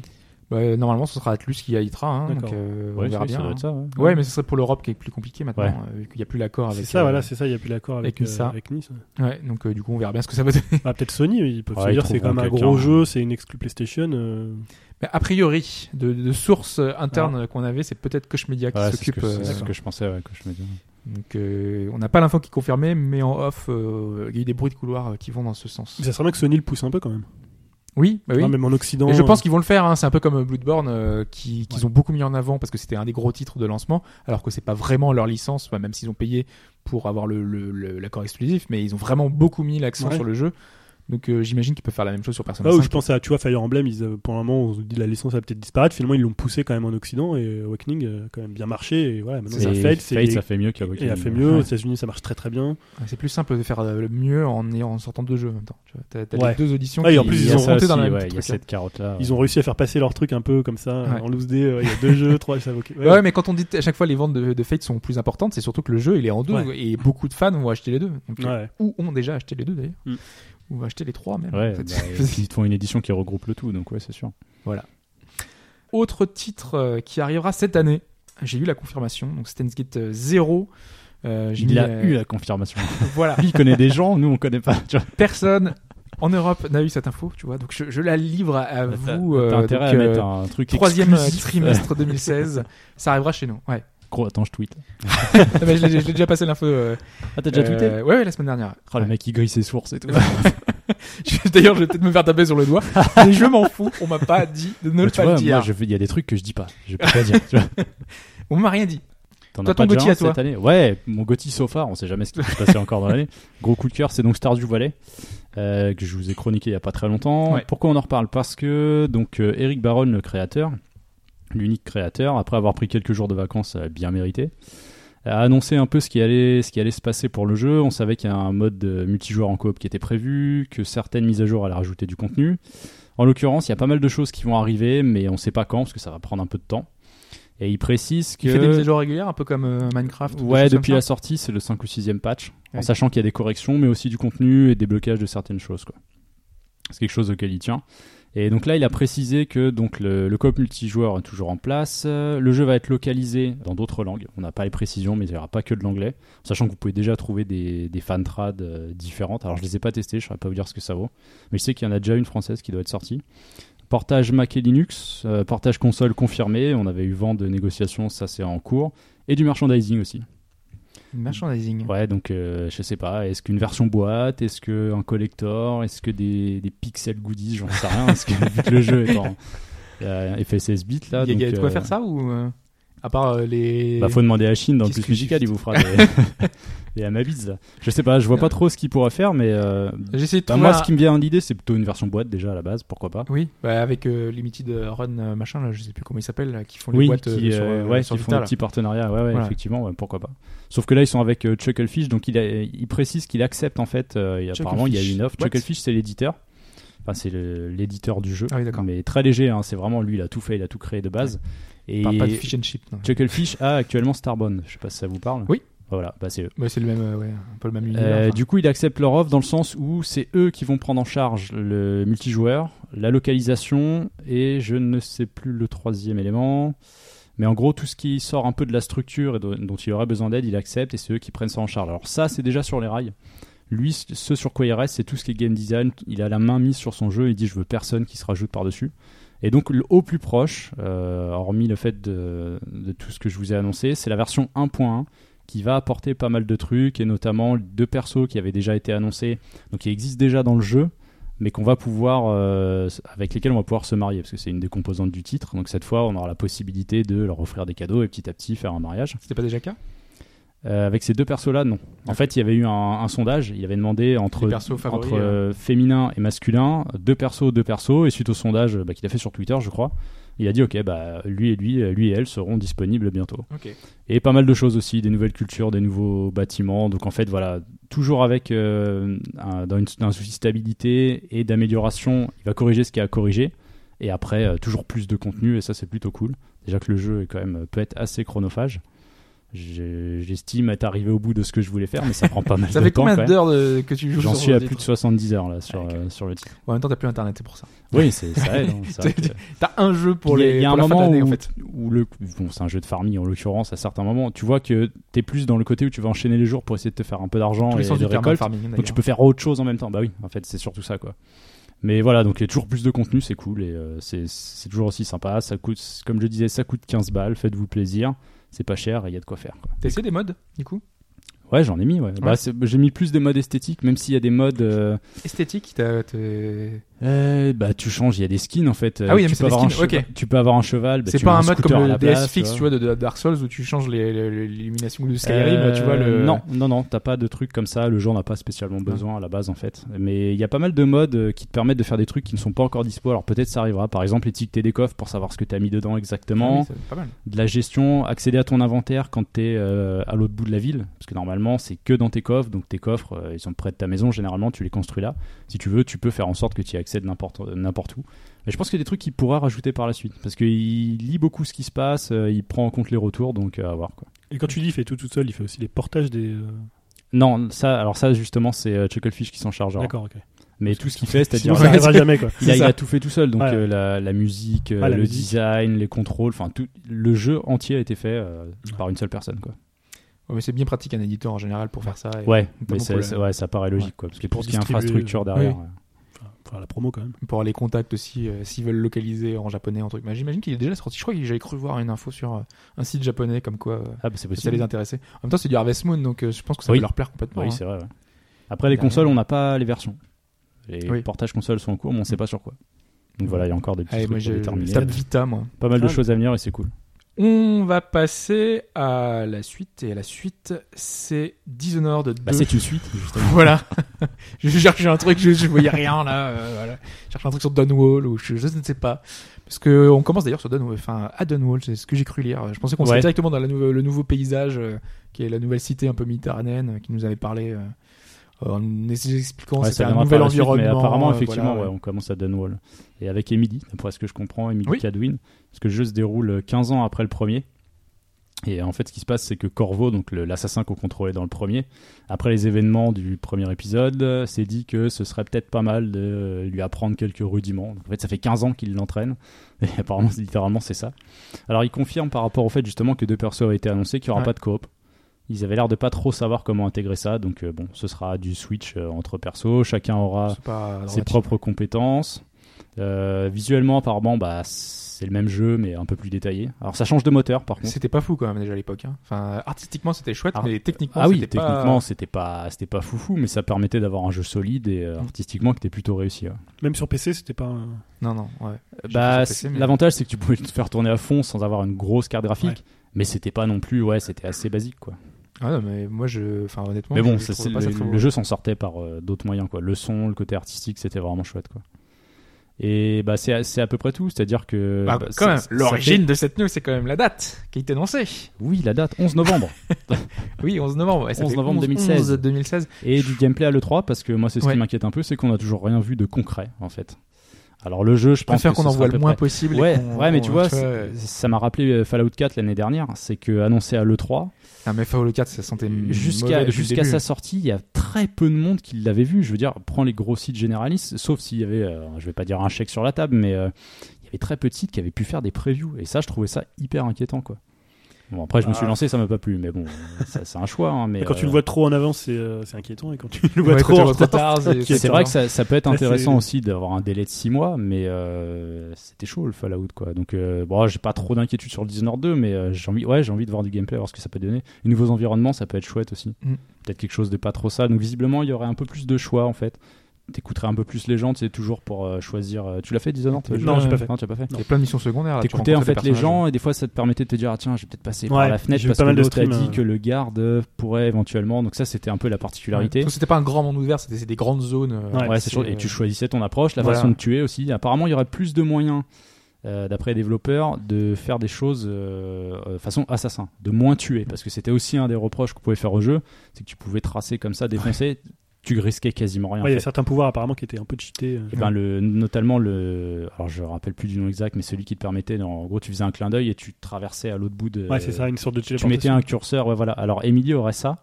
Bah, normalement, ce sera Atlus qui éditera. Hein, donc, euh, on verra oui, bien. ça hein. ça. ouais. Ouais, mais ce serait pour l'Europe qui est plus compliqué maintenant, Ouais. euh, vu qu'il n'y a plus l'accord avec. C'est ça, euh, voilà, c'est ça. Il y a plus l'accord avec, avec Nissa. euh, avec Nice. ouais. Donc euh, du coup, on verra bien ce que ça va donner. Ah, peut-être Sony, ils peuvent Ouais, se dire c'est quand même un gros quelqu'un. jeu, c'est une exclu PlayStation. euh, Mais a priori, de, de sources internes qu'on avait, c'est peut-être Koch Media qui Ouais, c'est ce, s'occupe. c'est euh, ce que je pensais, ouais, que je me disais. donc, euh, on n'a pas l'info qui est confirmée, mais en off, euh, il y a eu des bruits de couloir euh, qui vont dans ce sens. Mais ça serait bien que Sony le pousse un peu quand même. Oui, bah oui. Non, même en Occident. Et je pense euh, qu'ils vont le faire. Hein. C'est un peu comme Bloodborne, euh, qui- qu'ils ont beaucoup mis en avant parce que c'était un des gros titres de lancement, alors que c'est pas vraiment leur licence, bah, même s'ils ont payé pour avoir le, le- le- l'accord exclusif, mais ils ont vraiment beaucoup mis l'accent Ouais. sur le jeu. Donc euh, j'imagine qu'ils peuvent faire la même chose sur Persona Là où 5. je pense à, tu vois, Fire Emblem, ils, euh, pour un moment, on se dit la licence va peut-être disparaître. Finalement, ils l'ont poussé quand même en Occident et Awakening a quand même bien marché. Et voilà, maintenant, Et ça Fate, c'est. Fate, ça fait mieux et qu'Awakening. a fait mieux. Ouais. Aux États-Unis, ça marche très très bien. Ouais, C'est plus simple de faire euh, le mieux en, en sortant deux jeux en même temps. Tu vois, T'as, t'as Ouais. les deux auditions Ouais, et qui en plus, Il ils ont aussi, dans la même ouais, il y a truc, hein. cette carotte-là. Ils ont réussi à faire passer leur truc un peu comme ça, Ouais. en loose day. euh, Il y a deux jeux, trois, ça va, ok. Ouais, mais quand on dit à chaque fois les ventes de, de Fate sont plus importantes, c'est surtout que le jeu il est en deux et beaucoup de fans vont acheter les deux. Ou ont déjà acheté les deux d'ailleurs. Ou acheté les trois même. Ouais, en fait. bah, ils font une édition qui regroupe le tout, donc ouais, c'est sûr. Autre titre euh, qui arrivera cette année, j'ai eu la confirmation, donc Steins Gate euh, 0. Euh, j'ai Il a euh, eu la confirmation. Voilà, Lui, il connaît des gens, nous, on connaît pas. Tu vois. personne en Europe n'a eu cette info, tu vois. Donc je, je la livre à, vous. t'as euh, intérêt donc, à mettre euh, un truc troisième trimestre 2016, ça arrivera chez nous. Ouais. Gros, attends, je tweet. Mais je l'ai déjà passé l'info. euh, Ah, t'as déjà tweeté euh, ouais, ouais, la semaine dernière. Oh, le mec, il grille ses sources et tout. D'ailleurs, je vais peut-être me faire taper sur le doigt. mais je m'en fous. On m'a pas dit de ne pas vois, le dire. il y a des trucs que je dis pas. Je peux pas dire. Tu vois. On m'a rien dit. T'en as pas ton un à toi. cette année? Ouais, mon Gotti so far, on sait jamais ce qui va se passer encore dans l'année. Gros coup de cœur, c'est donc Stardew Valley, euh, que je vous ai chroniqué il y a pas très longtemps. Ouais. Pourquoi on en reparle? Parce que donc euh, Eric Baron, le créateur, l'unique créateur, après avoir pris quelques jours de vacances bien mérités, a annoncé un peu ce qui allait, ce qui allait se passer pour le jeu. On savait qu'il y a un mode de multijoueur en coop qui était prévu, que certaines mises à jour allaient rajouter du contenu. En l'occurrence, il y a pas mal de choses qui vont arriver, mais on sait pas quand, parce que ça va prendre un peu de temps. Et il précise que... Il fait des mises à jour régulières, un peu comme euh, Minecraft. Ouais, depuis la sortie, c'est le 5 ou 6e patch. En sachant qu'il y a des corrections, mais aussi du contenu et des blocages de certaines choses. quoi. C'est quelque chose auquel il tient. Et donc là, il a précisé que le, le multijoueur est toujours en place. Le jeu va être localisé dans d'autres langues. On n'a pas les précisions, mais il n'y aura pas que de l'anglais. Sachant que vous pouvez déjà trouver des, des fantrades euh, différentes. Alors je les ai pas testées, je ne saurais pas vous dire ce que ça vaut. Mais je sais qu'il y en a déjà une française qui doit être sortie. Portage Mac et Linux, euh, portage console confirmé. On avait eu vent de négociations, ça c'est en cours. Et du merchandising aussi. Merchandising. Ouais, donc euh, je sais pas, est-ce qu'une version boîte, est-ce qu'un collector, est-ce que des, des pixel goodies, j'en sais rien, parce que vu que le jeu est en euh, FSS bits là. Il y a, y de quoi euh, faire ça ou euh, à part les Bah faut demander à Chine dans le plus musical, il vous fera des, des Amabids là. Je sais pas, je vois pas trop ce qu'il pourra faire, mais euh, de bah, trouver moi un- ce qui me vient à l'idée c'est plutôt une version boîte déjà à la base, pourquoi pas. Oui, bah, avec euh, Limited Run euh, machin là, je sais plus comment ils s'appellent là, qui font les Oui, boîtes euh, qui, sur, euh, euh, ouais, sur qui font Vita, des là. petits partenariats, ouais, ouais, Voilà. effectivement, ouais, pourquoi pas. Sauf que là, ils sont avec euh, Chucklefish, donc il, a- il précise qu'il accepte en fait. euh, et apparemment, il y a une offre. What Chucklefish, c'est l'éditeur. Enfin, c'est le- l'éditeur du jeu. Ah oui, d'accord. Mais très léger, hein, c'est vraiment lui, il a tout fait, il a tout créé de base. Et parle pas de fish and chip. non. Chucklefish a actuellement Starbone. Je sais pas si ça vous parle. Oui. Voilà, bah c'est eux. Ouais, c'est le même, euh, ouais, un peu le même univers. Euh, enfin. du coup, il accepte leur offre dans le sens où c'est eux qui vont prendre en charge le multijoueur, la localisation et je ne sais plus le troisième élément. Mais en gros, tout ce qui sort un peu de la structure et dont dont il aurait besoin d'aide, il accepte et c'est eux qui prennent ça en charge. Alors ça, c'est déjà sur les rails. Lui, ce sur quoi il reste, c'est tout ce qui est game design. Il a la main mise sur son jeu. Il dit je veux personne qui se rajoute par-dessus. Et donc le- au plus proche, euh, hormis le fait de, de tout ce que je vous ai annoncé, c'est la version 1.1 qui va apporter pas mal de trucs et notamment deux persos qui avaient déjà été annoncés, donc qui existent déjà dans le jeu, mais qu'on va pouvoir euh, avec lesquels on va pouvoir se marier parce que c'est une des composantes du titre. Donc cette fois, on aura la possibilité de leur offrir des cadeaux et petit à petit faire un mariage. C'était pas déjà le cas? Euh, avec ces deux persos-là, non. En fait, il y avait eu un, un sondage. Il avait demandé favoris, entre euh, féminin et masculin, deux persos, deux persos. Et suite au sondage bah, qu'il a fait sur Twitter, je crois, il a dit ok, bah lui et lui, euh, lui et elle seront disponibles bientôt. Et pas mal de choses aussi, des nouvelles cultures, des nouveaux bâtiments. Donc en fait, voilà, toujours avec euh, un, dans une, un souci de stabilité et d'amélioration, il va corriger ce qu'il y a à corriger. Et après, euh, toujours plus de contenu, et ça, c'est plutôt cool. Déjà que le jeu est quand même, peut être assez chronophage. J'estime être arrivé au bout de ce que je voulais faire, mais ça prend pas mal Ça de fait temps. combien quand même. d'heures de- que tu joues J'en suis à plus de titre 70 heures là sur, Ouais, euh, sur le titre. En même temps, t'as plus internet, c'est pour ça. Oui, c'est ça aide. hein, T'as un jeu pour les. il y a un moment où, en fait. où le bon c'est un jeu de farming en l'occurrence à certains moments tu vois que t'es plus dans le côté où tu vas enchaîner les jours pour essayer de te faire un peu d'argent et de récolte farming, donc tu peux faire autre chose en même temps bah oui en fait c'est surtout ça quoi mais voilà donc il y a toujours plus de contenu c'est cool et euh, c'est c'est toujours aussi sympa ça coûte comme je disais ça coûte 15 balles faites-vous plaisir c'est pas cher et il y a de quoi faire. T'as essayé des modes, du coup? Ouais j'en ai mis ouais, Bah, j'ai mis plus des modes esthétiques même s'il y a des modes euh, Esthétique, t'as. t'es- euh, bah tu changes il y a des skins en fait Ah oui, tu mais peux des avoir un skins, ok. cheval- tu peux avoir un cheval bah, C'est pas un mode comme le DS fixe, vois. tu vois, de, de Dark Souls où tu changes les- les- l'illumination de Skyrim, Euh, tu vois. Le... Non, non, non, t'as pas de trucs comme ça. Le jeu n'a pas spécialement besoin à la base en fait. Mais il y a pas mal de modes euh, qui te permettent de faire des trucs qui ne sont pas encore dispo. Alors peut-être ça arrivera. Par exemple, étiqueter des coffres pour savoir ce que t'as mis dedans Ah exactement. oui, c'est pas mal. de la gestion, accéder à ton inventaire quand t'es euh, à l'autre bout de la ville. Parce que normalement, c'est que dans tes coffres. Donc tes coffres, euh, ils sont près de ta maison. Généralement, tu les construis là. Si tu veux, tu peux faire en sorte que tu y accèdes n'importe n'importe où. Mais je pense qu'il y a des trucs qu'il pourra rajouter par la suite. Parce qu'il lit beaucoup ce qui se passe. euh, il prend en compte les retours. Donc euh, à voir quoi. Et quand tu dis il fait tout tout seul, il fait aussi les portages des. euh, Non, ça, alors ça justement, c'est Chucklefish qui s'en chargera. D'accord, ok. Mais tout ce qu'il fait, c'est-à-dire jamais quoi. il a, il tout fait tout seul, donc Ouais. euh, la, la musique, euh, la le musique. design, les contrôles, enfin tout le jeu entier a été fait euh, par une seule personne quoi. Ouais, mais c'est bien pratique un éditeur en général pour faire ça. et Ouais, mais le- ça paraît logique quoi, parce que Pour ce qui est infrastructure derrière. oui. Enfin, la promo quand même. pour les contacts aussi, euh, s'ils veulent localiser en japonais, en truc. Mais j'imagine qu'il est déjà sorti. Je crois que j'avais cru voir une info sur euh, un site japonais comme quoi euh, Ah bah c'est ça possible. les intéressait. En même temps, c'est du Harvest Moon, donc euh, je pense que ça Oui. va leur plaire complètement. Oui, hein. c'est vrai. ouais. Après les Derrière. consoles, on n'a pas les versions. Les Oui. portages consoles sont en cours, mais on sait pas sur quoi. Donc voilà, il y a encore des petits Allez, trucs moi, Vita, moi. Pas mal de Ah, choses à venir et c'est cool. On va passer à la suite. Et la suite, c'est Dishonored 2. Bah, c'est une suite, justement. Voilà. je cherchais un truc, je, je voyais rien là. euh, voilà. Je cherchais un truc sur Dunwall ou je, je ne sais pas. Parce que on commence d'ailleurs sur Dunwall, enfin à Dunwall, c'est ce que j'ai cru lire. Je pensais qu'on serait Ouais. directement dans la nou- le nouveau paysage euh, qui est la nouvelle cité un peu méditerranéenne euh, qui nous avait parlé euh, en nous expliquant Ouais, c'était un nouvel suite, environnement. mais apparemment, euh, effectivement, voilà, ouais, on commence à Dunwall. Et avec Emily, d'après ce que je comprends, Emily Oui. Cadwin, parce que le jeu se déroule 15 ans après le premier. Et en fait, ce qui se passe, c'est que Corvo, donc l'assassin qu'on contrôlait dans le premier, après les événements du premier épisode, euh, s'est dit que ce serait peut-être pas mal de euh, lui apprendre quelques rudiments. Donc, en fait, ça fait 15 ans qu'il l'entraîne. Et apparemment, c'est- littéralement, c'est ça. Alors, il confirme par rapport au fait justement que deux persos ont été annoncés qu'il n'y aura Ouais. pas de coop. Ils avaient l'air de pas trop savoir comment intégrer ça. Donc, euh, bon, ce sera du switch euh, entre persos. Chacun aura pas ses propres compétences. Euh, visuellement, apparemment, bah, c'est le même jeu, mais un peu plus détaillé. Alors, ça change de moteur, par contre. C'était pas fou quand même déjà à l'époque. hein. Enfin, artistiquement c'était chouette, Ah. mais techniquement Ah oui, c'était pas- techniquement, c'était pas, c'était pas foufou, mais ça permettait d'avoir un jeu solide et euh, artistiquement qui était plutôt réussi. ouais. Même sur PC, c'était pas. Non, non, ouais. Bah, mais- l'avantage, c'est que tu pouvais te faire tourner à fond sans avoir une grosse carte graphique, Ouais. mais c'était pas non plus, ouais, c'était assez basique, quoi. Ah non, mais moi je. Enfin, honnêtement. mais bon, je ça, pas ça le, très le jeu s'en sortait par euh, d'autres moyens, quoi. Le son, le côté artistique, c'était vraiment chouette, quoi. Et bah, c'est à- peu près tout, c'est-à-dire que. Bah, bah, quand ça- même, ça l'origine fait- de cette news, c'est quand même la date qui a été annoncée. Oui, la date, 11 novembre. Oui, 11 novembre. ouais, ça 11 fait novembre 11 2016. 11 2016. et du gameplay à l'E3 parce que moi c'est ce Ouais. qui m'inquiète un peu c'est qu'on a toujours rien vu de concret en fait. Alors le jeu je Je pense qu'on en voit le moins près- possible. Ouais, ouais mais tu vois vois, c'est- ça m'a rappelé euh, Fallout 4 l'année dernière, c'est que annoncé à l'E3 Non, mais Fallout 4, ça sentait mauvais jusqu'à sa sortie, il y a très peu de monde qui l'avait vu, je veux dire prends les gros sites généralistes sauf s'il y avait euh, je vais pas dire un chèque sur la table mais euh, il y avait très peu de sites qui avaient pu faire des previews. Et ça je trouvais ça hyper inquiétant quoi. Bon après je me suis Ah. lancé ça m'a pas plu mais bon c'est un choix hein, mais quand tu euh, le vois trop en avance, c'est euh, c'est inquiétant. Et quand tu le vois Ouais, trop en retard, tard, c'est- vrai que ça, ça peut être intéressant aussi d'avoir un délai de 6 mois, mais euh, c'était chaud le Fallout quoi. Donc euh, bon, j'ai pas trop d'inquiétude sur le Dishonored 2, mais euh, j'ai envie, ouais, j'ai envie de voir du gameplay, voir ce que ça peut donner. Les nouveaux environnements, ça peut être chouette aussi. Mm. Peut-être quelque chose de pas trop ça. Donc visiblement, il y aurait un peu plus de choix en fait. T'écouterais un peu plus les gens, tu sais, toujours pour euh, choisir. euh, Tu l'as fait Dishonored Non, j'ai pas fait. Non, tu l'as pas fait. Il y a plein de missions secondaires. T'écoutais en fait les gens et des fois ça te permettait de te dire ah tiens je vais peut-être passer par Ouais, la fenêtre parce pas que l'autre a dit euh. que le garde euh, pourrait éventuellement donc ça c'était un peu la particularité Parce que C'était pas un grand monde ouvert, c'était des grandes zones. euh, Ouais, Ouais, c'est euh, Et tu choisissais ton approche, la voilà. façon de tuer aussi. Apparemment, il y aurait plus de moyens, euh, d'après les développeurs, de faire des choses euh, euh, façon assassin, de moins tuer. Parce que c'était aussi un des reproches qu'on pouvait faire au jeu, c'est que tu pouvais tracer comme ça, défoncer, tu risquais quasiment rien. Ouais, il y a certains pouvoirs apparemment qui étaient un peu cheatés. euh. Et ben le, notamment le, alors je me rappelle plus du nom exact, mais celui qui te permettait, en gros, tu faisais un clin d'œil et tu traversais à l'autre bout de. Ouais, c'est ça, une sorte de Tu mettais un curseur, ouais, voilà. Alors Emily aurait ça,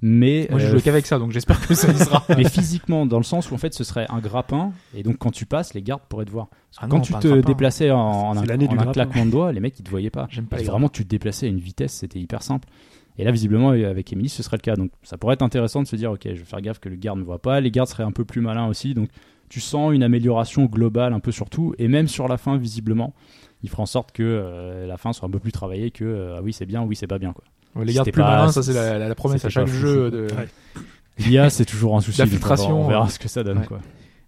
mais Moi, j'ai euh, joué qu'avec ça, donc j'espère que ça y sera. mais physiquement dans le sens où en fait ce serait un grappin et donc quand tu passes les gardes pourraient te voir Ah quand non, tu te déplaçais en, en en du un claquement de doigts les mecs ils te voyaient pas J'aime pas vraiment tu te déplaçais à une vitesse c'était hyper simple et là visiblement avec Emily ce serait le cas. Donc ça pourrait être intéressant de se dire ok je vais faire gaffe que le garde ne voit pas. Les gardes seraient un peu plus malins aussi. Donc tu sens une amélioration globale un peu sur tout. Et même sur la fin visiblement il fera en sorte que euh, la fin soit un peu plus travaillée que euh, ah oui c'est bien oui c'est pas bien quoi. Ouais, Les gardes plus pas- malins, ça c'est la, la- la promesse à chaque jeu. De... Ouais. l'IA c'est toujours un souci donc on L'infiltration, va- on verra euh, ce que ça donne ouais. quoi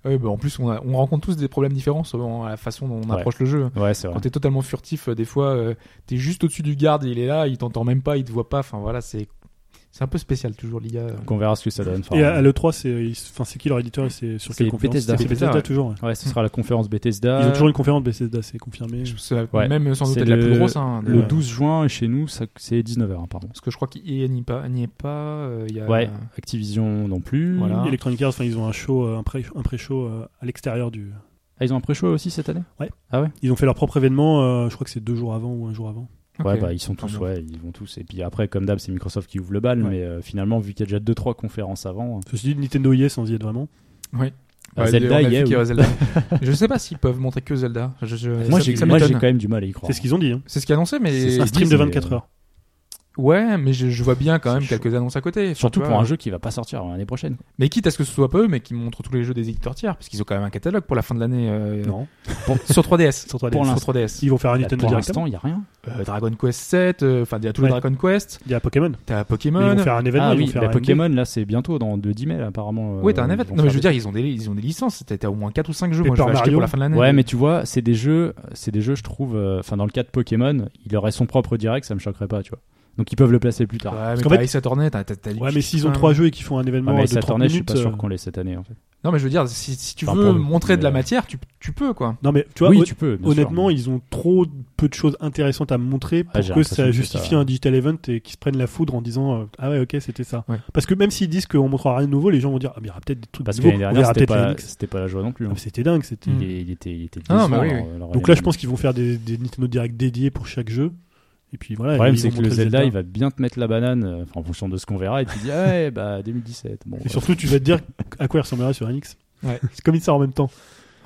Ouais, bah, en plus, on, a- on rencontre tous des problèmes différents selon la façon dont on Ouais. approche le jeu. ouais c'est vrai Quand t'es totalement furtif, euh, des fois, euh, t'es juste au-dessus du garde, il est là, il t'entend même pas, il te voit pas. Enfin voilà, c'est c'est un peu spécial toujours l'IA. donc on verra ce que ça donne Enfin, Et à, à l'E3, c'est ils- enfin, c'est qui leur éditeur et c'est sur quelle conférence Bethesda. C'est Bethesda, Bethesda, toujours. ouais. Ouais, ce sera la conférence Bethesda. Ils ont toujours une conférence Bethesda, c'est confirmé. Ouais. Même sans doute C'est être la le- plus grosse. Hein, Le 12 juin, et chez nous, ça- c'est 19h, pardon. Parce que je crois qu'il n'y est pas. n'y est pas euh, il y a... Ouais, Activision non plus. Voilà. Electronic Arts, enfin, ils ont un show, euh, un pré- un pré-show euh, à l'extérieur du. Ah, ils ont un pré-show aussi cette année? Ils ont fait leur propre événement, euh, je crois que c'est deux jours avant ou un jour avant. Ouais, bah ils sont tous, ouais, ils vont tous. Et puis après, comme d'hab, c'est Microsoft qui ouvre le bal, Ouais. mais euh, finalement, vu qu'il y a déjà 2-3 conférences avant, Ceci dit, Nintendo y est sans y être vraiment. Oui. bah, Ouais, Zelda y est. y Zelda. je sais pas s'ils peuvent montrer que Zelda. Je, je- Moi, j'ai quand même du mal à y croire. C'est ce qu'ils ont dit. Hein. C'est ce qui est annoncé, mais C'est Un stream de mais, 24 euh, heures. Ouais, mais je, je vois bien quand même chaud. quelques annonces à côté. Enfin, Surtout pour un jeu qui va pas sortir avant l'année prochaine. Mais quitte à ce que ce soit pas eux, mais qui montrent tous les jeux des éditeurs tiers, parce qu'ils ont quand même un catalogue pour la fin de l'année. euh, Non. Sur 3DS. Sur 3DS. Pour Sur l'instant. 3DS. Ils vont faire un Là, Nintendo pour l'instant, il y a rien. Euh, Dragon Quest 7, euh, enfin il y a tous les Ouais. Dragon Quest. Il y a Pokémon. T'as Ils Pokémon. vont faire un événement. ah ils oui, vont faire les un Pokémon, là, c'est bientôt, dans le 10 mai, là, apparemment. euh, Oui, t'as un ils événement. Non, mais faire je veux des- dire, ils ont des, ils ont des licences. T'as t'as au moins 4 ou 5 jeux. Paper Moi, je vais acheter Mario. pour la fin de l'année. Ouais, mais tu vois, c'est des jeux, c'est des jeux, je trouve. euh, Enfin, dans le cas de Pokémon, il aurait son propre direct, ça me choquerait pas, tu vois. Donc ils peuvent le placer plus tard. Ouais, mais fait- t'as, t'as, t'as Ouais, mais s'ils ont trois jeux et qu'ils font un Ah, événement mais de cette 30 tournée, je suis minutes. pas sûr euh, qu'on l'ait cette année, en fait. Non, mais je veux dire, si, si tu Enfin, veux pour- montrer de la mais- matière, tu, tu peux, quoi. Non, mais tu vois, oui, tu peux. honnêtement, sûr. ils ont trop peu de choses intéressantes à montrer pour Ah, j'ai que ça que justifie ça- un digital event et qu'ils se prennent la foudre en disant euh, Ah ouais, ok, c'était ça. Ouais. Parce que même s'ils disent qu'on montrera rien de nouveau, les gens vont dire Ah, mais il y aura peut-être des trucs Parce que nouveaux. l'année on dernière, verra c'était pas, la joie non plus. Ah, hein. mais C'était dingue. C'était... Il, il était, il était Ah, oui. Donc là, je pense qu'ils vont faire des, des Nintendo Direct dédiés pour chaque jeu. Et puis voilà. Le problème, c'est que le Zelda, il va bien te mettre la banane, euh, en fonction de ce qu'on verra, et tu dis, ah ouais, bah 2017. Bon, Et surtout, tu vas te dire à quoi il ressemblerait sur NX. Ouais. C'est comme il sort en même temps.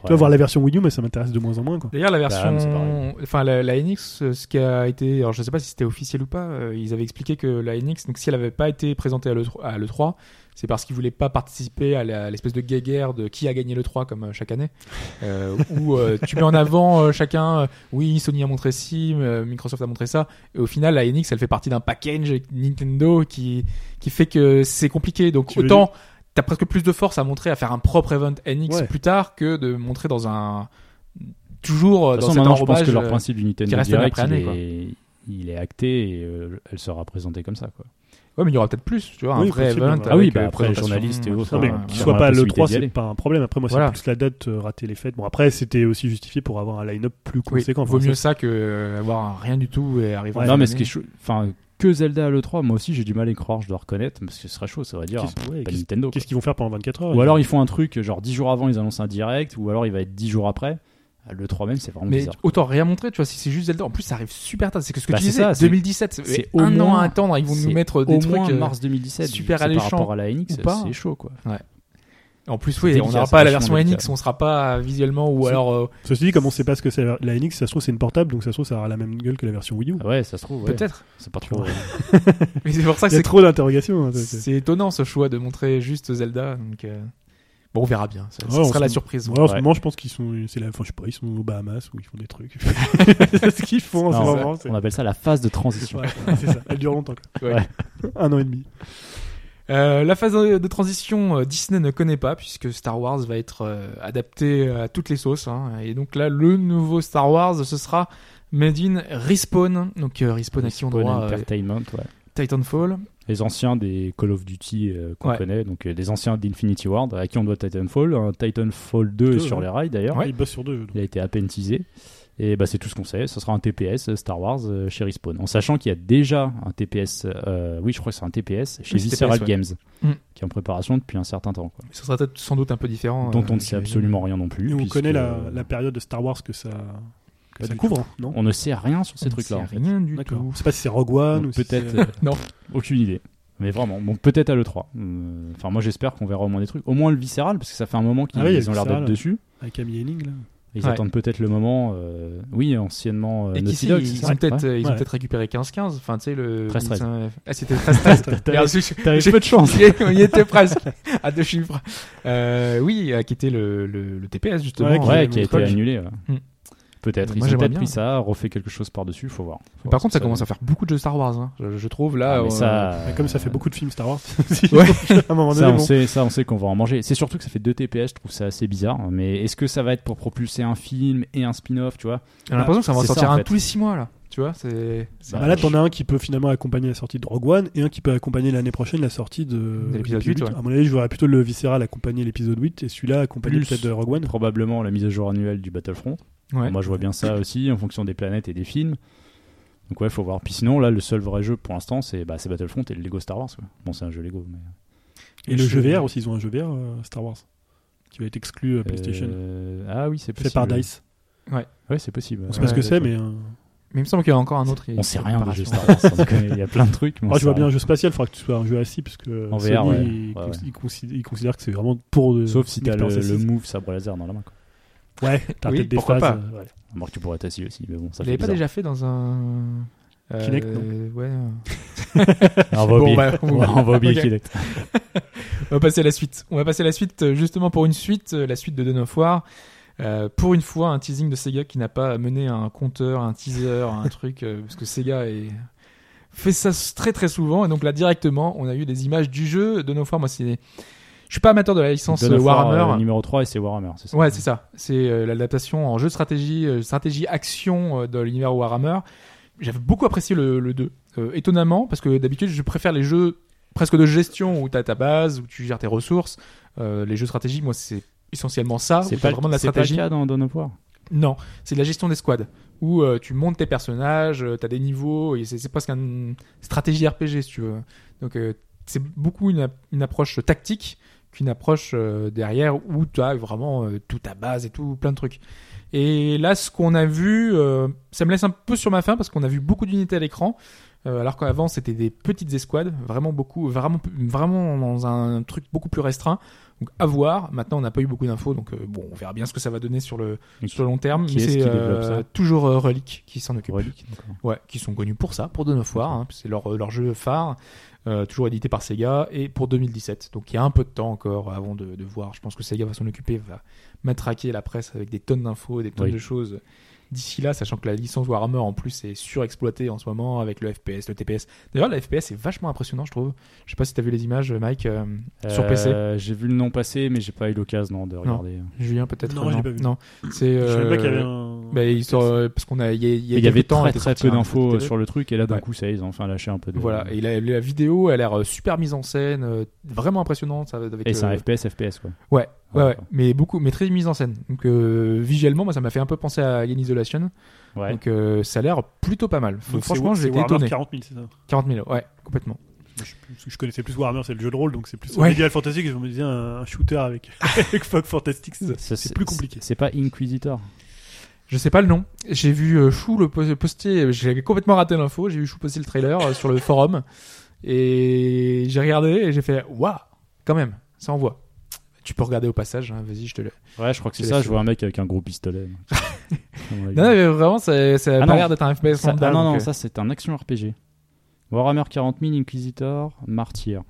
Tu vas voir la version Wii U, mais ça m'intéresse de moins en moins. Quoi. D'ailleurs, la Bah, version, pareil. enfin la, la NX, euh, ce qui a été, alors je sais pas si c'était officiel ou pas, euh, ils avaient expliqué que la NX, donc si elle avait pas été présentée à l'E3, à l'E3, c'est parce qu'ils voulaient pas participer à l'espèce de guéguerre de qui a gagné l'E3 comme euh, chaque année, euh, où euh, tu mets en avant euh, chacun, oui Sony a montré ci, Microsoft a montré ça, et au final la NX elle fait partie d'un package Nintendo qui qui fait que c'est compliqué, donc Tu autant t'as presque plus de force à montrer à faire un propre event NX Ouais. plus tard que de montrer dans un toujours De toute dans façon, cet maintenant, je pense que leur principe du Nintendo reste Direct, il, est, il est acté et euh, elle sera présentée comme ça. Quoi. Ouais, mais il y aura peut-être plus, tu vois, un Oui, vrai possible, event. ouais. Ah oui, bah euh, après, les journalistes et autres, Non, mais machin, qu'il soit pas à l'E3, d'y c'est aller. pas un problème. Après, moi, c'est Voilà. plus la date, euh, rater les fêtes. Bon, après, c'était aussi justifié pour avoir un line-up plus Oui, conséquent. vaut Enfin, mieux ça, que euh, avoir rien du tout et arriver. Ouais, fin non, mais ce qui est chaud, enfin, que Zelda à l'E3, moi aussi, j'ai du mal à y croire, je dois reconnaître, parce que ce serait chaud, ça va dire. Qu'est-ce- ouais, qu'ils vont faire pendant 24 heures Ou alors ils font un truc, genre 10 jours avant, ils annoncent un direct, ou alors il va être 10 jours après. Le 3 même, c'est vraiment Mais bizarre. autant rien montrer, tu vois, si c'est juste Zelda. En plus, ça arrive super tard. C'est que ce que Bah, tu disais, ça, c'est- 2017, c'est un an moins- à attendre. Ils vont nous mettre des au trucs. moins euh, mars 2017, super c'est alléchants par rapport à la NX, ou pas. c'est chaud quoi. En plus, oui, on n'aura pas la version. NX, on sera pas visuellement ou alors. euh, Ceci dit, comme on sait pas ce que c'est la NX, ça se trouve c'est une portable, donc ça se trouve ça aura la même gueule que la version Wii U. Ah ouais, ça se trouve, ouais. Peut-être. C'est pas trop. Mais c'est pour ça Il que y a c'est trop d'interrogations. hein, c'est étonnant ce choix de montrer juste Zelda. Donc, euh, bon, on verra bien. Ça, Ouais, sera la se- surprise. Ouais, en ce moment, je pense qu'ils sont, c'est la, enfin, je sais pas, ils sont aux Bahamas où ils font des trucs. c'est ce qu'ils font en ce moment. on appelle ça la phase de transition. Ouais, c'est ça. Elle dure longtemps. quoi. Ouais. Un an et demi. Euh, la phase de transition, euh, Disney ne connaît pas puisque Star Wars va être euh, adapté à toutes les sauces. hein. Et donc là, le nouveau Star Wars, ce sera Made in Respawn. Donc euh, Respawn à qui on euh, Entertainment, ouais. Titanfall. Les anciens des Call of Duty euh, qu'on Ouais. connaît, donc euh, les anciens d'Infinity Ward, à qui on doit Titanfall. Un Titanfall 2 est sur ouais. les rails d'ailleurs. Ouais. Ils bossent sur deux. donc. Il a été à peine teasé. Et bah, c'est tout ce qu'on sait. Ce sera un TPS euh, Star Wars euh, chez Respawn. En sachant qu'il y a déjà un TPS, euh, oui, je crois que c'est un TPS chez Oui, Visceral TPS. Games, Mm. qui est en préparation depuis un certain temps. quoi. Ce sera peut-être sans doute un peu différent. dont on ne sait absolument rien non plus. Et on puisque, connaît la, la période de Star Wars que ça, que ça couvre, non On ne sait rien sur ces trucs-là. sait en fait. Rien du D'accord. tout. Je sais pas si c'est Rogue One ou si peut-être. c'est- euh, Non. Aucune idée. Mais vraiment, bon, peut-être à l'E3. Euh, Enfin, moi j'espère qu'on verra au moins des trucs. Au moins le viscéral, parce que ça fait un moment qu'ils Ah oui, il y a ils le ont l'air d'être dessus. avec Amy Henning là. Ils Ouais. attendent peut-être le moment. euh, Oui, anciennement euh, Et Naughty qu'ici, Dog, ils, c'est ils ça ont peut-être, Ouais. euh, ils ont Ouais. peut-être récupéré 15-15. Enfin, tu sais, le. 13-13. Ah, c'était 13-13. Merde, je- T'avais j'ai- peu de chance. J'y ai- On y était presque. À deux chiffres. Euh, oui, euh, qui était le, le, le TPS, justement. Ouais, qui- Ouais, euh, qui a été annulé. ouais. Hmm. Peut-être. Ils ont peut-être pris ça, refait quelque chose par-dessus, faut voir. Faut Mais voir Par contre, ça commence à faire beaucoup de jeux Star Wars. hein. Je, je trouve là. Ah, mais euh, ça, Mais comme ça fait beaucoup de films Star Wars. Ouais. à un moment Ça on, bon. sait, ça, on sait qu'on va en manger. C'est surtout que ça fait deux TPS, je trouve ça assez bizarre. Mais est-ce que ça va être pour propulser un film et un spin-off, tu vois? J'ai l'impression que ça va en sortir un tous les 6 mois là. Tu vois, c'est. Bah là, t'en as un qui peut finalement accompagner la sortie de Rogue One et un qui peut accompagner l'année prochaine la sortie de, De l'épisode 8, ouais. À mon avis, je verrais plutôt le Visceral accompagner l'épisode 8 et celui-là accompagner peut-être de Rogue One. Probablement la mise à jour annuelle du Battlefront. Ouais. Moi, je vois bien ça aussi en fonction des planètes et des films. Donc, ouais, faut voir. Puis sinon, là, le seul vrai jeu pour l'instant, c'est bah, c'est Battlefront et le Lego Star Wars. quoi. Bon, c'est un jeu Lego. Mais... Et le Je- jeu VR aussi, ils ont un jeu VR euh, Star Wars qui va être exclu euh, PlayStation. Euh, Ah oui, c'est possible. fait par Dice. Ouais, c'est possible. On sait Ouais, pas ce que c'est, mais. euh, Mais il me semble qu'il y a encore un autre. On sait en rien des jeux Star Wars. Il y a plein de trucs. Moi, je vois bien un jeu spatial, il faudra que tu sois un jeu assis, puisque En Sony, VR, ouais. il, Ouais, cons- ouais. il considère, il considère que c'est vraiment pour Sauf si t'as le, le move sabre laser dans la main. Quoi. Ouais, t'as Oui, peut-être des pourquoi phases. pas. euh, ouais. Que tu pourrais être assis aussi, mais bon, ça Vous l'avez pas déjà fait dans un. euh, Kinect, Ouais. On va Bon, oublier, bah, on on va- oublier Ok. Kinect. On va passer à la suite. On va passer à la suite euh, justement pour une suite, euh, la suite de Dawn of War. Euh, pour une fois, un teasing de Sega qui n'a pas mené un compteur, un teaser, un truc, euh, parce que Sega est... fait ça très très souvent. Et donc là, directement, on a eu des images du jeu. Of War, moi, c'est... Je suis pas amateur de la licence Dawn of euh, War, Warhammer. euh, numéro 3 et c'est Warhammer, c'est ça Ouais, c'est ça. C'est euh, l'adaptation en jeu de stratégie, euh, stratégie action de l'univers Warhammer. J'avais beaucoup apprécié le, le 2. Euh, étonnamment, parce que d'habitude, je préfère les jeux presque de gestion où tu as ta base, où tu gères tes ressources. Les jeux de stratégie, moi, c'est essentiellement ça. C'est pas, vraiment de la c'est pas le stratégie. cas dans Dawn of War? Non, c'est de la gestion des squads où euh, tu montes tes personnages, euh, t'as des niveaux et c'est presque une stratégie RPG si tu veux. Donc euh, c'est beaucoup une approche tactique qu'une approche euh, derrière où tu as vraiment euh, toute ta base et tout plein de trucs. Et là, ce qu'on a vu, euh, ça me laisse un peu sur ma faim parce qu'on a vu beaucoup d'unités à l'écran. alors qu'avant c'était des petites escouades, vraiment beaucoup, vraiment, vraiment dans un truc beaucoup plus restreint. Donc à voir. Maintenant, on n'a pas eu beaucoup d'infos, donc euh, bon, on verra bien ce que ça va donner sur le sur le long terme. qui Mais c'est euh, toujours euh, Relic qui s'en occupe. Relic. Ouais, qui sont connus pour ça, pour Dawn of War. hein, c'est leur, leur jeu phare, euh, toujours édité par Sega, et pour 2017. Donc il y a un peu de temps encore avant de, de voir. Je pense que Sega va s'en occuper, va matraquer la presse avec des tonnes d'infos, des tonnes Oui. de choses. D'ici là, sachant que la licence Warhammer en plus est surexploitée en ce moment avec le FPS, le TPS. D'ailleurs, le FPS est vachement impressionnant, je trouve. Je sais pas si t'as vu les images, Mike, euh, sur PC. Euh, J'ai vu le nom passer, mais j'ai pas eu l'occasion non, de regarder. Julien peut-être. Non, l'ai pas vu. Non, c'est. Je savais pas euh, qu'il y avait un. bah, il sort, euh, parce qu'on a, il y a, il y a Il y avait temps, très très peu d'infos sur le truc, et là d'un Ouais. coup ça ils ont enfin lâché un peu de. Voilà, et la, la vidéo a l'air euh, super mise en scène, euh, vraiment impressionnante. ça, Avec, Et c'est un euh, FPS, FPS quoi. Ouais, ouais, mais beaucoup, mais très mise en scène. Donc euh, visuellement, moi, ça m'a fait un peu penser à Alien Isolation. Ouais. Donc euh, ça a l'air plutôt pas mal. Donc, c'est- franchement, c'est j'ai été Warhammer étonné. 40 000, c'est ça 40 000, ouais, complètement. je, je- je connaissais plus Warhammer, c'est le jeu de rôle, donc c'est plus Ouais. Medieval Fantasy que je me disais un, un shooter avec, avec Fog Fantastic. c'est- Ça, C'est plus compliqué. C'est pas Inquisitor. Je sais pas le nom. J'ai vu euh, Chou le po- poster. J'ai complètement raté l'info. J'ai vu Chou poster le trailer sur le forum et j'ai regardé et j'ai fait waouh, quand même, ça envoie. Tu peux regarder au passage. hein, Vas-y, je te le. Ouais, je crois que c'est ça. Je vois un mec avec un gros pistolet. Non, mais vraiment, ça, ça a Ah pas non. l'air d'être un FPS Ça- ah non, donc, non, euh, ça c'est un action RPG. Warhammer 40 000, Inquisitor, Martyr.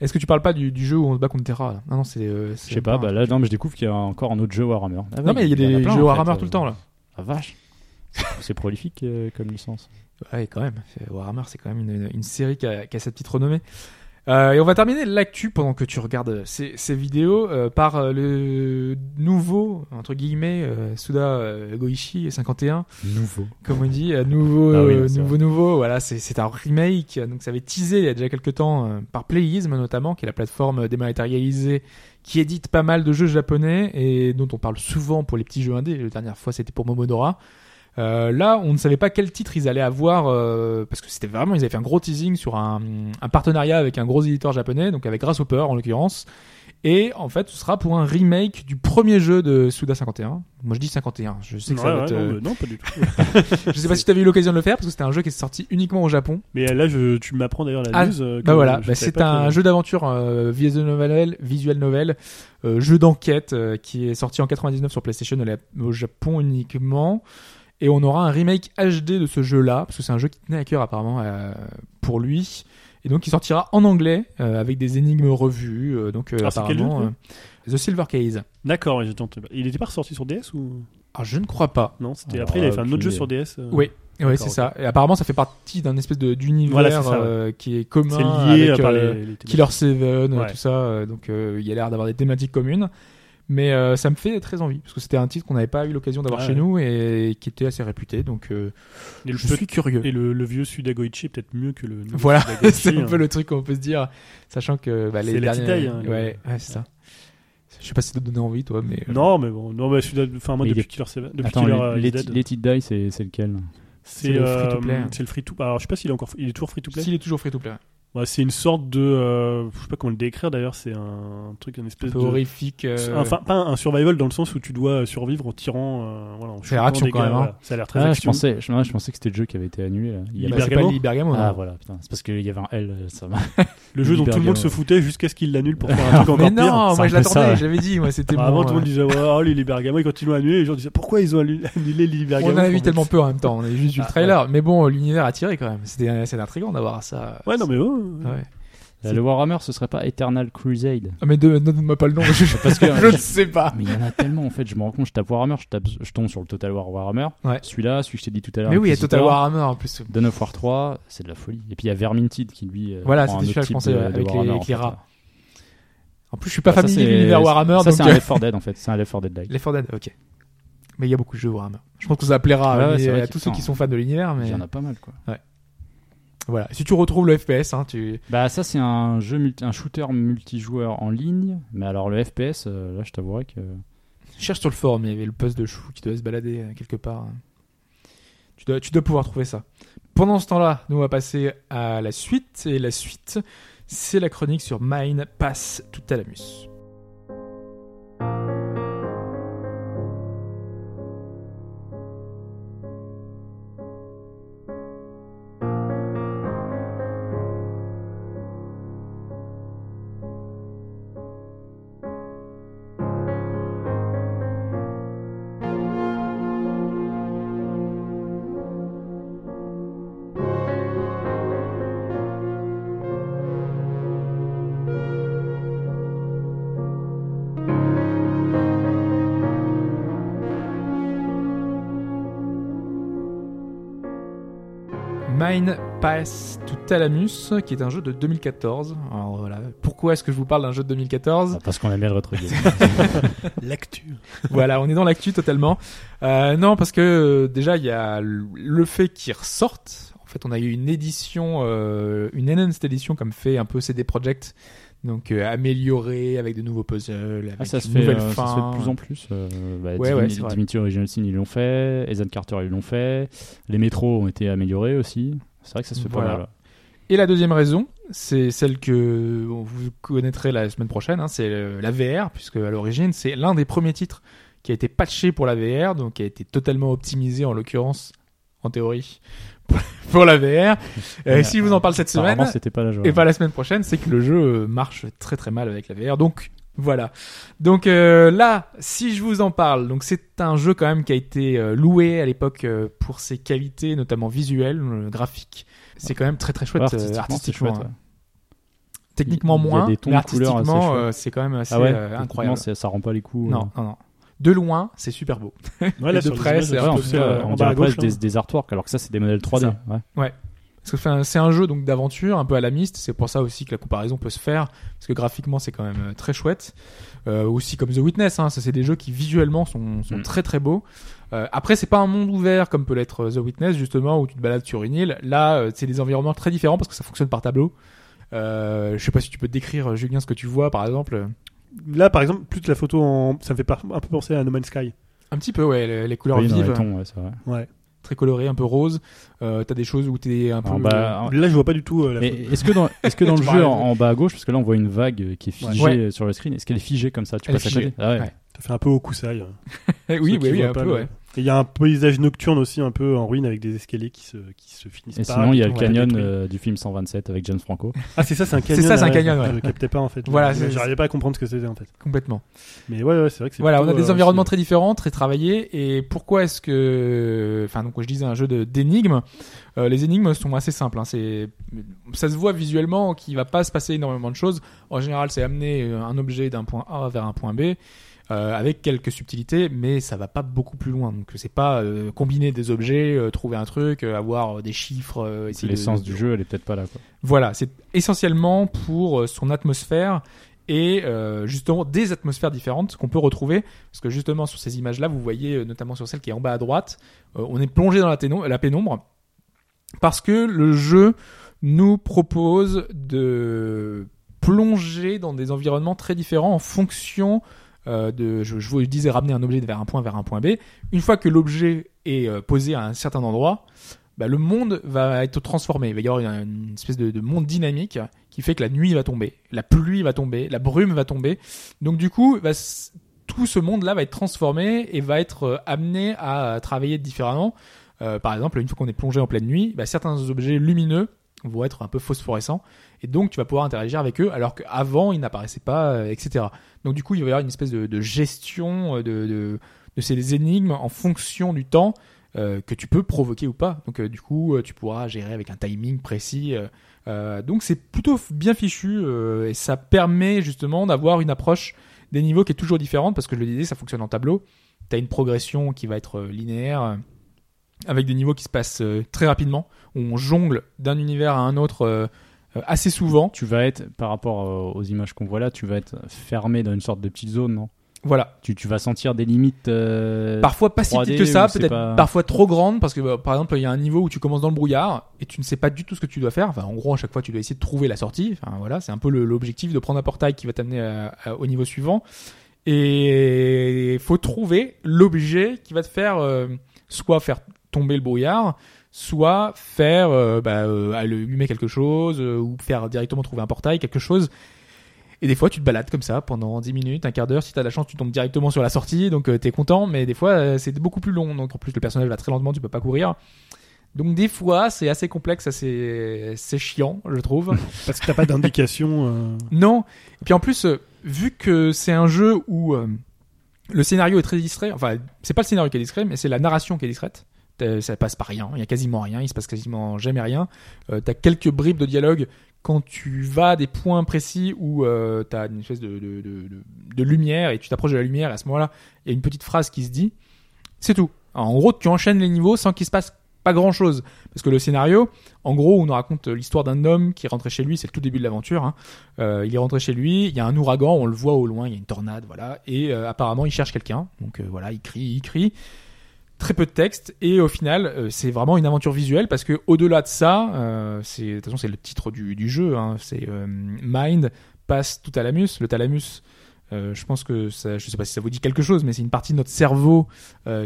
Est-ce que tu parles pas du, du jeu où on se bat contre Terra là? Non, non, c'est. euh, Je sais pas, bah là, non, mais je découvre qu'il y a encore un autre jeu Warhammer. Ah Non, mais il y a des jeux Warhammer fait, tout le euh, temps là. Ah vache. C'est- prolifique euh, comme licence. Ouais, quand même. Warhammer, c'est quand même une, une série qui a, qui a sa petite renommée. Euh, et on va terminer l'actu pendant que tu regardes ces, ces vidéos euh, par euh, le nouveau, entre guillemets, euh, Suda euh, Goichi 51, Nouveau. comme on dit, euh, nouveau, Ah oui, c'est nouveau, nouveau. Voilà, c'est un remake. Donc ça avait teasé il y a déjà quelques temps euh, par Playism notamment, qui est la plateforme dématérialisée qui édite pas mal de jeux japonais et dont on parle souvent pour les petits jeux indés. La dernière fois, c'était pour Momodora. Euh, là, on ne savait pas quel titre ils allaient avoir euh, parce que c'était vraiment ils avaient fait un gros teasing sur un, un partenariat avec un gros éditeur japonais, donc avec Grasshopper en l'occurrence. Et en fait, ce sera pour un remake du premier jeu de Suda 51. Moi, je dis 51. Je sais que ça Ouais, va être, non, euh, non, pas du tout. Je sais pas si tu as eu l'occasion de le faire parce que c'était un jeu qui est sorti uniquement au Japon. Mais là, je, tu m'apprends d'ailleurs la Ah, news. euh, que Bah voilà, bah c'est un que- jeu d'aventure euh, visual novel, visual novel, euh, jeu d'enquête euh, qui est sorti en 99 sur PlayStation au la- au Japon uniquement. Et on aura un remake HD de ce jeu-là parce que c'est un jeu qui tenait à cœur apparemment euh, pour lui. Et donc il sortira en anglais euh, avec des énigmes revues. euh, donc euh, Ah, c'est quel jeu, apparemment euh, The Silver Case. D'accord, Il était pas ressorti sur DS ou? Ah je ne crois pas. non C'était Alors, après, il avait fait un autre jeu sur DS. euh. Oui. Oui, c'est ça. Et apparemment, ça fait partie d'un espèce d'univers Voilà, ouais. euh, qui est commun C'est lié avec par euh, les, les thématiques. Killer Seven, Ouais. tout ça. donc, euh, il y a l'air d'avoir des thématiques communes. Mais euh, ça me fait très envie parce que c'était un titre qu'on n'avait pas eu l'occasion d'avoir Ah chez ouais. nous et qui était assez réputé. Donc, euh, Et le, je suis curieux. et le, le vieux Sudagoichi est peut-être mieux que le nouveau Voilà, c'est un hein. peu le truc qu'on peut se dire, sachant que bah, les derniers. Tidai, hein, le- ouais, ouais, c'est ça. Je sais pas si ça te donne envie, toi, mais. euh, Non, mais bon, non, mais Suda, enfin moi Mais depuis est- Killer Seven, depuis Attends, Killer les- les It Die, c'est c'est lequel? C'est c'est le euh, free-to-play. c'est le free to Alors je sais pas s'il est encore, il est toujours free to play. S'il est toujours free to play. Ouais, c'est une sorte de, euh, je sais pas comment le décrire d'ailleurs, c'est un truc, un Un espèce peu de, horrifique. euh, enfin pas un survival dans le sens où tu dois survivre en tirant, euh, voilà, shootant action des quand gars, même, hein. voilà. Ça a l'air très Ah, je action. pensais, je, ouais, je pensais que c'était le jeu qui avait été annulé. Là. Il y a bah, pas- c'est pas Bergamo Libergamo, Ah voilà, putain, c'est parce qu'il y avait un L, ça. Le jeu dont tout le monde se foutait jusqu'à ce qu'il l'annule pour faire un truc encore Mais pire. non, c'est moi je l'attendais, j'avais dit, moi c'était Ah, bon. Avant, tout le monde euh, disait, oh, les Libergamo, et quand ils l'ont annulé, les gens disaient, pourquoi ils ont annu- annulé les Libergamo On en a vu En tellement peu en même temps, on a juste vu le Ah, trailer. Mais bon, l'univers a tiré quand même. C'était c'est intriguant d'avoir ça. Ouais, non, mais ouais. Le Warhammer, ce serait pas Eternal Crusade Ah, mais de- donne-moi pas le nom, je, Parce que je ne sais pas. Mais il y en a tellement en fait, je me rends compte, je tape Warhammer, je, tape, je tombe sur le Total War Warhammer. Ouais. Celui-là, celui que je t'ai dit tout à l'heure. Mais oui, il y a Inquisitor, Total Warhammer en plus. Dawn of War 3, c'est de la folie. Et puis il y a Vermintide qui lui. euh, Voilà, prend c'était un celui-là autre je type pensais, de- de avec les- Warhammer, avec en les fait. rats. En plus, je suis pas ça, familier de c'est- l'univers Warhammer, Ça, donc. c'est un euh, Left 4 Dead en fait, c'est un Left 4 Dead like. Left 4 Dead, ok. Mais il y a beaucoup de jeux Warhammer. Je pense que ça plaira Ouais, à, ouais, c'est vrai à que- tous ceux qui enfin, sont fans de l'univers. Il Mais y en a pas mal quoi. Voilà, si tu retrouves le FPS, hein, tu. Bah ça c'est un jeu multi- un shooter multijoueur en ligne, mais alors le FPS, euh, là je t'avouerais que Cherche sur le forum, il y avait le post de Chou qui devait se balader euh, quelque part. Tu dois, tu dois pouvoir trouver ça. Pendant ce temps-là, nous on va passer à la suite. Et la suite, c'est la chronique sur Mine Pass tout à la. Pass to Thalamus, qui est un jeu de 2014. Alors voilà, pourquoi est-ce que je vous parle d'un jeu de 2014 Ah, Parce qu'on aime bien le game. L'actu. Voilà, on est dans l'actu totalement. Euh, non, parce que euh, déjà il y a le fait qu'ils ressortent. En fait, on a eu une édition, euh, une enhanced édition comme fait un peu CD Projekt, donc euh, améliorée avec de nouveaux puzzles, avec Ah, ça se une fait, nouvelle euh, fin. ça se fait de plus en plus. euh, bah, Ouais, ouais, c'est vrai. Divinity Original Sin ils l'ont fait, Ethan Carter ils l'ont fait, les métros ont été améliorés aussi. C'est vrai que ça se fait Voilà. pas mal. Et la deuxième raison, c'est celle que vous connaîtrez la semaine prochaine, hein, c'est euh, la VR, puisque à l'origine, c'est l'un des premiers titres qui a été patché pour la VR, donc qui a été totalement optimisé en l'occurrence, en théorie, pour- la VR. Euh, Ouais, si je vous en parle cette semaine, pas joie. et pas la semaine prochaine, c'est que le jeu euh, marche très très mal avec la VR. Donc voilà. Donc euh, là, si je vous en parle, donc c'est un jeu quand même qui a été euh, loué à l'époque euh, pour ses qualités, notamment visuelles, euh, graphiques. C'est quand même très très chouette Ouais, artistiquement, c'est artistiquement. chouette, hein. ouais. Techniquement Il y a moins, des tons mais artistiquement euh, c'est quand même assez Ah ouais, euh, incroyable. ça rend pas les coups. Non, non, non. De loin, c'est super beau. Ouais, de près, c'est euh, on en bas dirait des, des artworks, alors que ça, c'est des modèles 3D. ça. Ouais. Parce que c'est un- jeu donc d'aventure, un peu à la miste. C'est pour ça aussi que la comparaison peut se faire, parce que graphiquement c'est quand même euh, très chouette. Euh, aussi comme The Witness, hein, ça c'est des jeux qui visuellement sont, sont Mm. très très beaux. Euh, après c'est pas un monde ouvert comme peut l'être euh, The Witness justement où tu te balades sur une île. Là euh, c'est des environnements très différents parce que ça fonctionne par tableau. Euh, je sais pas si tu peux te décrire Julien ce que tu vois par exemple. Là, par exemple, plus de la photo en. Ça me fait un peu penser à No Man's Sky. Un petit peu ouais, les, les couleurs Oui, vives, tons, ouais, c'est vrai. Ouais. Très colorées, un peu roses. Euh, T'as des choses où t'es un peu. Bah, Là, je vois pas du tout euh, la Mais photo. est-ce que dans, est-ce que dans le jeu en, bas à gauche, parce que là on voit une vague qui est figée Ouais. sur le screen, est-ce qu'elle est figée comme ça Tu Elle passes à côté. Ah ouais. Ouais. Ça fait un peu au Kusai. euh. Eh oui, oui, oui, un peu le- ouais. Il y a un paysage nocturne aussi, un peu en ruine, avec des escaliers qui se, qui se finissent Et pas. sinon, il y a le canyon euh, du film 127 avec James Franco. Ah, c'est ça, c'est un canyon. ça, c'est un ouais. canyon, ouais. Je captais pas en fait. Voilà, c'est- J'arrivais pas à comprendre ce que c'était en fait. Complètement. Mais ouais, ouais, c'est vrai que c'est. Voilà, on a des euh, environnements très différents, très travaillés. Et pourquoi est-ce que, enfin, donc je disais un jeu d'énigmes. euh, les énigmes sont assez simples. Hein, c'est, ça se voit visuellement qu'il va pas se passer énormément de choses. En général, c'est amener euh, un objet d'un point A vers un point B. euh, avec quelques subtilités, mais ça va pas beaucoup plus loin. Donc c'est pas euh, combiner des objets, euh, trouver un truc, avoir des chiffres. L'essence de- du jeu, elle est peut-être pas là. Quoi. voilà, c'est essentiellement pour son atmosphère et justement des atmosphères différentes qu'on peut retrouver. Parce que justement sur ces images-là, vous voyez notamment sur celle qui est en bas à droite, on est plongé dans la, la pénombre parce que le jeu nous propose de plonger dans des environnements très différents en fonction euh, de, je, vous disais, ramener un objet vers un point vers un point B. Une fois que l'objet est euh, posé à un certain endroit, bah, le monde va être transformé. Il va y avoir une, espèce de, de monde dynamique qui fait que la nuit va tomber, la pluie va tomber, la brume va tomber. Donc du coup, bah, tout ce monde-là va être transformé et va être euh, amené à travailler différemment. Euh, par exemple, une fois qu'on est plongé en pleine nuit, bah, certains objets lumineux vont être un peu phosphorescents et donc tu vas pouvoir interagir avec eux alors qu'avant ils n'apparaissaient pas, euh, etc. Donc du coup, il va y avoir une espèce de, gestion euh, de, de, ces énigmes en fonction du temps euh, que tu peux provoquer ou pas. Donc du coup, tu pourras gérer avec un timing précis. donc c'est plutôt bien fichu et ça permet justement d'avoir une approche des niveaux qui est toujours différente parce que je le disais, ça fonctionne en tableau. Tu as une progression qui va être linéaire avec des niveaux qui se passent très rapidement où on jongle d'un univers à un autre euh, euh, assez souvent. Tu vas être, par rapport euh, aux images qu'on voit là, tu vas être fermé dans une sorte de petite zone, non? Voilà. tu, tu vas sentir des limites. euh, Parfois pas si 3D petite que ça, peut-être pas- parfois trop grande parce que bah, par exemple il y a un niveau où tu commences dans le brouillard et tu ne sais pas du tout ce que tu dois faire. Enfin en gros à chaque fois tu dois essayer de trouver la sortie. Enfin voilà c'est un peu l'objectif de prendre un portail qui va t'amener au niveau suivant et faut trouver l'objet qui va te faire euh, soit faire tomber le brouillard, soit faire euh, bah, euh, allumer quelque chose euh, ou faire directement trouver un portail quelque chose. Et des fois, tu te balades comme ça pendant 10 minutes, un quart d'heure. Si t'as la chance, tu tombes directement sur la sortie, donc euh, t'es content. Mais des fois, euh, c'est beaucoup plus long. Donc en plus, le personnage va très lentement, tu peux pas courir. Donc des fois, c'est assez complexe, assez, c'est chiant, je trouve. Parce que t'as pas d'indication. euh, non. Et puis en plus, vu que c'est un jeu où le scénario est très distrait, enfin, c'est pas le scénario qui est discret, mais c'est la narration qui est discrète. Ça passe par rien, il y a quasiment rien, il se passe quasiment jamais rien. Euh, t'as quelques bribes de dialogue quand tu vas à des points précis où euh, t'as une espèce de, lumière et tu t'approches de la lumière à ce moment-là, il y a une petite phrase qui se dit. C'est tout. En gros, tu enchaînes les niveaux sans qu'il se passe pas grand chose parce que le scénario, en gros, on nous raconte l'histoire d'un homme qui est rentré chez lui, c'est le tout début de l'aventure. Hein. Euh, il est rentré chez lui, il y a un ouragan, on le voit au loin, il y a une tornade, voilà, et euh, apparemment il cherche quelqu'un. Donc euh, voilà, il crie, il crie. Très peu de texte et au final, euh, c'est vraiment une aventure visuelle parce que au-delà de ça, euh, c'est de toute façon c'est le titre du, du jeu, hein, c'est euh, Mind passe tout thalamus. Le thalamus, je pense que ça, je sais pas si ça vous dit quelque chose, mais c'est une partie de notre cerveau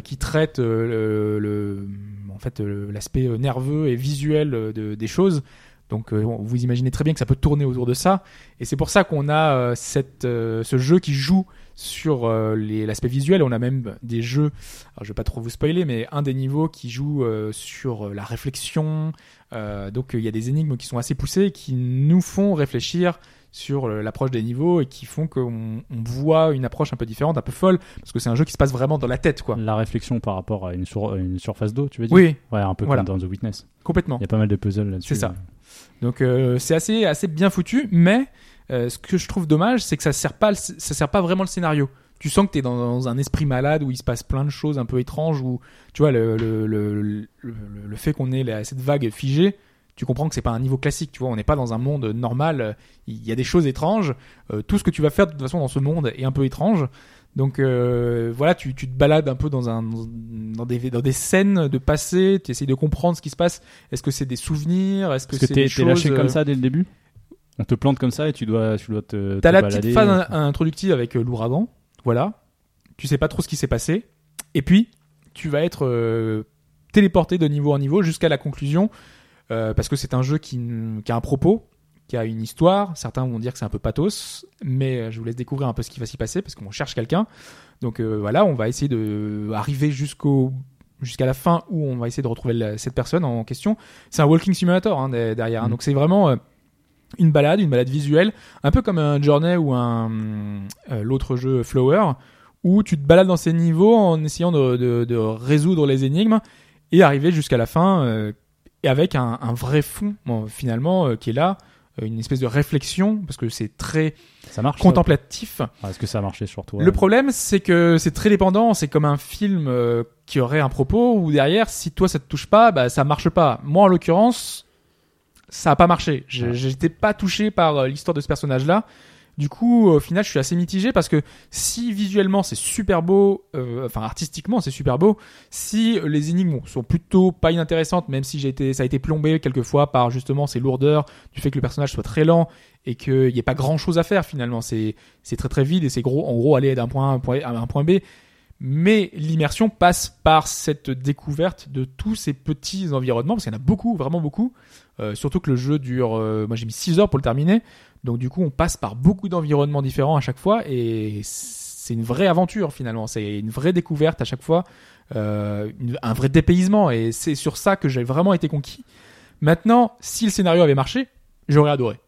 qui traite le, en fait l'aspect nerveux et visuel de- des choses. Donc vous imaginez très bien que ça peut tourner autour de ça, et c'est pour ça qu'on a cette, ce jeu qui joue sur euh, l'aspect visuel. On a même des jeux, alors je vais pas trop vous spoiler, mais un des niveaux qui joue euh, sur euh, la réflexion. Donc il y a des énigmes qui sont assez poussées, qui nous font réfléchir sur l'approche des niveaux et qui font qu'on on voit une approche un peu différente, un peu folle, parce que c'est un jeu qui se passe vraiment dans la tête, quoi. La réflexion par rapport à une, sur- une surface d'eau, tu veux dire? Oui, Ouais, un peu Voilà. comme dans The Witness. complètement. Il y a pas mal de puzzles là-dessus. C'est ça. Donc euh, c'est assez assez bien foutu, mais euh, ce que je trouve dommage, c'est que ça sert pas ça sert pas vraiment le scénario. Tu sens que t'es dans, dans un esprit malade où il se passe plein de choses un peu étranges où tu vois le le le, fait qu'on ait la- cette vague figée, tu comprends que c'est pas un niveau classique. Tu vois, on n'est pas dans un monde normal. euh, Il y a des choses étranges. Euh, tout ce que tu vas faire de toute façon dans ce monde est un peu étrange. Donc euh, voilà, tu, tu te balades un peu dans un dans des dans des scènes de passé. Tu essayes de comprendre ce qui se passe. Est-ce que c'est des souvenirs? Est-ce que c'est t'es des choses lâché comme ça dès le début? On te plante comme ça et tu dois, tu dois te. T'as la balader. petite phase in- introductive avec euh, l'ouragan, voilà. Tu sais pas trop ce qui s'est passé, et puis tu vas être euh, téléporté de niveau en niveau jusqu'à la conclusion, euh, parce que c'est un jeu qui, qui a un propos, qui a une histoire. Certains vont dire que c'est un peu pathos, mais euh, je vous laisse découvrir un peu ce qui va s'y passer, parce qu'on cherche quelqu'un. Donc euh, voilà, on va essayer de arriver jusqu'au jusqu'à la fin où on va essayer de retrouver la- cette personne en question. C'est un walking simulator hein, de- derrière, hein. Mm. donc c'est vraiment euh, une balade, une balade visuelle, un peu comme un Journey ou un euh, l'autre jeu Flower, où tu te balades dans ces niveaux en essayant de, de- de résoudre les énigmes et arriver jusqu'à la fin euh, et avec un, un vrai fond bon, finalement euh, qui est là, euh, une espèce de réflexion parce que c'est très Ça marche. contemplatif. Ah, Est-ce que ça a marché sur toi Le problème, c'est que c'est très dépendant. C'est comme un film euh, qui aurait un propos où derrière, si toi ça te touche pas, bah ça marche pas. Moi, en l'occurrence, ça a pas marché. J'étais pas touché par euh, l'histoire de ce personnage-là. Du coup, au final, je suis assez mitigé parce que si visuellement c'est super beau, euh, enfin artistiquement c'est super beau, si les énigmes sont plutôt pas inintéressantes, même si j'ai été, ça a été plombé quelquefois par justement ces lourdeurs, du fait que le personnage soit très lent et qu'il n'y ait pas grand chose à faire finalement, c'est c'est très très vide et c'est gros, en gros aller d'un point A à un point, à un point B. Mais l'immersion passe par cette découverte de tous ces petits environnements, parce qu'il y en a beaucoup, vraiment beaucoup. Euh, surtout que le jeu dure, euh, moi j'ai mis 6 heures pour le terminer. Donc du coup, on passe par beaucoup d'environnements différents à chaque fois et c'est une vraie aventure finalement. C'est une vraie découverte à chaque fois, euh, un vrai dépaysement et c'est sur ça que j'ai vraiment été conquis. Maintenant, si le scénario avait marché, j'aurais adoré.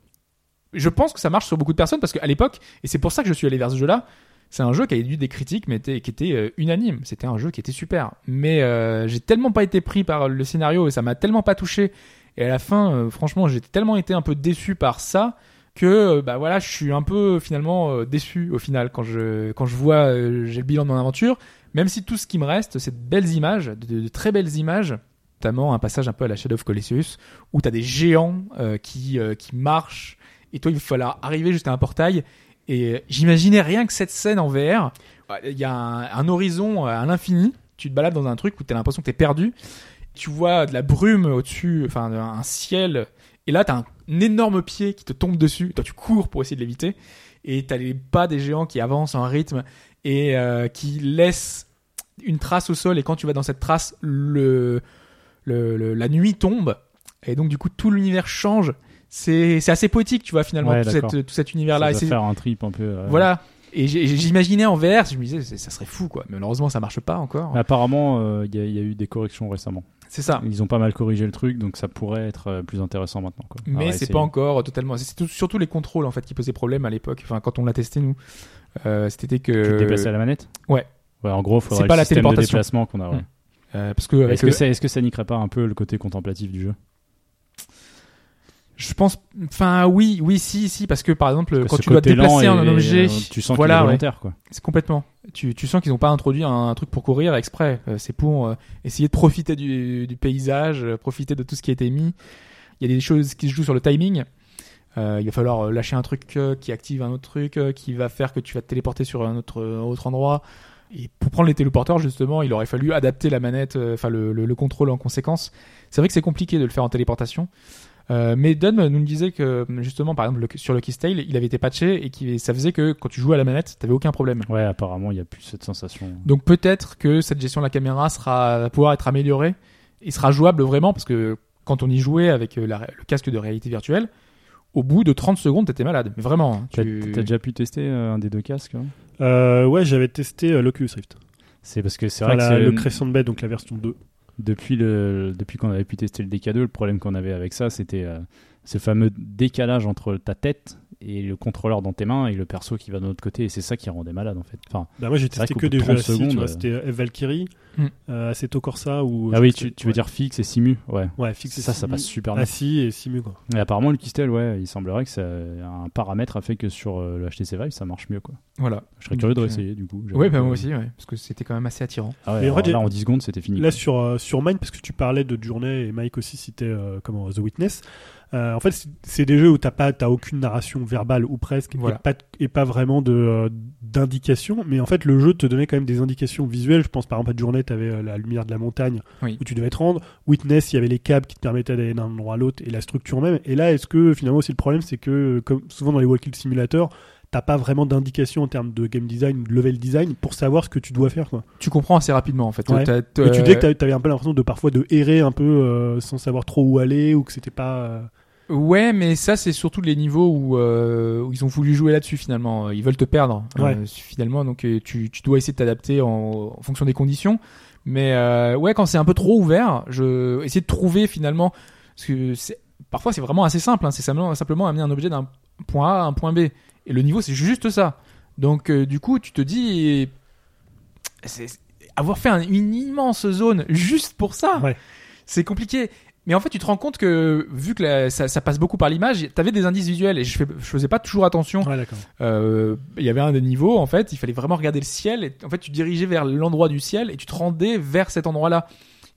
Je pense que ça marche sur beaucoup de personnes parce qu'à l'époque, et c'est pour ça que je suis allé vers ce jeu-là, c'est un jeu qui a eu des critiques mais qui était unanime. C'était un jeu qui était super. Mais j'ai tellement pas été pris par le scénario et ça m'a tellement pas touché. Et à la fin, euh, franchement, j'ai tellement été un peu déçu par ça que euh, bah voilà, je suis un peu finalement euh, déçu au final quand je quand je vois j'ai le bilan de mon aventure. Même si tout ce qui me reste, c'est de belles images, de, très belles images, notamment un passage un peu à la Shadow of Colossus où t'as des géants qui qui marchent et toi il falloir arriver jusqu'à un portail et j'imaginais rien que cette scène en VR. Il y a un, un horizon à l'infini. Tu te balades dans un truc où t'as l'impression que t'es perdu. Tu vois de la brume au-dessus, enfin un ciel. Et là, t'as un, énorme pied qui te tombe dessus. Toi, tu cours pour essayer de l'éviter. Et t'as les pas des géants qui avancent en rythme et euh, qui laissent une trace au sol. Et quand tu vas dans cette trace, le, le, le- la nuit tombe. Et donc, du coup, tout l'univers change. C'est assez poétique, tu vois, finalement, Ouais, tout, d'accord. cette- tout cet univers-là. C'est- faire un trip un peu. euh, voilà. Et j'imaginais en VR, je me disais, ça serait fou, quoi. Mais malheureusement, ça marche pas encore. Mais apparemment, euh, il y, a- il y a eu des corrections récemment. C'est ça. Ils ont pas mal corrigé le truc, donc ça pourrait être euh, plus intéressant maintenant. Quoi. Mais c'est pas encore totalement. C'est tout- surtout les contrôles, en fait, qui posaient problème à l'époque. Enfin, quand on l'a testé, nous. Euh, C'était que. Tu te déplaces à la manette? Ouais. Ouais, en gros, faudrait pas le la système de déplacement qu'on a. ouais. Mm. Euh, parce que, Est-ce que, le- ça, est-ce que ça niquerait pas un peu le côté contemplatif du jeu? Je pense. Enfin, oui, oui, si, si, parce que par exemple, Parce quand tu dois déplacer un objet. et, euh, tu sens voilà, qu'il est ouais. quoi. C'est complètement. Tu, tu sens qu'ils n'ont pas introduit un, truc pour courir exprès. Euh, c'est pour euh, essayer de profiter du, du paysage, profiter de tout ce qui a été mis. Il y a des choses qui se jouent sur le timing. Euh, il va falloir lâcher un truc qui active un autre truc, qui va faire que tu vas te téléporter sur un autre, un autre endroit. Et pour prendre les téléporteurs, justement, il aurait fallu adapter la manette, enfin le, le, le contrôle en conséquence. C'est vrai que c'est compliqué de le faire en téléportation. Euh, mais Dunn nous disait que justement, par exemple, le- sur le Keystale, il avait été patché et que ça faisait que quand tu jouais à la manette, t'avais aucun problème. Ouais, apparemment, il n'y a plus cette sensation. Donc peut-être que cette gestion de la caméra sera va pouvoir être améliorée et sera jouable vraiment parce que quand on y jouait avec euh, la- le casque de réalité virtuelle, au bout de 30 secondes, t'étais malade. Mais vraiment. hein, T'as tu- déjà pu tester euh, un des deux casques hein? Euh, ouais, j'avais testé euh, l'Oculus Rift. C'est parce que c'est Enfin, vrai la- que le Crescent Bay, donc la version 2. Depuis le depuis qu'on avait pu tester le DK2, le problème qu'on avait avec ça, c'était euh, ce fameux décalage entre ta tête et le contrôleur dans tes mains et le perso qui va de l'autre côté et c'est ça qui rendait malade en fait. Enfin, Bah, moi, j'ai vrai testé que bout des de jeux 30 assis, tu secondes, euh, C'était euh, Valkyrie, Hmm. euh, Assetto Corsa ou. ah oui, tu, veux ouais. dire fixe et simu, ouais. Ouais, fixe et Ça, ça Simu. passe super bien. Assis et Simu, quoi. Et apparemment, le Keystale, ouais, il semblerait que ça, un paramètre a fait que sur euh, le HTC Vive, ça marche mieux, quoi. Voilà. Je serais curieux de Donc, réessayer, du coup. Ouais, bah moi que- aussi, ouais, parce que c'était quand même assez attirant. Ah ouais, Mais en fait, là, en 10 secondes, c'était fini. Là, quoi. sur, euh, sur Mine, parce que tu parlais de Journée et Mike aussi citait euh, comment, The Witness. Euh, en fait, c'est- des jeux où t'as pas, t'as aucune narration verbale ou presque, Voilà. et, pas, de- et pas vraiment de euh, d'indication. Mais en fait, le jeu te donnait quand même des indications visuelles. Je pense par exemple à Journée, t'avais euh, la lumière de la montagne Oui. où tu devais te rendre. Witness, il y avait les câbles qui te permettaient d'aller d'un endroit à l'autre et la structure même. Et là, est-ce que finalement aussi le problème, c'est que comme souvent dans les Walking Simulator, t'as pas vraiment d'indication en termes de game design, de level design pour savoir ce que tu dois faire. Quoi. Tu comprends assez rapidement en fait. Ouais. Et tu disais que t'avais- t'avais un peu l'impression de parfois de errer un peu euh, sans savoir trop où aller ou que c'était pas. Ouais, mais ça c'est surtout les niveaux où, euh, où ils ont voulu jouer là-dessus finalement. Ils veulent te perdre Ouais. euh, finalement, donc euh, tu, tu dois essayer de t'adapter en, en fonction des conditions. Mais euh, ouais, quand c'est un peu trop ouvert, je essayer de trouver finalement parce que parfois c'est vraiment assez simple. Hein, c'est simplement, simplement amener un objet d'un point A à un point B et le niveau c'est juste ça. Donc euh, du coup tu te dis avoir fait un- une immense zone juste pour ça, Ouais. c'est compliqué. Mais en fait, tu te rends compte que vu que la- ça, ça passe beaucoup par l'image, t'avais des indices visuels et je, fais, je faisais pas toujours attention. Ouais. Euh, Il y avait un des niveaux, en fait, il fallait vraiment regarder le ciel. Et en fait, tu dirigeais vers l'endroit du ciel et tu te rendais vers cet endroit-là.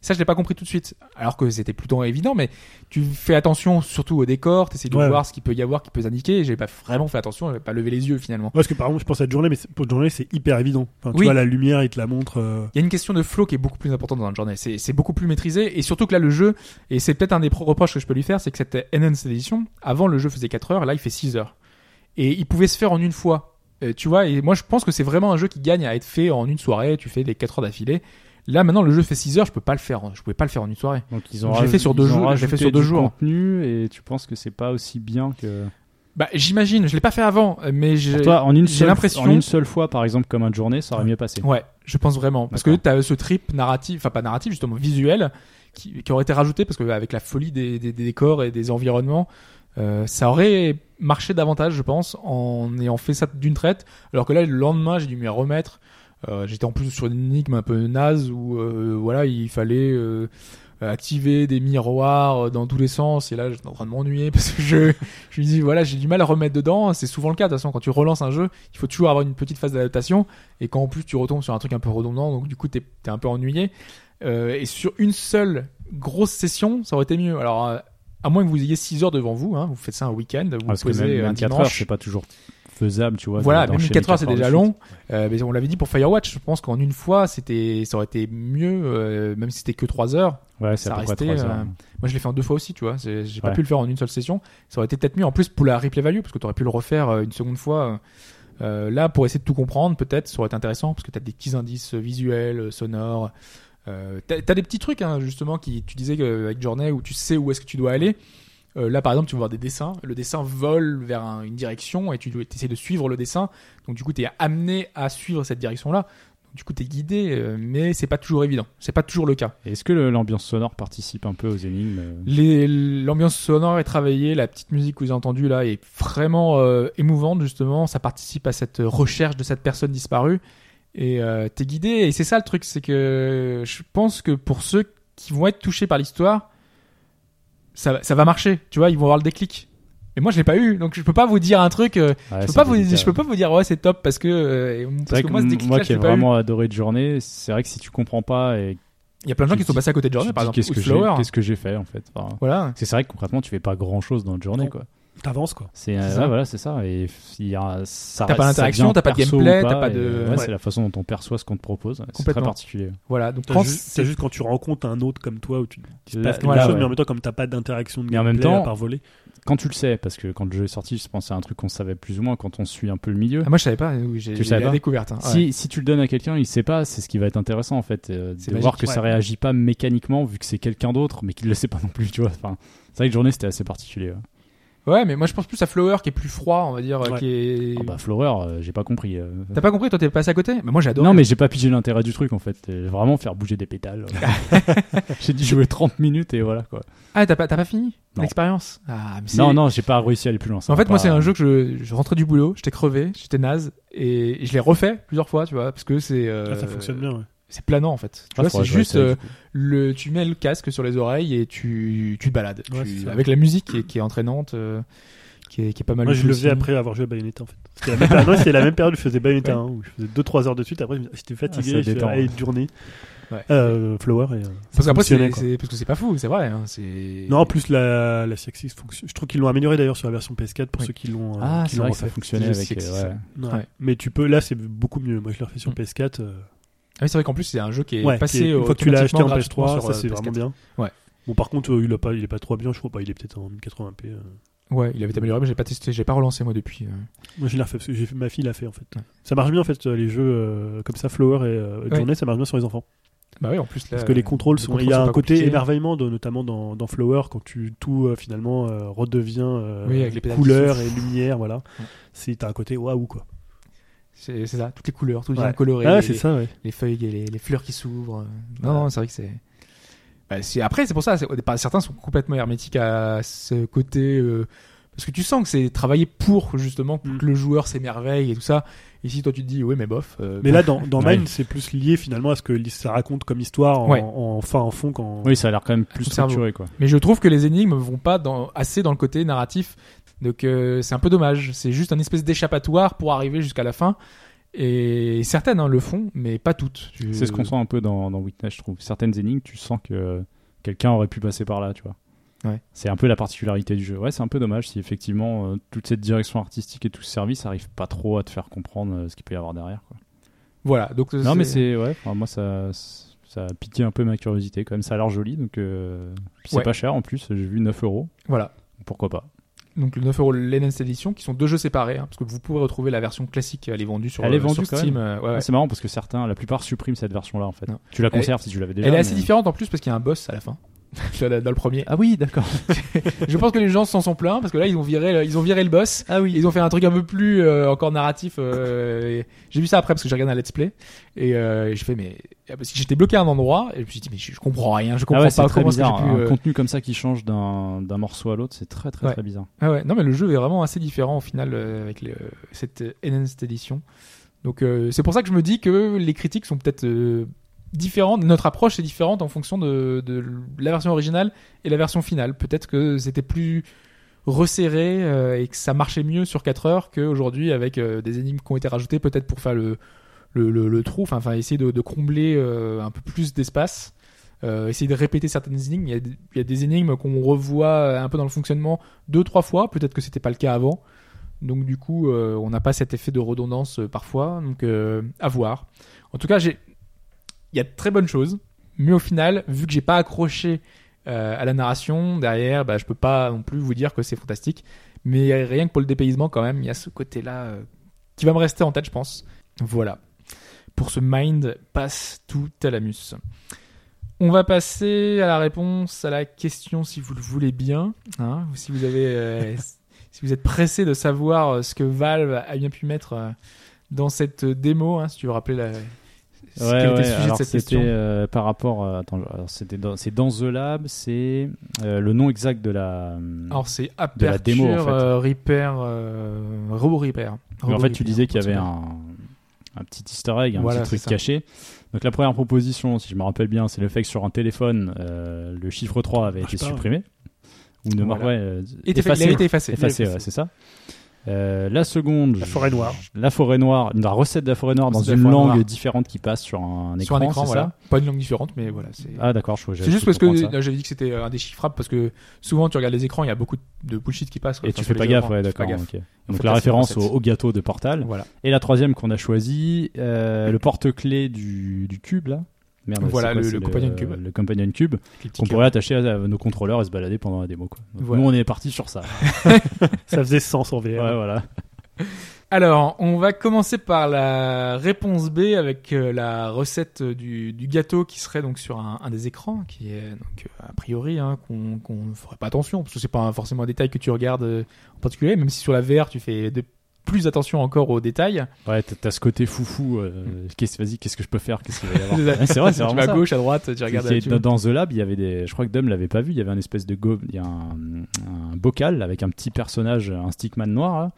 Ça, je l'ai pas compris tout de suite. Alors que c'était plutôt évident, mais tu fais attention surtout au décor, t'essayes de Ouais, voir ce qu'il peut y avoir, qui peut s'indiquer. Et j'ai pas vraiment fait attention, j'avais pas levé les yeux finalement. Ouais, parce que par exemple, je pense à Journée, mais pour Journée, c'est hyper évident. Enfin, tu Oui. vois, la lumière, il te la montre. euh, Il y a une question de flow qui est beaucoup plus importante dans la journée. C'est beaucoup plus maîtrisé et surtout que là le jeu et c'est peut-être un des pro- reproches que je peux lui faire, c'est que cette Enhanced Edition, avant le jeu faisait 4 heures, là il fait 6 heures. Et il pouvait se faire en une fois. Euh, tu vois, et moi je pense que c'est vraiment un jeu qui gagne à être fait en une soirée, tu fais des 4 heures d'affilée. Là maintenant le jeu fait 6 heures, je peux pas le faire, je pouvais pas le faire en une soirée. Donc ils ont raj- fait sur deux jours- je l'ai fait sur deux du jours. contenu et tu penses que c'est pas aussi bien que. Bah j'imagine, je l'ai pas fait avant, mais j'ai une j'ai l'impression- en une seule fois, par exemple, comme un journée, ça aurait mieux passé. Ouais, je pense vraiment. Parce que D'accord. t'as ce trip narratif, enfin pas narratif, justement visuel, qui, qui aurait été rajouté parce que avec la folie des, des- des décors et des environnements, euh, ça aurait marché davantage, je pense, en ayant fait ça d'une traite. Alors que là, le lendemain, j'ai dû m'y remettre. Euh, J'étais en plus sur une énigme un peu naze où euh, voilà, il fallait euh, activer des miroirs dans tous les sens. Et là, j'étais en train de m'ennuyer parce que je, je me dis voilà, j'ai du mal à remettre dedans. C'est souvent le cas. De toute façon, quand tu relances un jeu, il faut toujours avoir une petite phase d'adaptation. Et quand en plus tu retombes sur un truc un peu redondant, donc du coup t'es es un peu ennuyé. Euh, et sur une seule grosse session, ça aurait été mieux. Alors à moins que vous ayez 6 heures devant vous, hein, vous faites ça un week-end, vous que posez même un 24 heures, dimanche. c'est pas toujours faisable, tu vois. Voilà, même d'enchaîner 4 heures c'est déjà long. Euh, mais on l'avait dit pour Firewatch, je pense qu'en une fois, c'était, ça aurait été mieux, euh, même si c'était que 3 heures. Ouais, ça restait, 3 heures. euh, Moi, je l'ai fait en deux fois aussi, tu vois. J'ai pas pu le faire en une seule session. Ça aurait été peut-être mieux. En plus, pour la replay value, parce que tu aurais pu le refaire euh, une seconde fois. Là, pour essayer de tout comprendre, peut-être, ça aurait été intéressant, parce que tu as des petits indices visuels, sonores. Euh, t'as as des petits trucs, hein, justement, qui tu disais avec Journey, où tu sais où est-ce que tu dois aller. Euh, là, par exemple, tu vas voir des dessins. Le dessin vole vers un- une direction et tu dois essaies de suivre le dessin. Donc, du coup, tu es amené à suivre cette direction-là. Du coup, tu es guidé, euh, mais c'est pas toujours évident. C'est pas toujours le cas. Est-ce que l'ambiance sonore participe un peu aux énigmes euh? L'ambiance sonore est travaillée, la petite musique que vous avez entendue là est vraiment euh, émouvante justement. Ça participe à cette recherche de cette personne disparue et t'es guidé. Et c'est ça le truc, c'est que je pense que pour ceux qui vont être touchés par l'histoire, ça, ça va marcher. Tu vois, ils vont avoir le déclic. Et moi, je l'ai pas eu, donc je peux pas vous dire un truc. euh, Ouais, je peux c'est pas vous, délicat. je peux pas vous dire ouais c'est top parce que euh, C'est parce vrai que moi ce moi, déclic-là, qui je ai l'ai pas eu. vraiment adoré de journée, c'est vrai que si tu comprends pas et Il y a plein de gens tu qui sont passés à côté de tu journée, te par dis, exemple, qu'est-ce ou que j'ai Flower. qu'est-ce que j'ai fait en fait. Enfin, Voilà. c'est vrai que concrètement tu fais pas grand chose dans notre journée Non. quoi. T'avances quoi. C'est euh, ouais, voilà c'est ça et il y a ça T'as pas d'interaction, t'as pas de gameplay, t'as pas de- ouais, Ouais. c'est la façon dont on perçoit ce qu'on te propose. C'est très particulier. Voilà. Donc juste, c'est- juste quand tu rencontres un autre comme toi où tu il se Là- passe quelque voilà, chose, ouais. mais en même temps, comme t'as pas d'interaction de Mais en même gameplay temps- à part voler. Quand tu le sais parce que quand le jeu est sorti, je pense que c'est un truc qu'on savait plus ou moins quand on suit un peu le milieu. Ah, moi je savais pas, oui, j'ai Tu la pas découverte. hein, ouais. Si, si tu le donnes à quelqu'un, il sait pas, c'est ce qui va être intéressant en fait, euh, de voir que ça réagit pas mécaniquement vu que c'est quelqu'un d'autre, mais qu'il le sait pas non plus, tu vois. Enfin, c'est vrai que journée c'était assez particulier. Ouais. Mais moi je pense plus à Flower qui est plus froid, on va dire, Ouais. qui est. Ah bah Flower, euh, j'ai pas compris. euh. T'as pas compris, toi t'es passé à côté? Mais moi j'adore. Non mais j'ai pas pigé l'intérêt du truc en fait, Euh, vraiment faire bouger des pétales. j'ai dû jouer 30 minutes et voilà quoi. Ah, t'as pas, t'as pas fini? L'expérience? Ah, mais c'est- Non non, j'ai pas réussi à aller plus loin. ça En va fait, moi, c'est un jeu que je, je rentrais du boulot, j'étais crevé, j'étais naze, et, et je l'ai refait plusieurs fois, tu vois, parce que c'est. euh, Ah, ça fonctionne bien. Ouais. C'est planant en fait. Tu Ah, vois, c'est juste euh, le, tu mets le casque sur les oreilles et tu, tu te balades. Ouais, Tu- avec la musique qui est, qui est entraînante, euh, qui, est, qui est pas mal. Moi, je le faisais après avoir joué à Bayonetta en fait. C'était la même c'était la même période où je faisais Bayonetta 1, où je faisais 2-3 heures de suite. Après, me- j'étais Ah, fatigué, ça je faisais détend, allez, ouais. une journée. Ouais. Euh, Flower et. euh, Parce qu'après, c'est, parce que c'est pas fou, c'est vrai. Hein, c'est... Non, en plus la, la CX fonctionne. Je trouve qu'ils l'ont amélioré d'ailleurs sur la version PS4 pour ceux qui l'ont. euh, Ah, qui l'ont ça fonctionnait avec. euh, ouais. Ouais. Ouais. Mais tu peux, là c'est beaucoup mieux. Moi je l'ai refait sur Mm. PS4. Euh, Ah oui, c'est vrai qu'en plus, c'est un jeu qui est ouais, passé qui est- une fois que tu l'as acheté en automatiquement PS3, gratuitement ça sur, c'est euh, vraiment PS4. bien. Ouais. Bon, par contre, euh, il, a pas, il est pas trop bien, je crois pas. Il est peut-être en 1080p. euh. Ouais, il avait été amélioré, mais j'ai pas testé, j'ai pas relancé moi depuis. euh. Moi je l'ai refait parce que j'ai fait- ma fille l'a fait en fait. Ouais. Ça marche bien en fait, euh, les jeux euh, comme ça, Flower et euh, Ouais. Journée, ça marche bien sur les enfants. Bah oui, en plus là. Parce que les contrôles les sont. il y a un côté émerveillement, de, notamment dans, dans Flower, quand tu tout euh, finalement euh, redevient euh, Oui, avec les couleurs et lumière, voilà. Ouais. C'est t'as un côté waouh quoi. C'est, ça, toutes les couleurs, tout Ouais. bien coloré. Ah, les- c'est ça, ouais. les feuilles et les, les fleurs qui s'ouvrent. euh. Non, non, c'est vrai que c'est. Bah, Après, c'est pour ça. certains sont complètement hermétiques à ce côté. euh, Parce que tu sens que c'est travaillé pour justement pour Mm. que le joueur s'émerveille et tout ça. Ici, toi, tu te dis, ouais, mais bof. euh, Mais là, dans, dans Ouais. Mine, c'est plus lié finalement à ce que ça raconte comme histoire en, Ouais. en fin, en fond. Quand... Oui, ça a l'air quand même plus structuré quoi. Mais je trouve que les énigmes vont pas dans, assez dans le côté narratif. Donc, euh, c'est un peu dommage. C'est juste un espèce d'échappatoire pour arriver jusqu'à la fin. Et certaines hein, le font, mais pas toutes. Tu- C'est ce qu'on sent un peu dans, dans Witness, je trouve. Certaines énigmes, tu sens que quelqu'un aurait pu passer par là, tu vois. Ouais. C'est un peu la particularité du jeu. Ouais, c'est un peu dommage si effectivement euh, toute cette direction artistique et tout ce service arrive pas trop à te faire comprendre euh, ce qu'il peut y avoir derrière. Quoi. Voilà. Donc, Non, mais c'est ouais. enfin, moi, ça, ça a piqué un peu ma curiosité. Quand même, ça a l'air joli, donc euh, c'est Ouais. pas cher en plus. J'ai vu 9 euros. Voilà. Pourquoi pas donc le 9 euros l'Enhanced Edition, qui sont deux jeux séparés, hein, parce que vous pouvez retrouver la version classique, elle est vendue sur, Elle est euh, vendue sur Steam. euh, ouais, ouais. Ah, C'est marrant parce que certains, la plupart suppriment cette version-là en fait. Non. Tu la conserves si tu l'avais déjà. Elle est assez mais- différente en plus parce qu'il y a un boss à la fin. dans le premier. Ah oui, d'accord. Je pense que les gens s'en sont plaints parce que là ils ont viré, ils ont viré le boss. Ah oui. Ils ont fait un truc un peu plus euh, encore narratif. euh, J'ai vu ça après parce que j'ai regardé un let's play et euh, j'ai fait mais parce que j'étais bloqué à un endroit et je me suis dit mais je, je comprends rien, je Ah comprends ouais, c'est pas très bizarre. pu. Un euh, contenu comme ça qui change d'un d'un morceau à l'autre, c'est très très Ouais. très bizarre. Ah ouais, non mais le jeu est vraiment assez différent au final avec cette Enhanced Edition. Donc c'est pour ça que je me dis que les critiques sont peut-être euh, différentes, notre approche est différente en fonction de, de la version originale et la version finale. Peut-être que c'était plus resserré euh, et que ça marchait mieux sur 4 heures qu'aujourd'hui avec euh, des énigmes qui ont été rajoutées peut-être pour faire le, le, le, trou, enfin, essayer de, de combler euh, un peu plus d'espace. Euh, essayer de répéter certaines énigmes. Il y a, il y a des énigmes qu'on revoit un peu dans le fonctionnement deux trois fois. Peut-être que c'était pas le cas avant. Donc du coup, euh, on n'a pas cet effet de redondance euh, parfois. Donc euh, à voir. En tout cas, j'ai, il y a de très bonnes choses, mais au final, vu que j'ai pas accroché euh, à la narration derrière, bah, je peux pas non plus vous dire que c'est fantastique. Mais rien que pour le dépaysement, quand même, il y a ce côté-là euh, qui va me rester en tête, je pense. Voilà. Pour ce Mind passe tout à l'amus. On va passer à la réponse à la question si vous le voulez bien. Hein, ou si vous avez, euh, si vous êtes pressé de savoir ce que Valve a bien pu mettre dans cette démo, hein, si tu veux rappeler la, Ouais, quel était ouais, le sujet alors de cette c'était question. euh, par rapport. à- attends, c'était dans, c'est dans The Lab, c'est euh, le nom exact de la. Alors c'est de la Aperture démo, en fait. euh, Repair, euh, Robot Repair. Mais en fait, tu disais qu'il y avait un, un petit Easter egg, un Voilà, petit truc caché. Donc la première proposition, si je me rappelle bien, c'est le fait que sur un téléphone, euh, le chiffre 3 avait Marche été pas, supprimé. Ou ne Voilà. ouais, euh, effacé. il a été effacé. Effacé, ouais, c'est ça. Euh, la seconde, La forêt noire. la forêt noire, la recette de la forêt noire dans une langue noire. différente qui passe sur un écran, Sur un écran, voilà. ça Pas une langue différente, mais voilà. Ah d'accord, je c'est juste parce que j'avais dit que c'était euh, indéchiffrable parce que souvent tu regardes les écrans, il y a beaucoup de bullshit qui passe. Et tu fais pas gaffe, ouais, d'accord. Donc la référence au, gâteau de Portal. Voilà. Et la troisième qu'on a choisi, euh, le porte-clés du, du cube là. Merde, Voilà, c'est quoi, le- le Companion Cube. Le Companion Cube qu'on pourrait attacher à, à nos contrôleurs et se balader pendant la démo. Quoi. Donc, Voilà. Nous on est parti sur ça. Ça faisait sens en VR. Ouais, voilà. Alors, on va commencer par la réponse B avec euh, la recette du, du gâteau qui serait donc sur un, un des écrans, qui est donc euh, a priori hein, qu'on qu'on ne ferait pas attention parce que c'est pas forcément un détail que tu regardes euh, en particulier, même si sur la VR tu fais de plus attention encore aux détails. Ouais, t'as- ce côté foufou. euh, qu'est-ce, vas-y, qu'est-ce que je peux faire Qu'est-ce qu'il va y avoir C'est ça. Ouais, C'est vrai, c'est tu vraiment vas à gauche, à droite, tu regardes. Tu- dans, The Lab, il y avait des. Je crois que Dom l'avait pas vu. Il y avait un espèce de go, il y a un, un bocal avec un petit personnage, un stickman noir. là.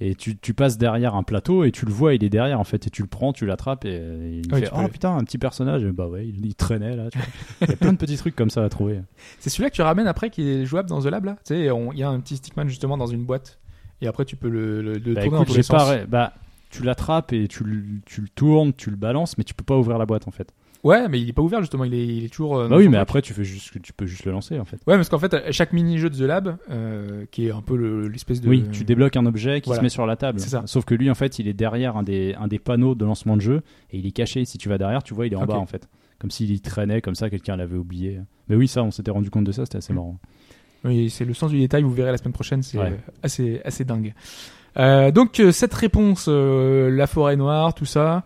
et tu, tu passes derrière un plateau et tu le vois, il est derrière en fait, et tu le prends, tu l'attrapes et euh, il Ouais, fait tu oh le- putain un petit personnage. Et bah ouais, il, il traînait là. tu vois. il y a plein de petits trucs comme ça à trouver. C'est celui-là que tu ramènes après qui est jouable dans The Lab là? Tu sais, il y a un petit stickman justement dans une boîte et après tu peux le, le, le Bah, tourner dans écoute, tous les sens. pas. Bah tu l'attrapes et tu, le- tu le tournes, tu le balances, mais tu peux pas ouvrir la boîte en fait. Ouais, mais il est pas ouvert justement, il est, il est toujours. euh, bah oui, mais après tu fais juste, tu peux juste le lancer en fait. Ouais, parce qu'en fait, à chaque mini-jeu de The Lab, euh, qui est un peu le- l'espèce de. Oui, tu débloques un objet qui Voilà. se met sur la table. C'est ça. Sauf que lui, en fait, il est derrière un des, un des panneaux de lancement de jeu et il est caché. Si tu vas derrière, tu vois, il est en Ok. bas en fait. Comme s'il traînait comme ça, quelqu'un l'avait oublié. Mais oui, ça, on s'était rendu compte de ça, c'était assez Mm. marrant. Oui, c'est le sens du détail, vous verrez la semaine prochaine, c'est Ouais. euh, assez, assez dingue. Euh, donc, euh, cette réponse, euh, la forêt noire, tout ça,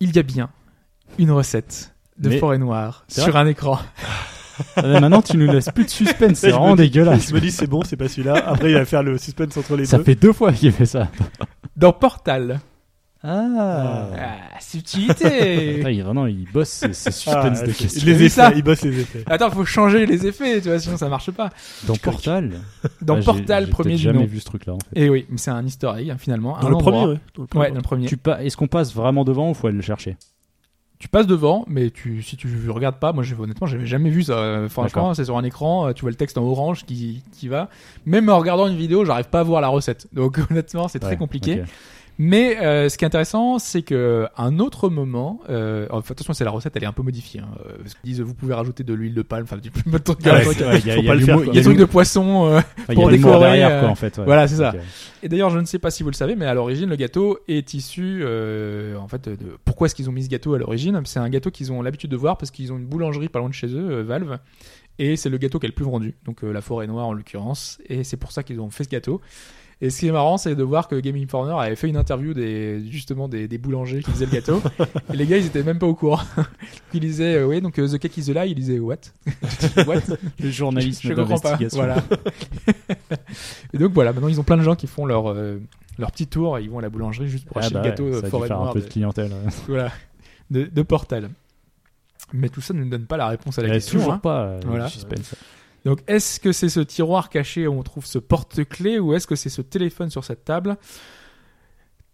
il y a bien une recette de Mais- forêt noire sur un écran. Ah, maintenant, tu nous laisses plus de suspense, c'est vraiment dis- dégueulasse. Je me dis, c'est bon, c'est pas celui-là. Après, il va faire le suspense entre les Ça deux. fait deux fois qu'il fait ça. Dans Portal. Ah. Ah, subtilité Putain, il, vraiment, il bosse ses, Ah, suspense de questions. les effets, il bosse les effets. Attends, faut changer les effets, tu vois, sinon ça marche pas. Dans Portal Dans Ah, j'ai- Portal, j'ai premier du jamais nom. vu ce truc-là en fait. Et oui, mais c'est un easter egg, hein, finalement. Dans un le premier, ouais. Dans le premier. Ouais, dans le premier. Tu pa- Est-ce qu'on passe vraiment devant ou faut aller le chercher? Tu passes devant, mais tu, si tu regardes pas, moi j'ai- honnêtement j'avais jamais vu ça. Euh, Franchement, D'accord. c'est sur un écran, euh, tu vois le texte en orange qui, qui va. Même en regardant une vidéo, j'arrive pas à voir la recette. Donc honnêtement, c'est très Ouais, compliqué. Mais euh, ce qui est intéressant, c'est que un autre moment, euh, enfin, attention, c'est la recette, elle est un peu modifiée. Hein, euh, parce qu'ils disent, vous pouvez rajouter de l'huile de palme, enfin du trucs, Ouais, trucs, il y a- des trucs de poisson. euh, enfin, il y a pour décorer, derrière euh, quoi en fait. ouais. voilà, c'est ça. Et d'ailleurs, je ne sais pas si vous le savez, mais à l'origine, le gâteau est issu, euh, en fait, de pourquoi est-ce qu'ils ont mis ce gâteau à l'origine? C'est un gâteau qu'ils ont l'habitude de voir parce qu'ils ont une boulangerie pas loin de chez eux, euh, Valve, et c'est le gâteau qui est le plus vendu, donc euh, la forêt noire en l'occurrence, et c'est pour ça qu'ils ont fait ce gâteau. Et ce qui est marrant, c'est de voir que Game Informer avait fait une interview des justement des, des boulangers qui faisaient le gâteau, et les gars ils étaient même pas au courant. ils disaient euh, oui donc euh, the cake is alive, ils disaient what? What? Le journalisme je comprends pas. Voilà. et donc voilà, maintenant ils ont plein de gens qui font leur euh, leur petit tour, et ils vont à la boulangerie juste pour Ah acheter bah le gâteau ouais, euh, ça a forêt faire un peu de, de clientèle. ouais. voilà, de, de Portal. Mais tout ça ne nous donne pas la réponse à la Ouais, question. toujours hein. pas. Voilà. suspense. Donc est-ce que c'est ce tiroir caché où on trouve ce porte-clés ou est-ce que c'est ce téléphone sur cette table?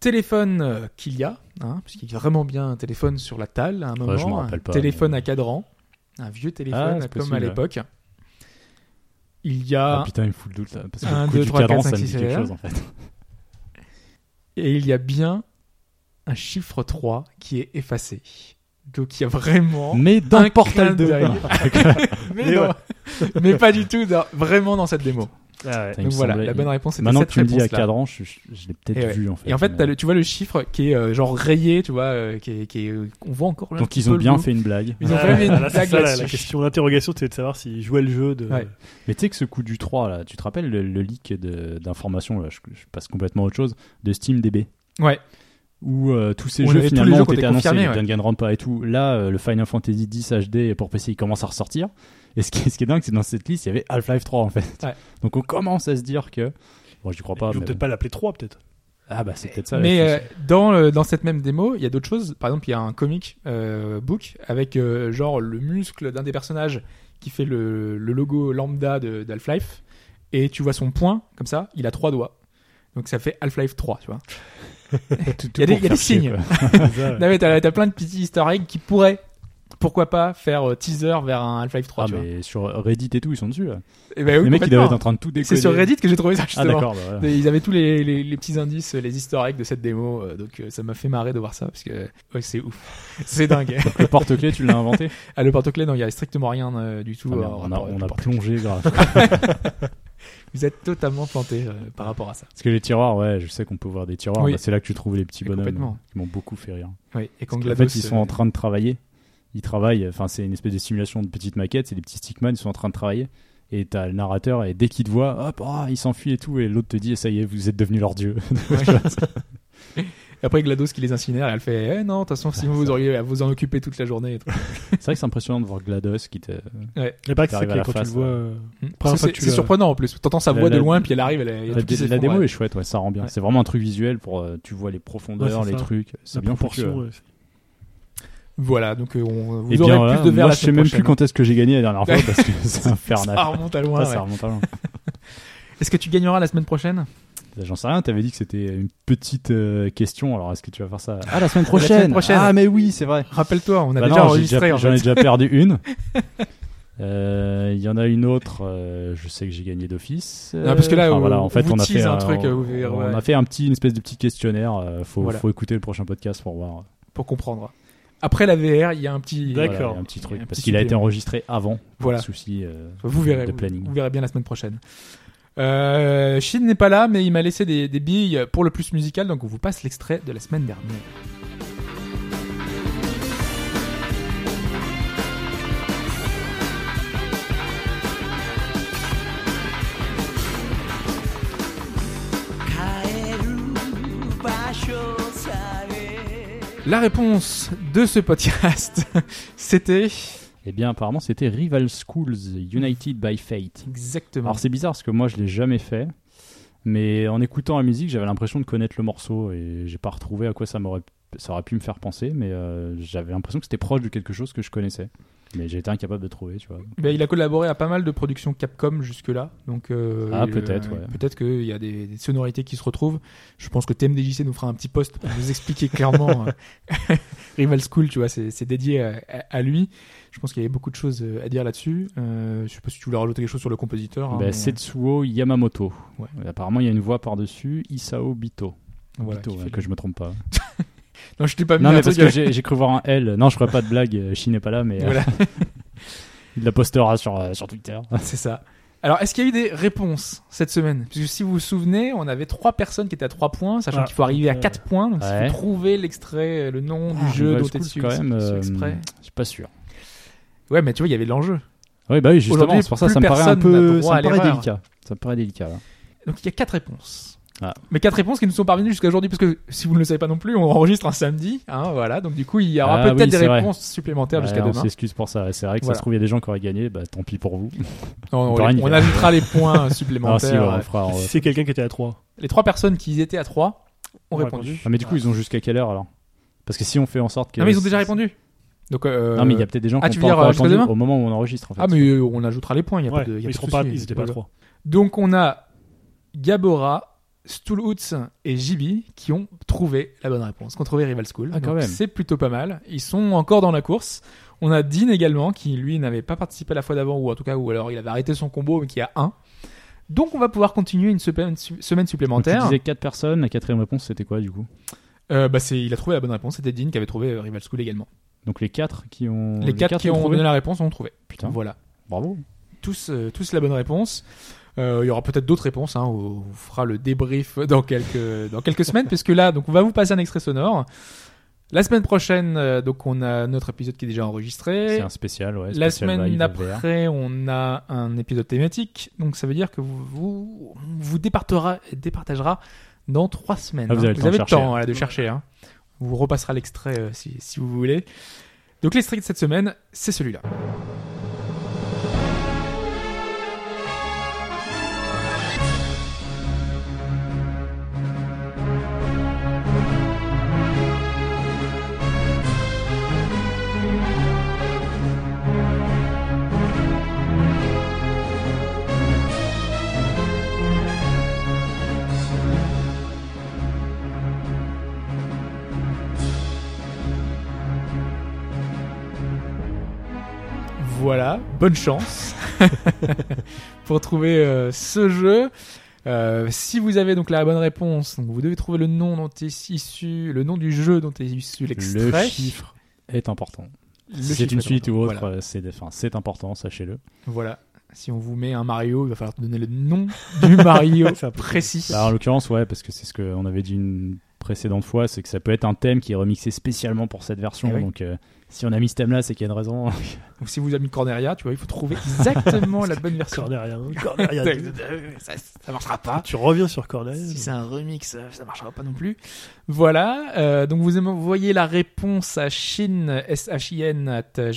Téléphone euh, qu'il y a, hein, puisqu'il y a vraiment bien un téléphone sur la table à un moment, je m'en un rappelle pas, téléphone mais- à cadran, un vieux téléphone Ah, c'est comme possible, à ouais. l'époque. Il y a Ah putain, il me fout le doute là. Parce que Un, le coup deux, du trois, cadran, quatre, ça cinq, me dit six, quelque sept. chose en fait. et il y a bien un chiffre 3 qui est effacé. Donc il y a vraiment Mais dans un Portal clin 2. d'œil. mais, Mais non. mais pas du tout, dans- vraiment dans cette démo. Ah ouais. Donc voilà, semblait- la bonne réponse était Maintenant cette que tu me dis à cadran, je, je- je l'ai peut-être ouais. vu en fait. Et en fait, mais- t'as le- tu vois le chiffre qui est euh, genre rayé, tu vois, euh, qui est, qui est, euh, on voit encore. un Donc ils ont bien fait une blague. Ils ont Ah, fait une là, blague ça, la, question d'interrogation, c'était de savoir s'ils jouaient le jeu de. Ouais. Mais tu sais que ce coup du 3 là, tu te rappelles le, le leak de- d'informations, là, je, je passe complètement à autre chose, de SteamDB Ouais. Où euh, tous ces On jeux finalement jeux ont été annoncés, confirmés, les ouais. Danganronpa et tout. Là, euh, le Final Fantasy X HD pour PC il commence à ressortir. Et ce qui est, ce qui est dingue, c'est que dans cette liste, il y avait Half-Life 3 en fait. Ouais. Donc on commence à se dire que. Bon, j'y crois pas. Ils vont peut-être bon. pas l'appeler 3, peut-être. Ah bah c'est peut-être ça. Mais euh, dans, le- dans cette même démo, il y a d'autres choses. Par exemple, il y a un comic euh, book avec euh, genre le muscle d'un des personnages qui fait le, le logo lambda de- d'Half-Life. Et tu vois son poing, comme ça, il a trois doigts. Donc ça fait Half-Life 3, tu vois. Il y a des- y a des signes. Non, mais t'as plein de petits eggs qui pourraient Pourquoi pas faire euh, teaser vers un Half-Life 3 Ah, tu vois. mais sur Reddit et tout, ils sont dessus. Là. Eh ben oui, les mecs, ils complètement. doivent être en train de tout décoder. C'est sur Reddit que j'ai trouvé ça Ah, justement. bah voilà. Ils avaient tous les, les, les petits indices, les eggs de cette démo, euh, donc euh, ça m'a fait marrer de voir ça parce que ouais, c'est ouf, c'est dingue. Le porte-clés, tu l'as inventé ah, le porte-clés, non, il y a strictement rien euh, du tout. Ah, merde, On a, on a plongé grave. Vous êtes totalement planté euh, par rapport à ça. Parce que les tiroirs, ouais, je sais qu'on peut voir des tiroirs. Oui. bah, c'est là que tu trouves les petits Et bonhommes qui m'ont beaucoup fait rire. Oui, et quand GLaDOS, fait, ils sont euh, en train de travailler. Ils travaillent, enfin, c'est une espèce de simulation de petites maquettes, c'est des petits stickman, ils sont en train de travailler. Et t'as le narrateur, et dès qu'il te voit, hop, ah, il s'enfuit et tout, et l'autre te dit, ça y est, vous êtes devenu leur dieu. Et après GLaDOS qui les incinère, elle fait eh non, de toute façon, si vous auriez à vous en occuper toute la journée. et tout. c'est vrai que c'est impressionnant de voir GLaDOS qui te. Ouais. Et pas que c'est quand tu le vois. euh, Mm. Fois C'est surprenant en plus. T'entends sa La- voix de loin, puis elle arrive, elle, a La, la démo ouais. est chouette, ouais, ça rend bien. Ouais. C'est vraiment un truc visuel pour euh, tu vois les profondeurs, les ça. trucs. C'est bien foutu. Voilà, donc euh, on, vous Et aurez bien, voilà, plus de moi la je sais même prochaine. plus quand est-ce que j'ai gagné la dernière fois parce que c'est infernal. Ça remonte à loin. Ouais. ça remonte à loin. Est-ce que tu gagneras la semaine prochaine? J'en sais rien, t'avais dit que c'était une petite euh, question, alors est-ce que tu vas faire ça Ah, la semaine prochaine. semaine prochaine. Ah, mais oui, c'est vrai. Rappelle-toi, on a Bah déjà non, enregistré. en J'en ai fait. déjà perdu une. Euh, Il y en a une autre, euh, je sais que j'ai gagné d'office. Non, parce que là, Enfin, voilà, en fait, on a fait un un, truc, on, ouais. a fait un petit, une espèce de petit questionnaire. euh, faut, Voilà. faut écouter le prochain podcast pour voir. pour comprendre. Après la VR, il y a un petit. Voilà, un petit truc un parce qu'il a été enregistré avant. Voilà. Souci. euh, Vous verrez, de vous, planning. vous verrez bien la semaine prochaine. Euh, Shin n'est pas là, mais il m'a laissé des, des billes pour le plus musical, donc on vous passe l'extrait de la semaine dernière. La réponse de ce podcast, c'était Eh bien, apparemment, c'était Rival Schools United by Fate. exactement. Alors, c'est bizarre parce que moi, je l'ai jamais fait. Mais en écoutant la musique, j'avais l'impression de connaître le morceau et j'ai pas retrouvé à quoi ça m'aurait ça aurait pu me faire penser, mais euh, j'avais l'impression que c'était proche de quelque chose que je connaissais. Mais j'ai été incapable de trouver, tu vois. Ben, il a collaboré à pas mal de productions Capcom jusque-là, donc euh, Ah, peut-être, ouais. Peut-être qu'il y a des, des sonorités qui se retrouvent. Je pense que TMDJC nous fera un petit post pour nous expliquer clairement. euh, Rival School, tu vois, c'est dédié à lui. Je pense qu'il y avait beaucoup de choses euh, à dire là-dessus. Euh, je sais pas si tu voulais rajouter quelque chose sur le compositeur. hein, Bah, mais- Setsuo Yamamoto. Ouais. Et Apparemment, il y a une voix par-dessus, Isao Bito. Voilà, Bito, ouais, que je me trompe pas. Non, je t'ai pas mis Non, mais parce que j'ai cru voir un L. Non, je ferai pas de blague. euh, Chi n'est pas là, mais euh, Voilà, il la postera sur, euh, sur Twitter. c'est ça. Alors, est-ce qu'il y a eu des réponses cette semaine? Parce que si vous vous souvenez, on avait trois personnes qui étaient à trois points, sachant Ah, qu'il faut arriver à euh, quatre points. Donc, ouais. faut trouver l'extrait, le nom Ah, du jeu Schools, dessus, quand même, euh, exprès. je suis pas sûr. Ouais, mais tu vois, il y avait de l'enjeu. Oui, bah oui, justement, c'est pour ça ça me paraît un peu ça me paraît délicat. Ça me paraît délicat. là. Donc il y a quatre réponses. Ah. Mais quatre réponses qui nous sont parvenues jusqu'à aujourd'hui, parce que si vous ne le savez pas non plus, on enregistre un samedi, hein, voilà. Donc du coup, il y aura Ah peut-être oui, des c'est vrai. réponses supplémentaires Ouais, jusqu'à on demain. s'excuse pour ça. C'est vrai que Voilà. ça se trouve, il y a des gens qui auraient gagné. Bah, tant pis pour vous. Non, non, on on ajoutera les points Ah, si, supplémentaires. on on- Si c'est quelqu'un qui était à 3. Les trois personnes qui étaient à trois ont On a répondu. Ah, mais du coup, ils ont jusqu'à quelle heure alors? Parce que si on fait en sorte que. Non, mais ils ont déjà répondu. Donc, euh, Non, mais il y a peut-être des gens ah, qui ont pas encore euh, au moment où on enregistre. En fait. Ah, mais euh, on ajoutera les points, il y a Ouais, pas de, il y a ils pas pas, souci. ils étaient pas à 3. Donc on a Gabora, Stulhutz et Jibi qui ont trouvé la bonne réponse, qui ont trouvé Rival School. Ah. C'est plutôt pas mal. Ils sont encore dans la course. On a Dean également qui lui n'avait pas participé la fois d'avant ou en tout cas ou alors il avait arrêté son combo mais qui a un. Donc on va pouvoir continuer une semaine, semaine Donc, tu supplémentaire. disais 4 personnes. La quatrième réponse, c'était quoi du coup? Euh, bah c'est il a trouvé la bonne réponse. C'était Dean qui avait trouvé Rival School également. Donc les 4 qui ont. les quatre qui ont donné la réponse ont trouvé. Putain, Voilà. bravo. tous, euh, tous la bonne réponse. Euh, il y aura peut-être d'autres réponses. Hein, on fera le débrief dans quelques dans quelques semaines, puisque là, donc on va vous passer un extrait sonore. La semaine prochaine, euh, donc on a notre épisode qui est déjà enregistré. C'est un spécial, ouais. La semaine d'après, on a un épisode thématique. Donc ça veut dire que vous vous, départagera dans trois semaines. Ah, vous hein. avez le temps de chercher, hein. de chercher. Hein. Vous repassera l'extrait euh, si vous voulez. Donc l'extrait de cette semaine, c'est celui-là. Voilà, bonne chance pour trouver euh, ce jeu. Euh, si vous avez donc la bonne réponse, donc vous devez trouver le nom dont est issu, le nom du jeu dont est issu Le l'extrait. chiffre est important. Le Si c'est une suite ou autre, c'est enfin, important, sachez-le. Voilà. Si on vous met un Mario, il va falloir donner le nom du Mario précis. Alors, en l'occurrence, ouais, parce que c'est ce qu'on avait dit une précédente fois, c'est que ça peut être un thème qui est remixé spécialement pour cette version. Eh oui. Donc, euh, si on a mis ce thème-là, c'est qu'il y a une raison. Donc si vous avez mis Corneria, tu vois, il faut trouver exactement la bonne version. Corneria. Corneria. ça, ça marchera pas. tu reviens sur Corneria. Si c'est un remix, euh, ça marchera pas non plus. Voilà. euh, donc vous envoyez la réponse à shin, at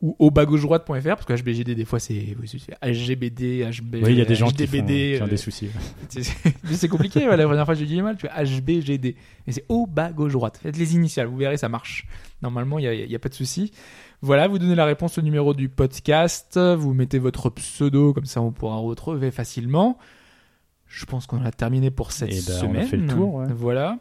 ou au bas gauche droite.fr parce que HBGD des fois c'est HGBD, HB, oui, il y a des gens qui, font, HDBD, qui ont euh, des soucis. c'est- compliqué. ouais, la première fois j'ai dit mal, tu vois HBGD et c'est au bas gauche droite. Faites les initiales, vous verrez ça marche. Normalement il y a, pas de souci. Voilà, vous donnez la réponse au numéro du podcast, vous mettez votre pseudo comme ça on pourra retrouver facilement. Je pense qu'on a terminé pour cette Eh ben, on a semaine. fait le tour, ouais. Voilà.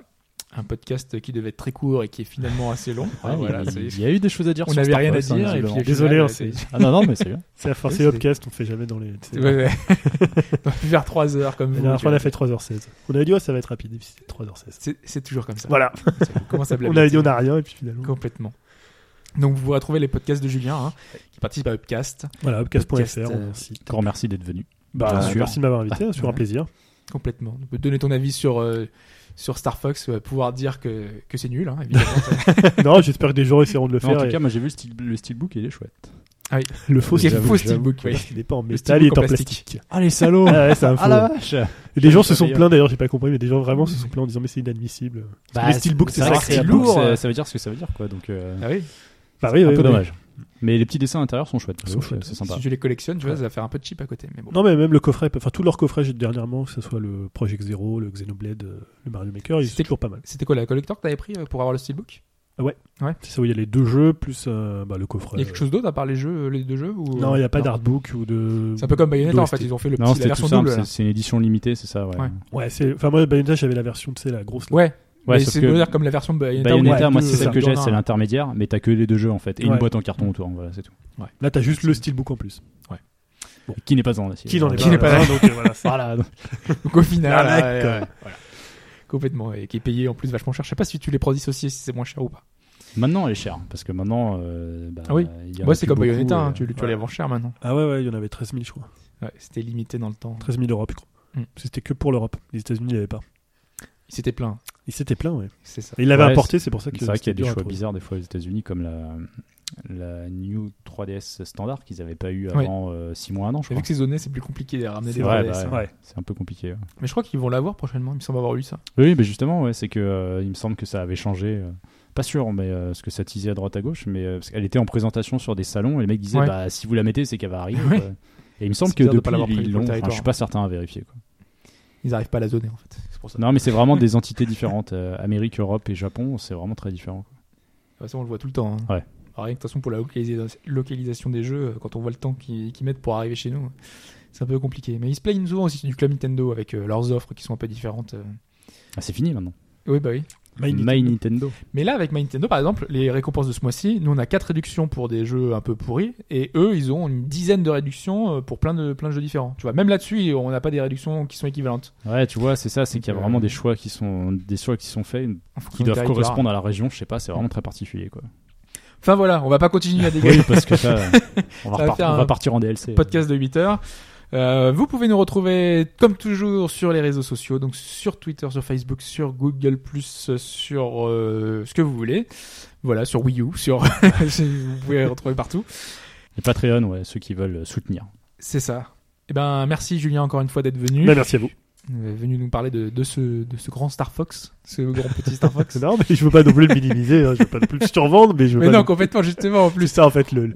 Un podcast qui devait être très court et qui est finalement assez long. Ah, Ouais, voilà, il, c'est- il y a eu des choses à dire on n'avait rien à hein, dire et visiblement. puis au Désolé, final, hein, c'est- Ah non, non, mais c'est bien. C'est la force c'est- Upcast, on fait jamais dans les. Ouais, ouais. on a pu faire 3 heures comme La vous. dernière tu fois, on a fait 3h16. On avait dit, ouais, ça va être rapide. Et puis c'était 3h16. C'est c'est toujours comme ça. Voilà. On commence à On avait dit, on a rien, et puis finalement. Complètement. Donc vous retrouvez les podcasts de Julien, hein, qui participe à Upcast. Voilà, upcast.fr, a euh. Encore merci d'être venu. Bah, bien sûr. merci de m'avoir invité, hein, sur un plaisir. Complètement. Donner ton avis sur, euh, sur Star Fox, euh, pouvoir dire que, que c'est nul, hein, évidemment. non, j'espère que des gens essaieront de le Non, en faire. tout et cas, moi j'ai vu le, style, le steelbook, il est chouette. le faux Quel steelbook, faux steelbook, oui. qu'il n'est pas en Le métal, il est en en plastique. Ah les salauds Ah ouais, c'est un faux. Ah la vache Et des gens se sont plaints d'ailleurs, j'ai pas compris, mais des gens vraiment se sont plaints en disant mais c'est inadmissible. Que les steelbooks, c'est sacré. c'est lourd. ça- Ça veut dire ce que ça veut dire, quoi. Donc, euh, Ah oui. Bah oui, un oui, peu oui. dommage. Mais les petits dessins intérieurs sont chouettes. Sont chouettes. C'est sympa. Si je les collectionne, tu vois, Ouais. ça va faire un peu cheap à côté. Mais bon. Non mais même le coffret, enfin tous leurs coffrets j'ai dernièrement, que ce soit le Project Zero, le Xenoblade, euh, le Mario Maker, ils sont C'était- toujours pas mal. C'était quoi la collector que t'avais pris euh, pour avoir le steelbook? C'est ça où il y a les deux jeux plus euh, bah, le coffret. Il y a quelque chose d'autre à part les jeux, euh, les deux jeux ou... Non, il n'y a pas d'artbook ou de. C'est un peu comme Bayonetta en fait, ils ont fait le Non, petit, la tout version simple. double. là. c'est- C'est une édition limitée, c'est ça, ouais. Ouais. Ouais, c'est. Enfin moi Bayonetta j'avais la version, tu sais la grosse. Ouais, Ouais, c'est que de dire comme la version Bayonetta. où Bayonetta, il y a moi, c'est celle que j'ai, c'est l'intermédiaire, mais t'as que les deux jeux en fait, et Ouais. une boîte en carton autour, voilà, c'est tout. Là t'as juste le steelbook en plus. Qui n'est pas en acier. Qui n'en est Qui pas. n'est pas là. donc, euh, voilà. Donc au final, ouais, ouais, voilà. complètement, et qui est payé en plus vachement cher. Je sais pas si tu les prends dissociés, si c'est moins cher ou pas. Maintenant, elle est chère, parce que maintenant, euh, bah, Ah oui. il y Ouais, c'est comme Bayonetta, hein, et- tu, tu ouais. les vendre cher maintenant. Ah ouais ouais, il y en avait 13 000 je crois. Ouais, c'était limité dans le temps. 13 000 Europe je crois. Hmm. C'était que pour l'Europe. Les États-Unis il n'y avait pas. Il s'était plein, Il s'était plein ouais. c'est ça. Et il l'avait Ouais, importé, c'est pour ça que. C'est vrai qu'il y a des choix trouver. bizarres des fois aux États-Unis, comme la, la New 3DS standard qu'ils n'avaient pas eu avant 6 mois, un an, je crois. vu que c'est zoné, c'est plus compliqué à ramener des vrai, vrais bah DS, ouais. Ouais. C'est un peu compliqué. ouais. Mais je crois qu'ils vont l'avoir prochainement, il me semble avoir eu ça. Oui, mais justement, ouais, c'est que euh, il me semble que ça avait changé. euh, pas sûr, mais euh, parce que ça teasait à droite à gauche, mais euh, parce qu'elle était en présentation sur des salons et les mecs disaient Ouais. bah si vous la mettez, c'est qu'elle va arriver. Ouais. Et il me semble que bizarre de depuis pas ils l'ont. enfin, je suis pas certain à vérifier. Quoi. Ils arrivent pas à la zoner en fait. C'est pour ça. Non, mais c'est vraiment des entités différentes. Euh, Amérique, Europe et Japon, c'est vraiment très différent. quoi. De toute façon, on le voit tout le temps. hein. Ouais. Alors, rien que de toute façon, pour la localisa- localisation des jeux, euh, quand on voit le temps qu'ils mettent pour arriver chez nous, c'est un peu compliqué. Mais ils se plaignent souvent aussi du club Nintendo avec euh, leurs offres qui sont un peu différentes. euh. Ah, c'est fini maintenant. Oui, bah oui. My My, Nintendo. Mais là, avec My Nintendo, par exemple, les récompenses de ce mois-ci, nous on a 4 réductions pour des jeux un peu pourris, et eux, ils ont une dizaine de réductions euh, pour plein de, plein de jeux différents. Tu vois, même là-dessus, on n'a pas des réductions qui sont équivalentes. Ouais, tu vois, c'est ça, c'est qu'il y a Donc, vraiment euh, des choix qui sont des choix qui sont faits qui doivent correspondre à la région. Je sais pas, c'est vraiment très particulier quoi. Enfin voilà, on va pas continuer à dégager Oui, parce que ça, on va, Ça va repart- faire on un va partir en DLC. podcast de 8 heures. Euh, vous pouvez nous retrouver comme toujours sur les réseaux sociaux, donc sur Twitter, sur Facebook, sur Google+, sur euh, ce que vous voulez. Voilà, sur Wii U, sur vous pouvez les retrouver partout. Et Patreon, ouais, ceux qui veulent soutenir. C'est ça. Eh ben merci Julien encore une fois d'être venu. Bah, merci à vous. Euh, venu nous parler de, de ce de ce grand Star Fox, ce grand petit Star Fox. Non mais je veux pas non plus le minimiser, hein, je veux pas non plus le survendre, mais je veux Mais pas non, non- complètement justement en plus plus. ça en fait le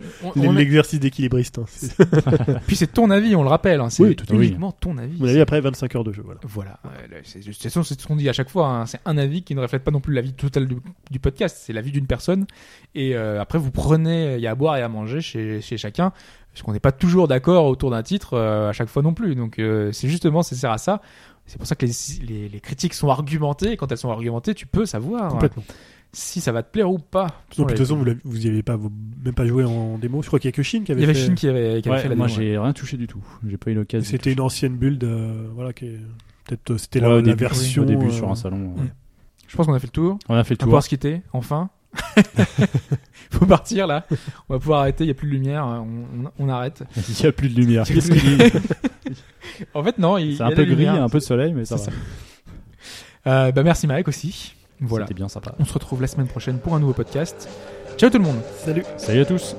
l'exercice d'équilibriste. Hein. C'est- Puis c'est ton avis, on le rappelle. Hein, c'est Oui, tout à fait. uniquement ton avis. Mon avis après 25 heures de jeu voilà. Voilà. Ouais, c'est- De toute façon, c'est ce qu'on dit à chaque fois. hein. C'est un avis qui ne reflète pas non plus l'avis total du, du podcast. C'est l'avis d'une personne. Et euh, après, vous prenez, il y a à boire et à manger chez, chez chacun. Parce qu'on n'est pas toujours d'accord autour d'un titre euh, à chaque fois non plus. Donc, euh, c'est justement, ça sert à ça. C'est pour ça que les, les, les critiques sont argumentées. Et quand elles sont argumentées, tu peux savoir Complètement. si ça va te plaire ou pas. De toute façon, vous, l'avez- vous y avez pas, vous, même pas joué en démo. Je crois qu'il y a que Shin qui avait il y avait fait. Shin qui avait, qui avait Ouais, fait la moi ouais. j'ai rien touché du tout. J'ai pas eu l'occasion. C'était une ancienne build, euh, voilà, qui est- peut-être c'était Ouais, la, au la début, version au début euh, sur un salon. ouais. Mm. Je pense qu'on a fait le tour. On a fait On va le tour. pouvoir se quitter, enfin. Faut partir là. On va pouvoir arrêter. Il y a plus de lumière. On, on, on arrête. Il y a plus de lumière. Qu'est-ce qu'il dit En fait, non. Il, C'est un peu gris, lumière. un peu de soleil, mais ça C'est va. Euh, bah merci Mike aussi. Voilà. C'était bien sympa. On se retrouve la semaine prochaine pour un nouveau podcast. Ciao tout le monde. Salut. Salut à tous.